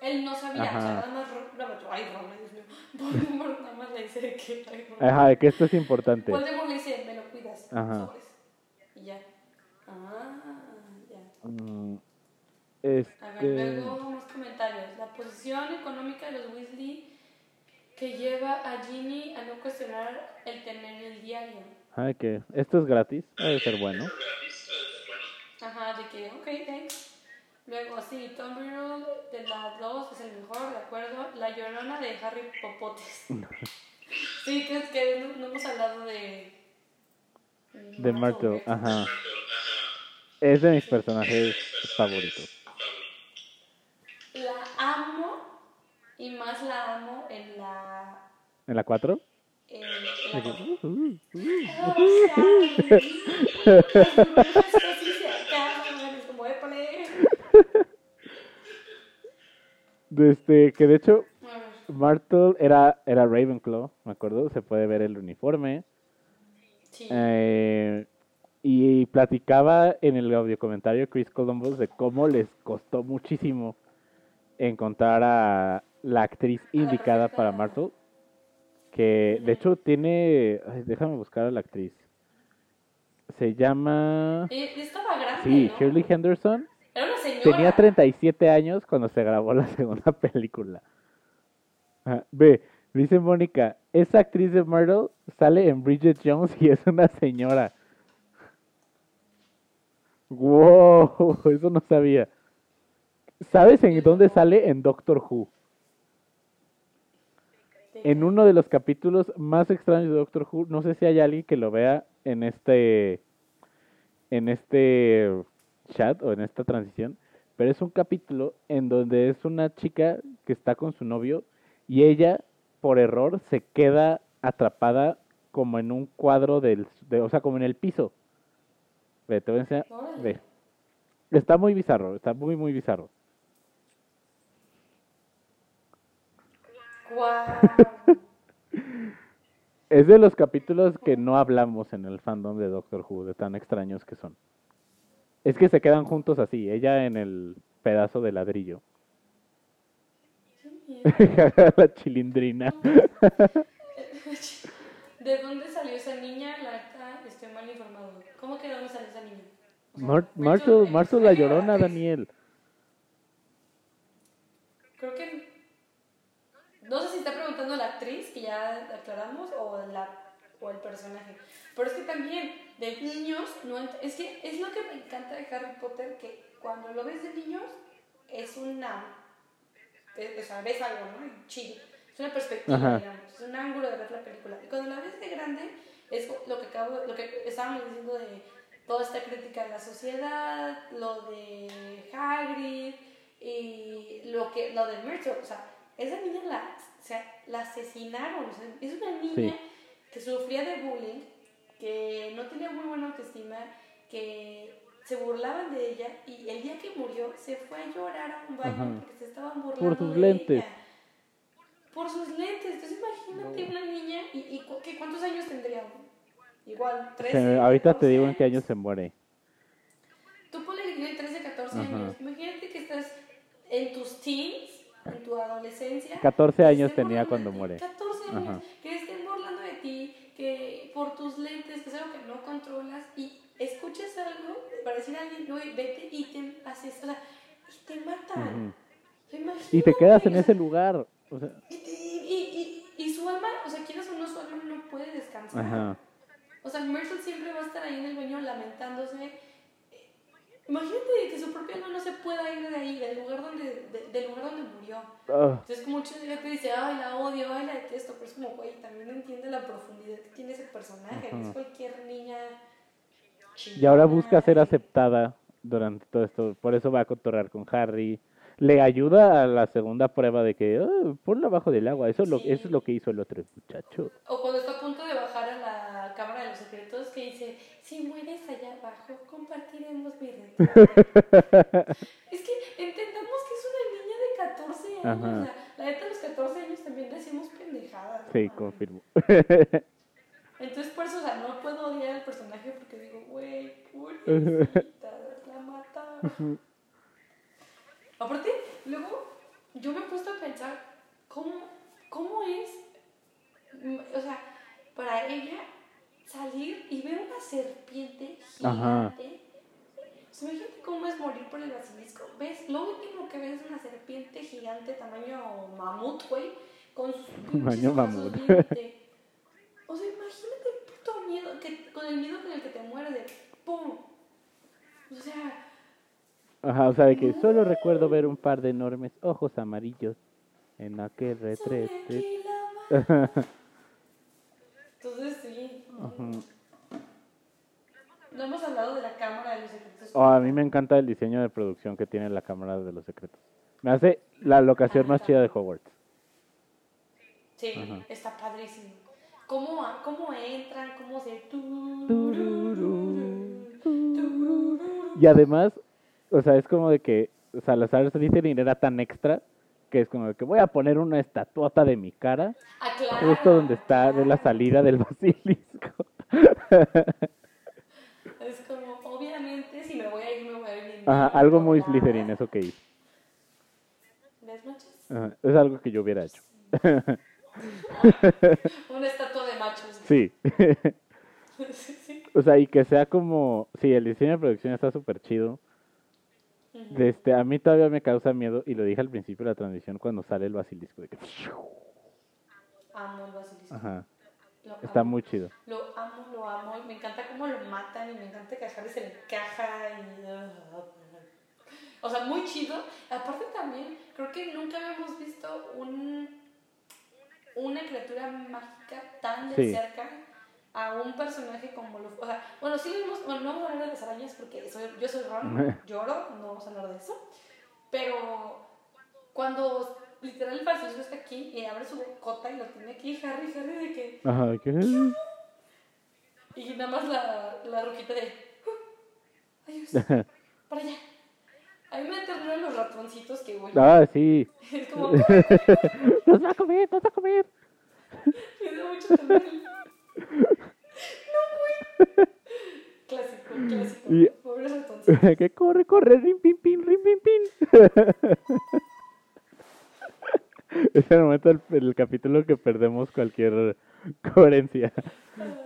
Él no sabía, o sea, Ajá. nada más... No, ay, Ron, Dios mío. Voldemort nada más le dice que... ay, Ron. Ajá, de que esto es importante. Voldemort le dice, me lo cuidas, Ajá. sobres. Y ya. Ah, ya. Mm, A ver, Este, luego más comentarios. La posición económica de los Weasley que lleva a Ginny a no cuestionar el tener el diario. ay, que esto es gratis, debe ser bueno. Ajá, de que, ok, thanks. Luego, sí, Tom Riddle de la 2 es el mejor, de acuerdo. La llorona de Harry Popotes. sí, que es que no, no hemos hablado de. De Martel, ajá. Es de mis personajes favoritos. La amo y más la amo en la. ¿En la 4? En, la Uh, Este, que de hecho, Martel era, era Ravenclaw, me acuerdo, se puede ver el uniforme. Eh, y platicaba en el audio comentario Chris Columbus de cómo les costó muchísimo encontrar a la actriz indicada para Martel. Que de hecho tiene. ay, déjame buscar a la actriz. Se llama. Eh, Estaba grande. Sí, ¿no? Shirley Henderson. Señora. Tenía 37 años cuando se grabó la segunda película. Ah, Ve, dice Mónica, esa actriz de Myrtle sale en Bridget Jones y es una señora. Wow, eso no sabía. ¿Sabes en dónde sale? En Doctor Who. En uno de los capítulos más extraños de Doctor Who, no sé si hay alguien que lo vea en este en este chat o en esta transición, pero es un capítulo en donde es una chica que está con su novio y ella por error se queda atrapada como en un cuadro del, de- o sea, como en el piso. Ve, te voy a enseñar. Ve. Está muy bizarro, está muy muy bizarro. Es de los capítulos que no hablamos en el fandom de Doctor Who, de tan extraños que son. Es que se quedan juntos así, ella en el pedazo de ladrillo. La chilindrina. ¿De dónde salió esa niña? La estoy mal informado. ¿Cómo que de dónde salió esa niña? O sea, Mar la llorona. Daniel. Creo que. No sé si está preguntando la actriz, que ya aclaramos, o, la, o el personaje. Pero es que también, de niños, no es que es lo que me encanta de Harry Potter, que cuando lo ves de niños, es una. es- O sea, ves algo, ¿no? Chido. Es una perspectiva, Ajá. digamos. Es un ángulo de ver la película. Y cuando la ves de grande, es lo que, acabo, lo que estábamos diciendo de toda esta crítica de la sociedad, lo de Hagrid y lo que lo de Myrtle, o sea, esa niña la, o sea, la asesinaron, o sea, es una niña Sí. que sufría de bullying, que no tenía muy buena autoestima, que se burlaban de ella y el día que murió se fue a llorar a un baño Ajá. porque se estaban burlando sus de lentes. ella. Por sus lentes. Entonces imagínate una niña y, y cu- ¿qué- ¿cuántos años tendría? Igual, 13. Se- ahorita te 14 digo en qué año se muere. Tú ponle que tiene 13, 14 Ajá. años. Imagínate que estás en tus teens, en tu adolescencia. 14 que años tenía cuando muere. 14 años. Ajá. Que estén burlando de ti, que por tus lentes, que es algo que no controlas, y escuchas algo para decir a alguien, no, vete y te haces, o sea, y te matan. Y te quedas en ese lugar. O sea, Y, y, y, y su alma, o sea, quieras o no, su alma no puede descansar. ajá. O sea, Myrtle siempre va a estar ahí en el baño lamentándose. Imagínate que su propia no se pueda ir de ahí, del lugar donde, de- del lugar donde murió. Ah, Entonces, como mucha gente dice, ay, la odio, ay, la detesto, pero es como, güey, también entiende la profundidad que tiene ese personaje. No Ajá. es cualquier niña Y ahora busca ser aceptada durante todo esto. Por eso va a cotorrear con Harry. Le ayuda a la segunda prueba de que, "Ah, ponla abajo del agua. Eso es, lo, Sí. eso es lo que hizo el otro muchacho. O cuando está a punto de bajar a la cámara de los secretos que dice, si mueres allá abajo, compartiremos mi es que entendamos que es una niña de 14 años. Ajá. O sea, la neta a los 14 años también decimos pendejadas. ¿no? Sí, confirmo. Entonces por eso, o sea, no puedo odiar al personaje porque digo, güey, pobrecita, la mataron. Aparte, luego yo me he puesto a pensar cómo, cómo es, o sea, para ella salir y ver una serpiente Ajá. gigante. O sea, imagínate cómo es morir por el basilisco. ¿Ves? Lo último que ves es una serpiente gigante tamaño mamut, güey, con sus Tamaño mamut. O sea, imagínate el puto miedo, que, con el miedo con el que te mueres de ¡pum! O sea, Ajá, o sea, de que solo recuerdo ver un par de enormes ojos amarillos en aquel retrete. Entonces, sí. No hemos hablado de la cámara de los secretos. Oh, a mí me encanta el diseño de producción que tiene la Cámara de los Secretos. Me hace la locación más chida de Hogwarts. Sí, Ajá. está padrísimo. ¿Cómo, cómo entran? ¿Cómo se.? Y además, o sea, es como de que Salazar Slytherin era tan extra que es como que voy a poner una estatuota de mi cara Ah, claro, justo donde está de la salida del basilisco. Es como, obviamente, si me voy a ir, me voy a ir. Ajá, algo muy. Slytherin eso que hizo. ¿Ves, machos? Ajá, es algo que yo hubiera hecho. Una estatua de machos. Sí. sí, sí. O sea, y que sea como, sí, el diseño de producción está súper chido. Este, a mí todavía me causa miedo, y lo dije al principio de la transmisión cuando sale el basilisco. De que, Amo el basilisco. ajá, Lo está amo. muy chido. Lo amo, lo amo. Y me encanta cómo lo matan y me encanta que a Harry se le encaja y... O sea, muy chido. Aparte también, creo que nunca habíamos visto un, una criatura mágica tan de Sí. cerca a un personaje como lo... O sea, bueno, sí. Bueno, no vamos a hablar de las arañas porque soy, yo soy Ron, lloro, no vamos a hablar de eso. Pero cuando literal el basilisco está aquí y abre su bocota y lo tiene aquí, Harry, Harry de que... Ajá, de que, Y nada más la, la rojita de. "Uh, Adiós. Para allá. A mí me aterran los ratoncitos que huelen. ah, sí, Es como. nos va a comer, nos va a comer. Me da mucho terror. No, güey. Clásico, clásico. Y- ratoncitos. que corre, corre, rim, pim, pim, rim, pim, pim. es el momento del el capítulo que perdemos cualquier coherencia.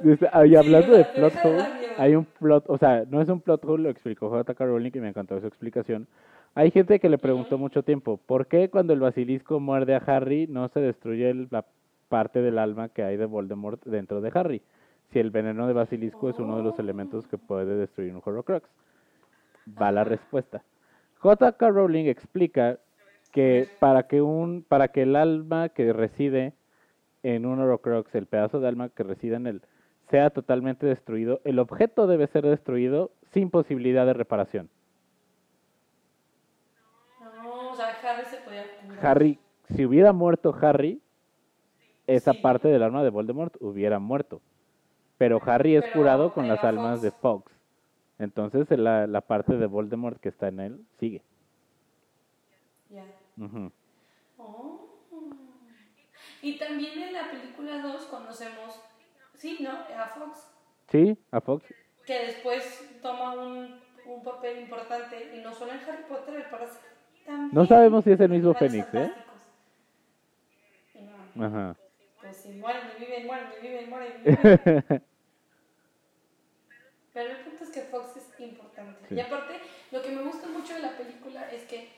Y Sí, hablando de ¿verdad? Te plot de hole, hay un plot, o sea, no es un plot hole, lo explicó J.K. Rowling y me encantó su explicación. Hay gente que le preguntó mucho tiempo, ¿por qué cuando el basilisco muerde a Harry no se destruye la parte del alma que hay de Voldemort dentro de Harry? Si el veneno de basilisco es uno de los elementos que puede destruir un Horrocrux. Va la respuesta. J.K. Rowling explica que para que un para que el alma que reside en un Horrocrux, el pedazo de alma que reside en él, sea totalmente destruido, el objeto debe ser destruido sin posibilidad de reparación. No, o sea, Harry se podía curar. Harry, si hubiera muerto Harry, esa Sí. parte del alma de Voldemort hubiera muerto. Pero Harry es Pero curado con las almas Fox. de Fox. Entonces la, la parte de Voldemort que está en él sigue. Ya. Oh. Y también en la película 2 conocemos. Sí, ¿no? A Fox. Sí, a Fox. que después toma un, un papel importante y no solo en Harry Potter, también No sabemos si es el mismo Fénix, ¿eh? No, Ajá. pues si mueren viven, mueren viven, mueren viven. Pero el punto es que Fox es importante. Sí. Y aparte, lo que me gusta mucho de la película es que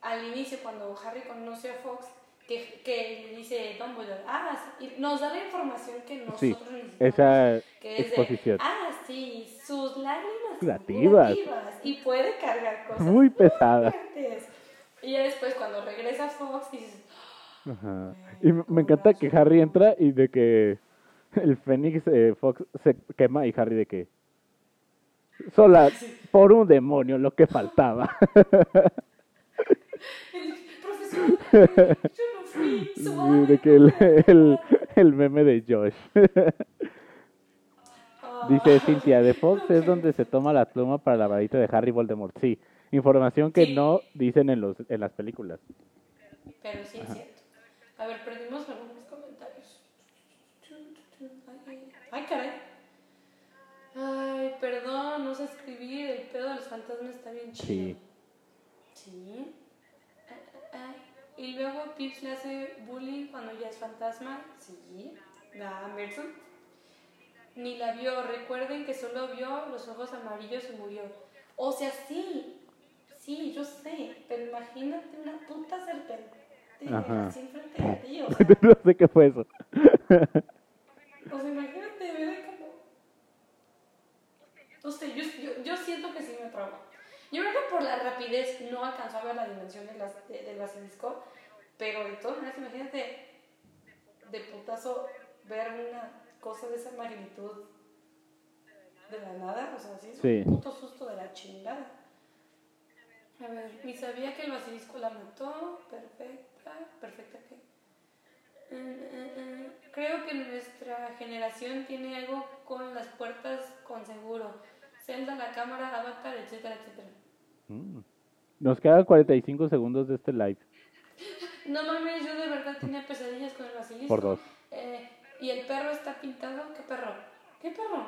al inicio, cuando Harry conoce a Fox, que, que le dice Dumbledore, ah, sí", y nos da la información que nosotros Sí, necesitamos. esa que es de, exposición. ah, sí, sus lágrimas curativas y puede cargar cosas Muy pesada. fuertes. Y ya después, cuando regresa Fox, dices, Ajá. Y me- me encanta que Harry entra y de que el Fénix eh, Fox se quema y Harry de que... Sola por un demonio, lo que faltaba. El profesor, yo no fui, Sí, suave. de que el, el, el meme de Josh. Ah, Dice Cintia, de Fox es donde se toma la pluma para la varita de Harry Voldemort. Sí, información que Sí. no dicen en, los, en las películas. Pero sí es cierto. A ver, perdimos algunos comentarios. Ay, caray. Ay, perdón, no sé escribir. El pedo de los fantasmas está bien chido. Sí. Sí. Y luego Pips le hace bullying cuando ya es fantasma. Sí. La Merson. Ni la vio. Recuerden que solo vio los ojos amarillos y murió. O sea, sí. Sí, yo sé. Pero imagínate una puta serpiente. Ajá. Así enfrente de ti. O sea, no sé qué fue eso. o sea, imagínate ver como. No sé, yo, yo, yo siento que sí me trauma. Yo creo que por la rapidez no alcanzó a ver la dimensión de las- de- del basilisco, pero de todas maneras, imagínate de putazo ver una cosa de esa magnitud de la nada, o sea, sí es Sí. un puto susto de la chingada. A ver, ni sabía que el basilisco la mató, perfecta, perfecta qué. Eh, eh, eh, Creo que nuestra generación tiene algo con las puertas con seguro. Zelda, la cámara, Avatar, etcétera, etcétera. Mm. Nos quedan 45 segundos de este live. No mames, yo de verdad tenía pesadillas con el basilisco. Por dos. Eh, y el perro está pintado. ¿Qué perro? ¿Qué perro?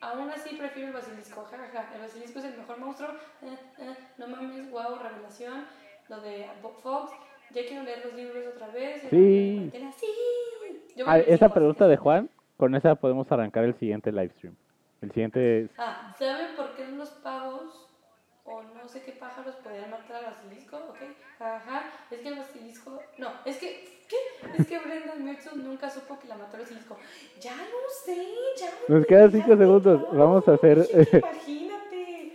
Aún así prefiero el basilisco. Ja, ja, ja. El basilisco es el mejor monstruo. Eh, eh, no mames, wow, revelación. Lo de Bob Fox. Ya quiero leer los libros otra vez. Sí. Sí. Yo Ah, esa pregunta de Juan, con esa podemos arrancar el siguiente live stream. El siguiente es... Ah, ¿saben por qué los pavos o no sé qué pájaros podían matar al basilisco? ¿Ok? Ajá, es que el basilisco... No, es que... ¿Qué? Es que Brendan Merton nunca supo que la mató el basilisco. Ya lo sé, ya lo Nos quedan ya cinco me segundos. trago. Vamos a hacer- Imagínate.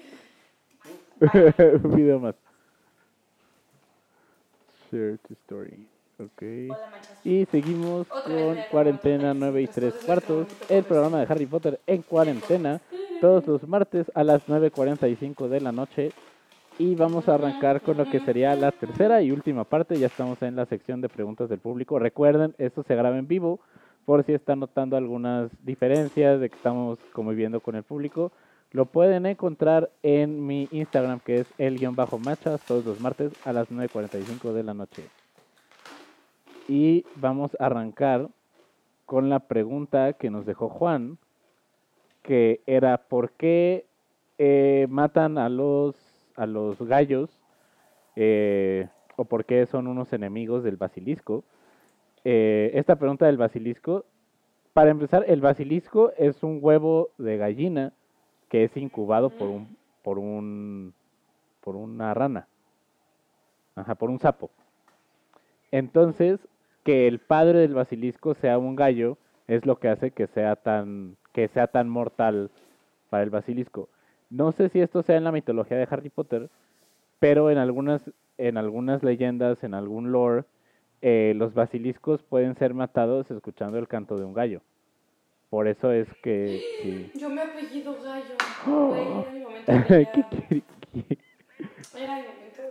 Un video más. Share to story. Ok. Hola, machas. Y seguimos con Cuarentena agarraron 9 y después 3 de cuartos, el programa de Harry Potter en cuarentena, todos los martes a las 9.45 de la noche. Y vamos a arrancar con lo que sería la tercera y última parte. Ya estamos en la sección de preguntas del público. Recuerden, esto se graba en vivo por si están notando algunas diferencias de que estamos conviviendo con el público. Lo pueden encontrar en mi Instagram que es el-machas todos los martes a las 9.45 de la noche. Y vamos a arrancar con la pregunta que nos dejó Juan, que era ¿por qué eh, matan a los, a los gallos? Eh, ¿O por qué son unos enemigos del basilisco? Eh, esta pregunta del basilisco, para empezar, el basilisco es un huevo de gallina que es incubado por un, por un, por una rana, ajá, por un sapo. Entonces, que el padre del basilisco sea un gallo es lo que hace que sea tan que sea tan mortal para el basilisco. No sé si esto sea en la mitología de Harry Potter, pero en algunas en algunas leyendas, en algún lore, eh, los basiliscos pueden ser matados escuchando el canto de un gallo. Por eso es que sí. Yo me apellido Gallo. Oh. Güey, era mi momento de ¿Qué brillar. quiere- qué? Era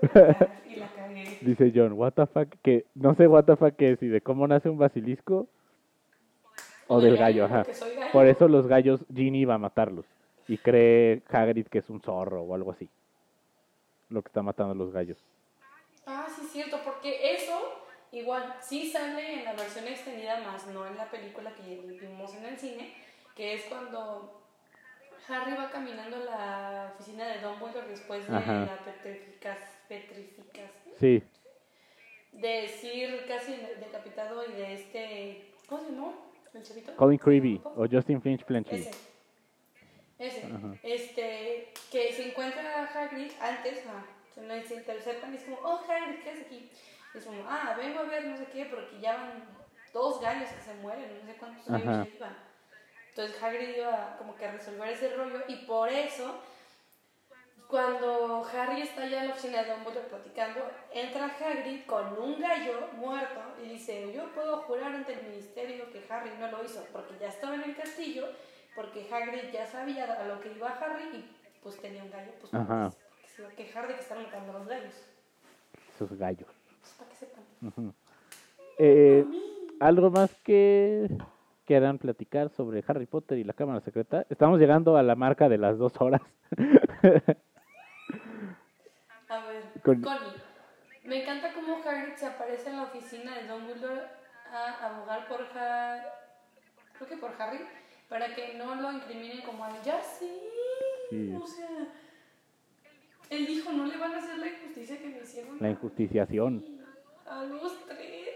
y la cagué. Dice John, what the fuck, que no sé what the fuck que es, y de cómo nace un basilisco o del gallo, ajá. Por eso los gallos, Ginny va a matarlos. Y cree Hagrid que es un zorro o algo así. Lo que está matando a los gallos. Ah, sí, es cierto, porque eso igual sí sale en la versión extendida, más no en la película que vimos en el cine, que es cuando Harry va caminando a la oficina de Dumbledore después de Ajá. la petrificas, petrificación, Sí, de decir casi decapitado y de este, ¿cómo se llamó? ¿El chavito? Colin Creevy o Justin Finch Flenchy. Ese. Ese. Ajá. Este, que se encuentra a Hagrid antes, ah, se interceptan y es como, oh Hagrid, ¿qué haces aquí? Y es como, ah, vengo a ver no sé qué, porque ya van dos gallos que se mueren, no sé cuántos gallos iban. Entonces Hagrid iba como que a resolver ese rollo y por eso, cuando Harry está ya en la oficina de Dumbledore platicando, entra Hagrid con un gallo muerto y dice, yo puedo jurar ante el ministerio que Harry no lo hizo, porque ya estaba en el castillo, porque Hagrid ya sabía a lo que iba Harry y pues tenía un gallo, pues Ajá. porque se iba a quejar de que estaban matando a los gallos. Esos gallos. Pues para que sepan. Eh, ¿Algo más que quieran platicar sobre Harry Potter y la Cámara Secreta? Estamos llegando a la marca de las dos horas. Con- Connie, me encanta cómo Hagrid se aparece en la oficina de Dumbledore a abogar por Ha- creo que por Harry, para que no lo incriminen como al ya sí. Sí. O sea, él dijo, no le van a hacer la injusticia que me hicieron. La injusticiación. A los tres.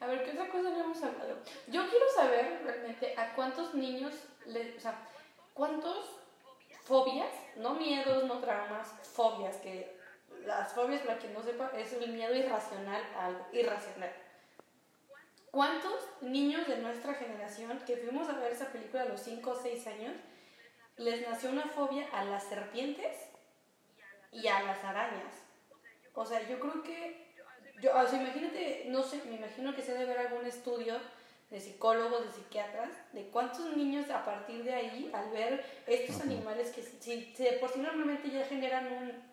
A ver, ¿qué otra cosa no hemos hablado? Yo quiero saber realmente a cuántos niños, le, o sea, cuántos fobias, no miedos, no traumas, fobias, que las fobias, para quien no sepa, es el miedo irracional a algo irracional. ¿Cuántos niños de nuestra generación que fuimos a ver esa película a los 5 o 6 años les nació una fobia a las serpientes y a las arañas? O sea, yo creo que yo, o sea, imagínate, no sé, me imagino que se debe ver algún estudio de psicólogos, de psiquiatras, de cuántos niños a partir de ahí, al ver estos animales que si, si de por sí normalmente ya generan un...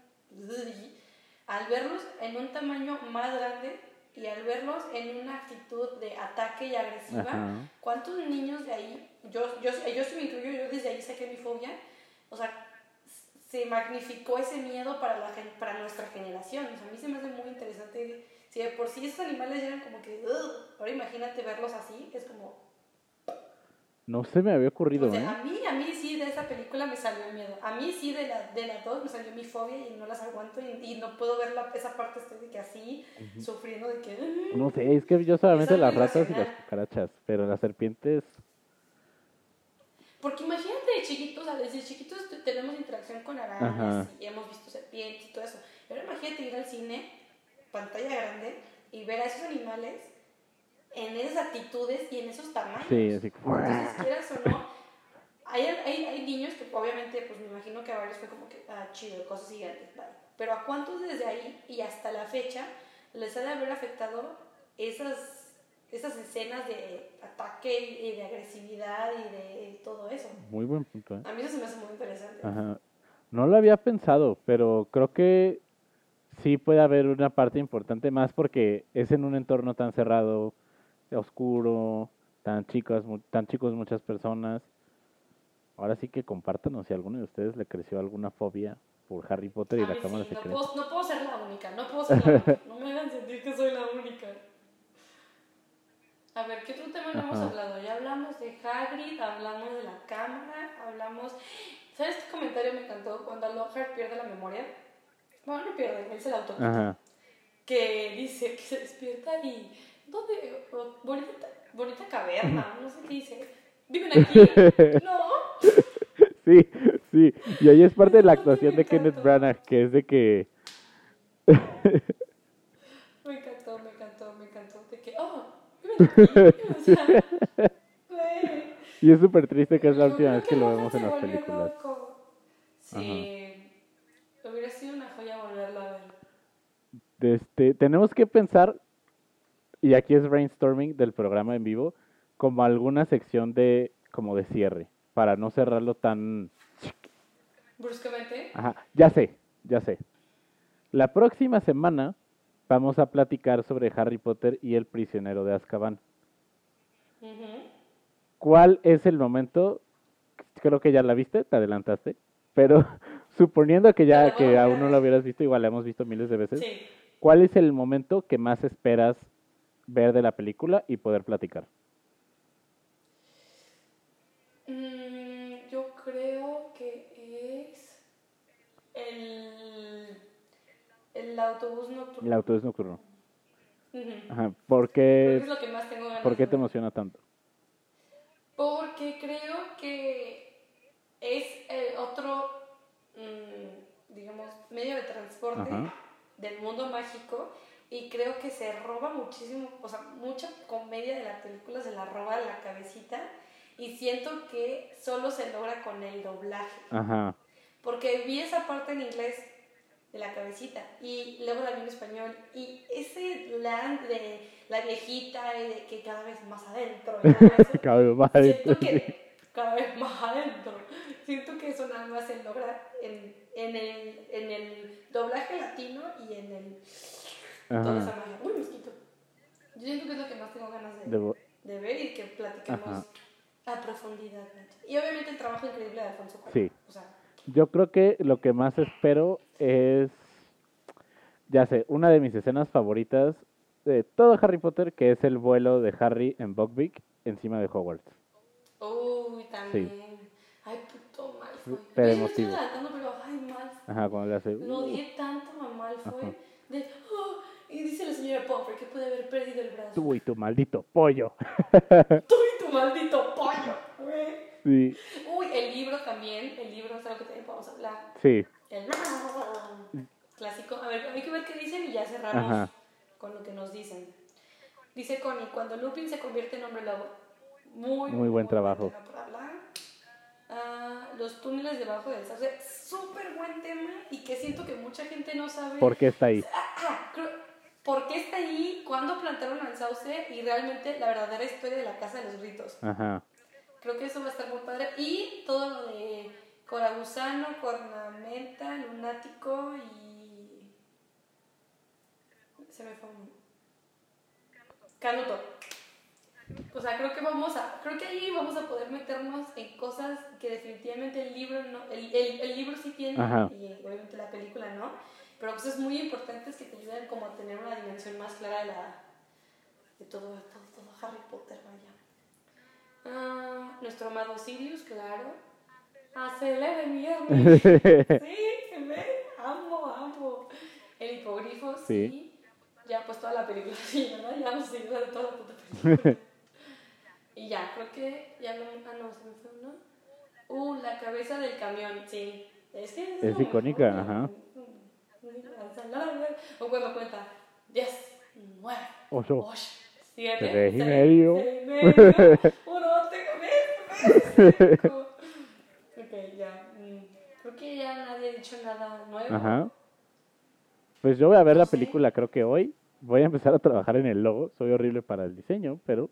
Al verlos en un tamaño más grande y al verlos en una actitud de ataque y agresiva, Ajá. ¿cuántos niños de ahí, yo, yo, yo me incluyo, yo desde ahí saqué mi fobia, o sea, se magnificó ese miedo para, la, para nuestra generación. O sea, a mí se me hace muy interesante. Si de por sí esos animales eran como que, "Ugh", ahora imagínate verlos así, es como... No se me había ocurrido, O sea, ¿eh? a mí, a mí sí de esa película me salió el miedo. A mí sí de la, de las dos me salió mi fobia y no las aguanto y, y no puedo ver la, esa parte estoy de que así, sufriendo de que... No sé, es que yo solamente las ratas y las cucarachas, pero las serpientes... Porque imagínate de chiquitos, o sea, desde chiquitos tenemos interacción con arañas Ajá. y hemos visto serpientes y todo eso. Pero imagínate ir al cine, pantalla grande, y ver a esos animales en esas actitudes y en esos tamaños. Sí, así Entonces, quieras o no, hay, hay, hay niños que obviamente, pues me imagino que a varios fue como que, ah, chido, cosas gigantes, vale. Pero a cuántos desde ahí y hasta la fecha les ha de haber afectado esas, esas escenas de ataque y de agresividad y de todo eso. Muy buen punto, ¿eh? A mí eso se me hace muy interesante. Ajá. No lo había pensado, pero creo que sí puede haber una parte importante más porque es en un entorno tan cerrado, oscuro, tan chicos, tan chicos muchas personas. Ahora sí que compártanos si a alguno de ustedes le creció alguna fobia por Harry Potter y la Cámara sí, no Secreta. puedo, no puedo ser la única, no puedo ser la única. No me hagan sentir que soy la única. A ver, ¿qué otro tema no hemos hablado? Ya hablamos de Hagrid, hablamos de la cámara, hablamos... ¿Sabes qué comentario me encantó? Cuando Lockhart pierde la memoria. Bueno, no pierde, él se la. Ajá. Que dice que se despierta y... ¿Dónde? Bonita, bonita caverna, no sé qué dice. ¿Viven aquí? No. Sí, sí. Y ahí es parte de la actuación de Kenneth. Branagh, que es de que Me encantó, me encantó, me encantó. De que, oh, viven aquí. O sea, güey. y es súper triste que es la última vez que lo vemos en las películas. loco. Sí. Hubiera sido una joya volverlo a ver. de este, tenemos que pensar, y aquí es brainstorming del programa en vivo, como alguna sección de como de cierre, para no cerrarlo tan... Bruscamente. Ajá, ya sé, ya sé. La próxima semana vamos a platicar sobre Harry Potter y el prisionero de Azkaban. ¿Cuál es el momento? Creo que ya la viste, te adelantaste, pero suponiendo que Ya la que aún no lo hubieras visto, igual la hemos visto miles de veces. Sí. ¿Cuál es el momento que más esperas ver de la película y poder platicar? Mm, yo creo que es el, el autobús nocturno. El autobús nocturno. Ajá. ¿Por qué, es lo que más tengo ganas ¿por qué te emociona tanto? Porque creo que es eh, otro, mm, digamos, medio de transporte Ajá. Del mundo mágico y creo que se roba muchísimo, o sea, mucha comedia de la película se la roba la cabecita y siento que solo se logra con el doblaje. Ajá. Porque vi esa parte en inglés de la cabecita y luego la vi en español y ese land de la viejita y de que cada vez más adentro. Cada vez más Siento que cada vez más adentro. Siento que eso nada más se logra en, en, el, en el doblaje latino y en el... Toda Ajá. esa magia. Uy, mosquito. Yo siento que es lo que más tengo ganas de, Debo- de ver y que platiquemos Ajá. a profundidad. Y obviamente el trabajo increíble de Alfonso Cuarón. Sí. O sea, Yo creo que lo que más espero es, ya sé, una de mis escenas favoritas de todo Harry Potter, que es el vuelo de Harry en Buckbeak encima de Hogwarts. uy, también. Ay, puto Malfoy. Pero Yo sí me estoy emotivo. adelantando, pero ay, Malfoy. Ajá, cuando le hace... Lo "Uh". odié tanto a Malfoy. Ajá. De, "Oh", y dice la señora Pomfrey que puede haber perdido el brazo. Tú y tu maldito pollo. Tú y tu maldito pollo, güey. Sí, Uy, el libro también. El libro es algo que también podemos hablar. sí. El clásico. A ver, hay que ver qué dicen y ya cerramos Ajá. con lo que nos dicen. Dice Connie, cuando Lupin se convierte en hombre lobo. Muy, Muy buen trabajo. tema para hablar. Ah, los túneles debajo del sauce. Súper buen tema y que siento que mucha gente no sabe. ¿Por qué está ahí? Ah, ah, creo- ¿Por qué está ahí? ¿Cuándo plantaron al sauce? Y realmente la verdadera historia de la Casa de los Gritos. Ajá. Creo que eso va a estar muy padre. Y todo lo de Coragusano, Cornamenta, Lunático y. Se me fue uno. Canuto. O sea, creo que vamos a. Creo que ahí vamos a poder meternos en cosas que definitivamente el libro no. El, el, el libro sí tiene, Ajá. y obviamente la película no. Pero cosas muy importantes que te ayudan como a tener una dimensión más clara de la. de todo, todo, todo Harry Potter, vaya. Ah, nuestro amado Sirius, claro. Acelere viernes. Sí, ve. Amo, amo. El hipogrifo, sí. Sí. Ya, pues toda la película, sí, ¿verdad? Ya hemos seguido de toda la puta película. y ya, creo que ya no. Ah, no, se me fue uno. Uh, la cabeza del camión, sí. Es que Es lo icónica, mejor. ajá. O cuando cuenta 10, 9, Ocho. 8, 7, Tres y medio. Uno, tengo Ok, ya. mm, Creo que ya nadie ha dicho nada nuevo. Ajá. Pues yo voy a ver la Sí. película creo que hoy. Voy a empezar a trabajar en el logo. Soy horrible para el diseño, pero...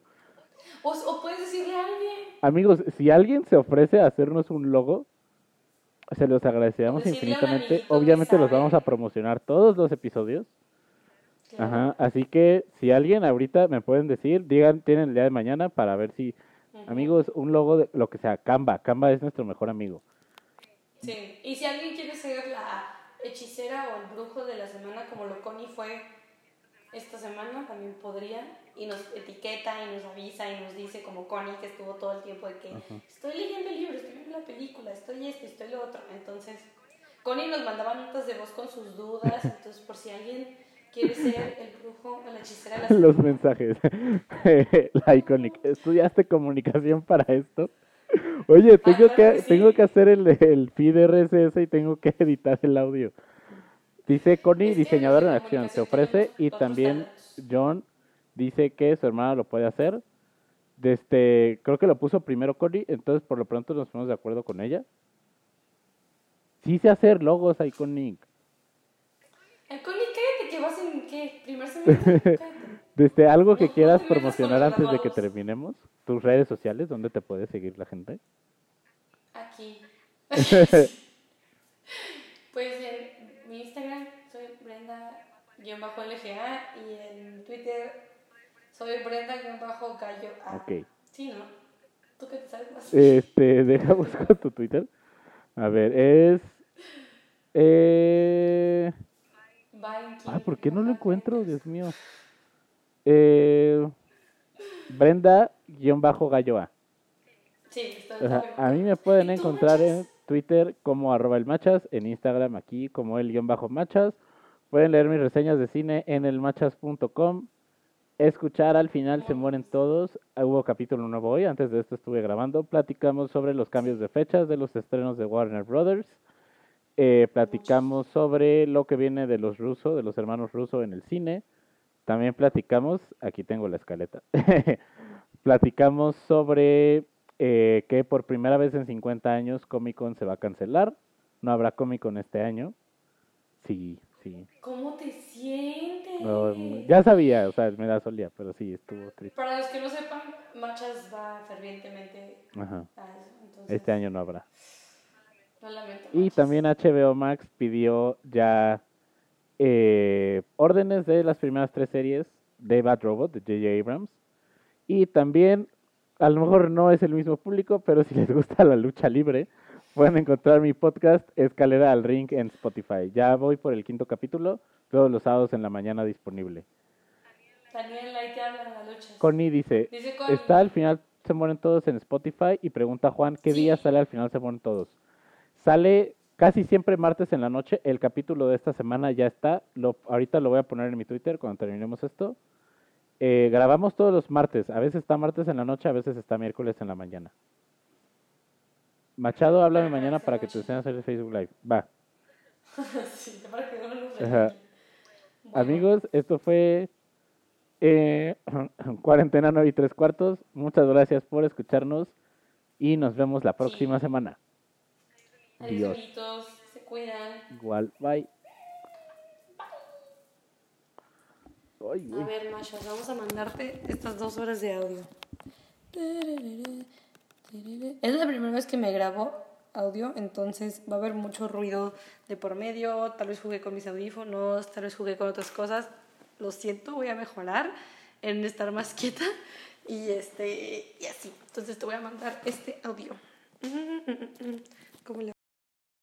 O, o puedes decirle a alguien. Amigos, si alguien se ofrece a hacernos un logo, se los agradeceríamos infinitamente. Obviamente los vamos a promocionar todos los episodios. Claro. Ajá. Así que si alguien ahorita me pueden decir, digan, tienen el día de mañana para ver si, amigos, un logo de lo que sea, Canva. Canva es nuestro mejor amigo. Sí. Y si alguien quiere ser la hechicera o el brujo de la semana, como lo Connie fue esta semana, también podría. Y nos etiqueta y nos avisa y nos dice, como Connie, que estuvo todo el tiempo de que estoy leyendo el libro, estoy viendo la película, estoy esto, estoy lo otro. Entonces, Connie nos mandaba notas de voz con sus dudas. Entonces, por si alguien quiere ser el brujo o la hechicera de la semana. Los mensajes. la iconic. ¿Estudiaste comunicación para esto? Oye, tengo Ah, claro que, que sí. tengo que hacer el, el feed RSS y tengo que editar el audio. Dice Connie, diseñador en acción, se ofrece y también. John dice que su hermana lo puede hacer. Desde, creo que lo puso primero Connie, entonces por lo pronto nos ponemos de acuerdo con ella. Sí sé hacer logos iconic. Eh, Connie, cállate que vas en qué? Primer semestre. Desde algo que quieras con promocionar antes de que terminemos, tus redes sociales, ¿dónde te puede seguir la gente? Aquí. pues en mi Instagram soy Brenda-LGA y en Twitter soy Brenda-Gallo A. Ok. Sí, ¿no? ¿Tú qué te sabes más? Este, deja buscar tu Twitter. A ver, es... Eh... Ah, ¿por qué no lo encuentro? Dios mío. Eh... Brenda-Gallo A. Sí, estoy bien. A mí me pueden ¿Y tú, encontrar en? Twitter como arroba el machas, en Instagram aquí como el guion bajo machas. Pueden leer mis reseñas de cine en elmachas.com. Escuchar al final se mueren todos. Ah, Hubo capítulo nuevo hoy, antes de esto estuve grabando. Platicamos sobre los cambios de fechas de los estrenos de Warner Brothers. Eh, platicamos sobre lo que viene de los rusos, de los hermanos rusos en el cine. También platicamos, aquí tengo la escaleta, platicamos sobre eh, que por primera vez en 50 años Comic Con se va a cancelar. No habrá Comic Con este año. Sí, sí. ¿Cómo te sientes? No, ya sabía, o sea, me da solía, pero sí, estuvo triste. Para los que no sepan, Machas va fervientemente Ajá. a eso. Entonces, Este año no habrá. lo lamento. Y también HBO Max pidió ya eh, órdenes de las primeras tres series de Bad Robot de J.J. Abrams. Y también, a lo mejor no es el mismo público, pero si les gusta la lucha libre, pueden encontrar mi podcast Escalera al Ring en Spotify. Ya voy por el quinto capítulo, todos los sábados en la mañana disponible. Daniel, ahí te hablan la lucha. Connie dice, Dice Connie. está al final se mueren todos en Spotify y pregunta Juan, ¿qué Sí. día sale al final se mueren todos? Sale casi siempre martes en la noche, el capítulo de esta semana ya está, lo, ahorita lo voy a poner en mi Twitter cuando terminemos esto. Eh, grabamos todos los martes, a veces está martes en la noche, a veces está miércoles en la mañana. Machado, háblame mañana para que te enseñe a hacer el Facebook Live. Va. sí, para que no. Bueno, Amigos, esto fue eh, Cuarentena 9 y 3 cuartos. Muchas gracias por escucharnos y nos vemos la próxima Sí. semana. Adiós, amiguitos. Se cuidan. Igual, bye. Ay, A ver, Machas, vamos a mandarte estas dos horas de audio. Es la primera vez que me grabo audio, entonces va a haber mucho ruido de por medio. Tal vez jugué con mis audífonos, tal vez jugué con otras cosas. Lo siento, voy a mejorar en estar más quieta y, este, y así. Entonces te voy a mandar este audio. ¿Cómo le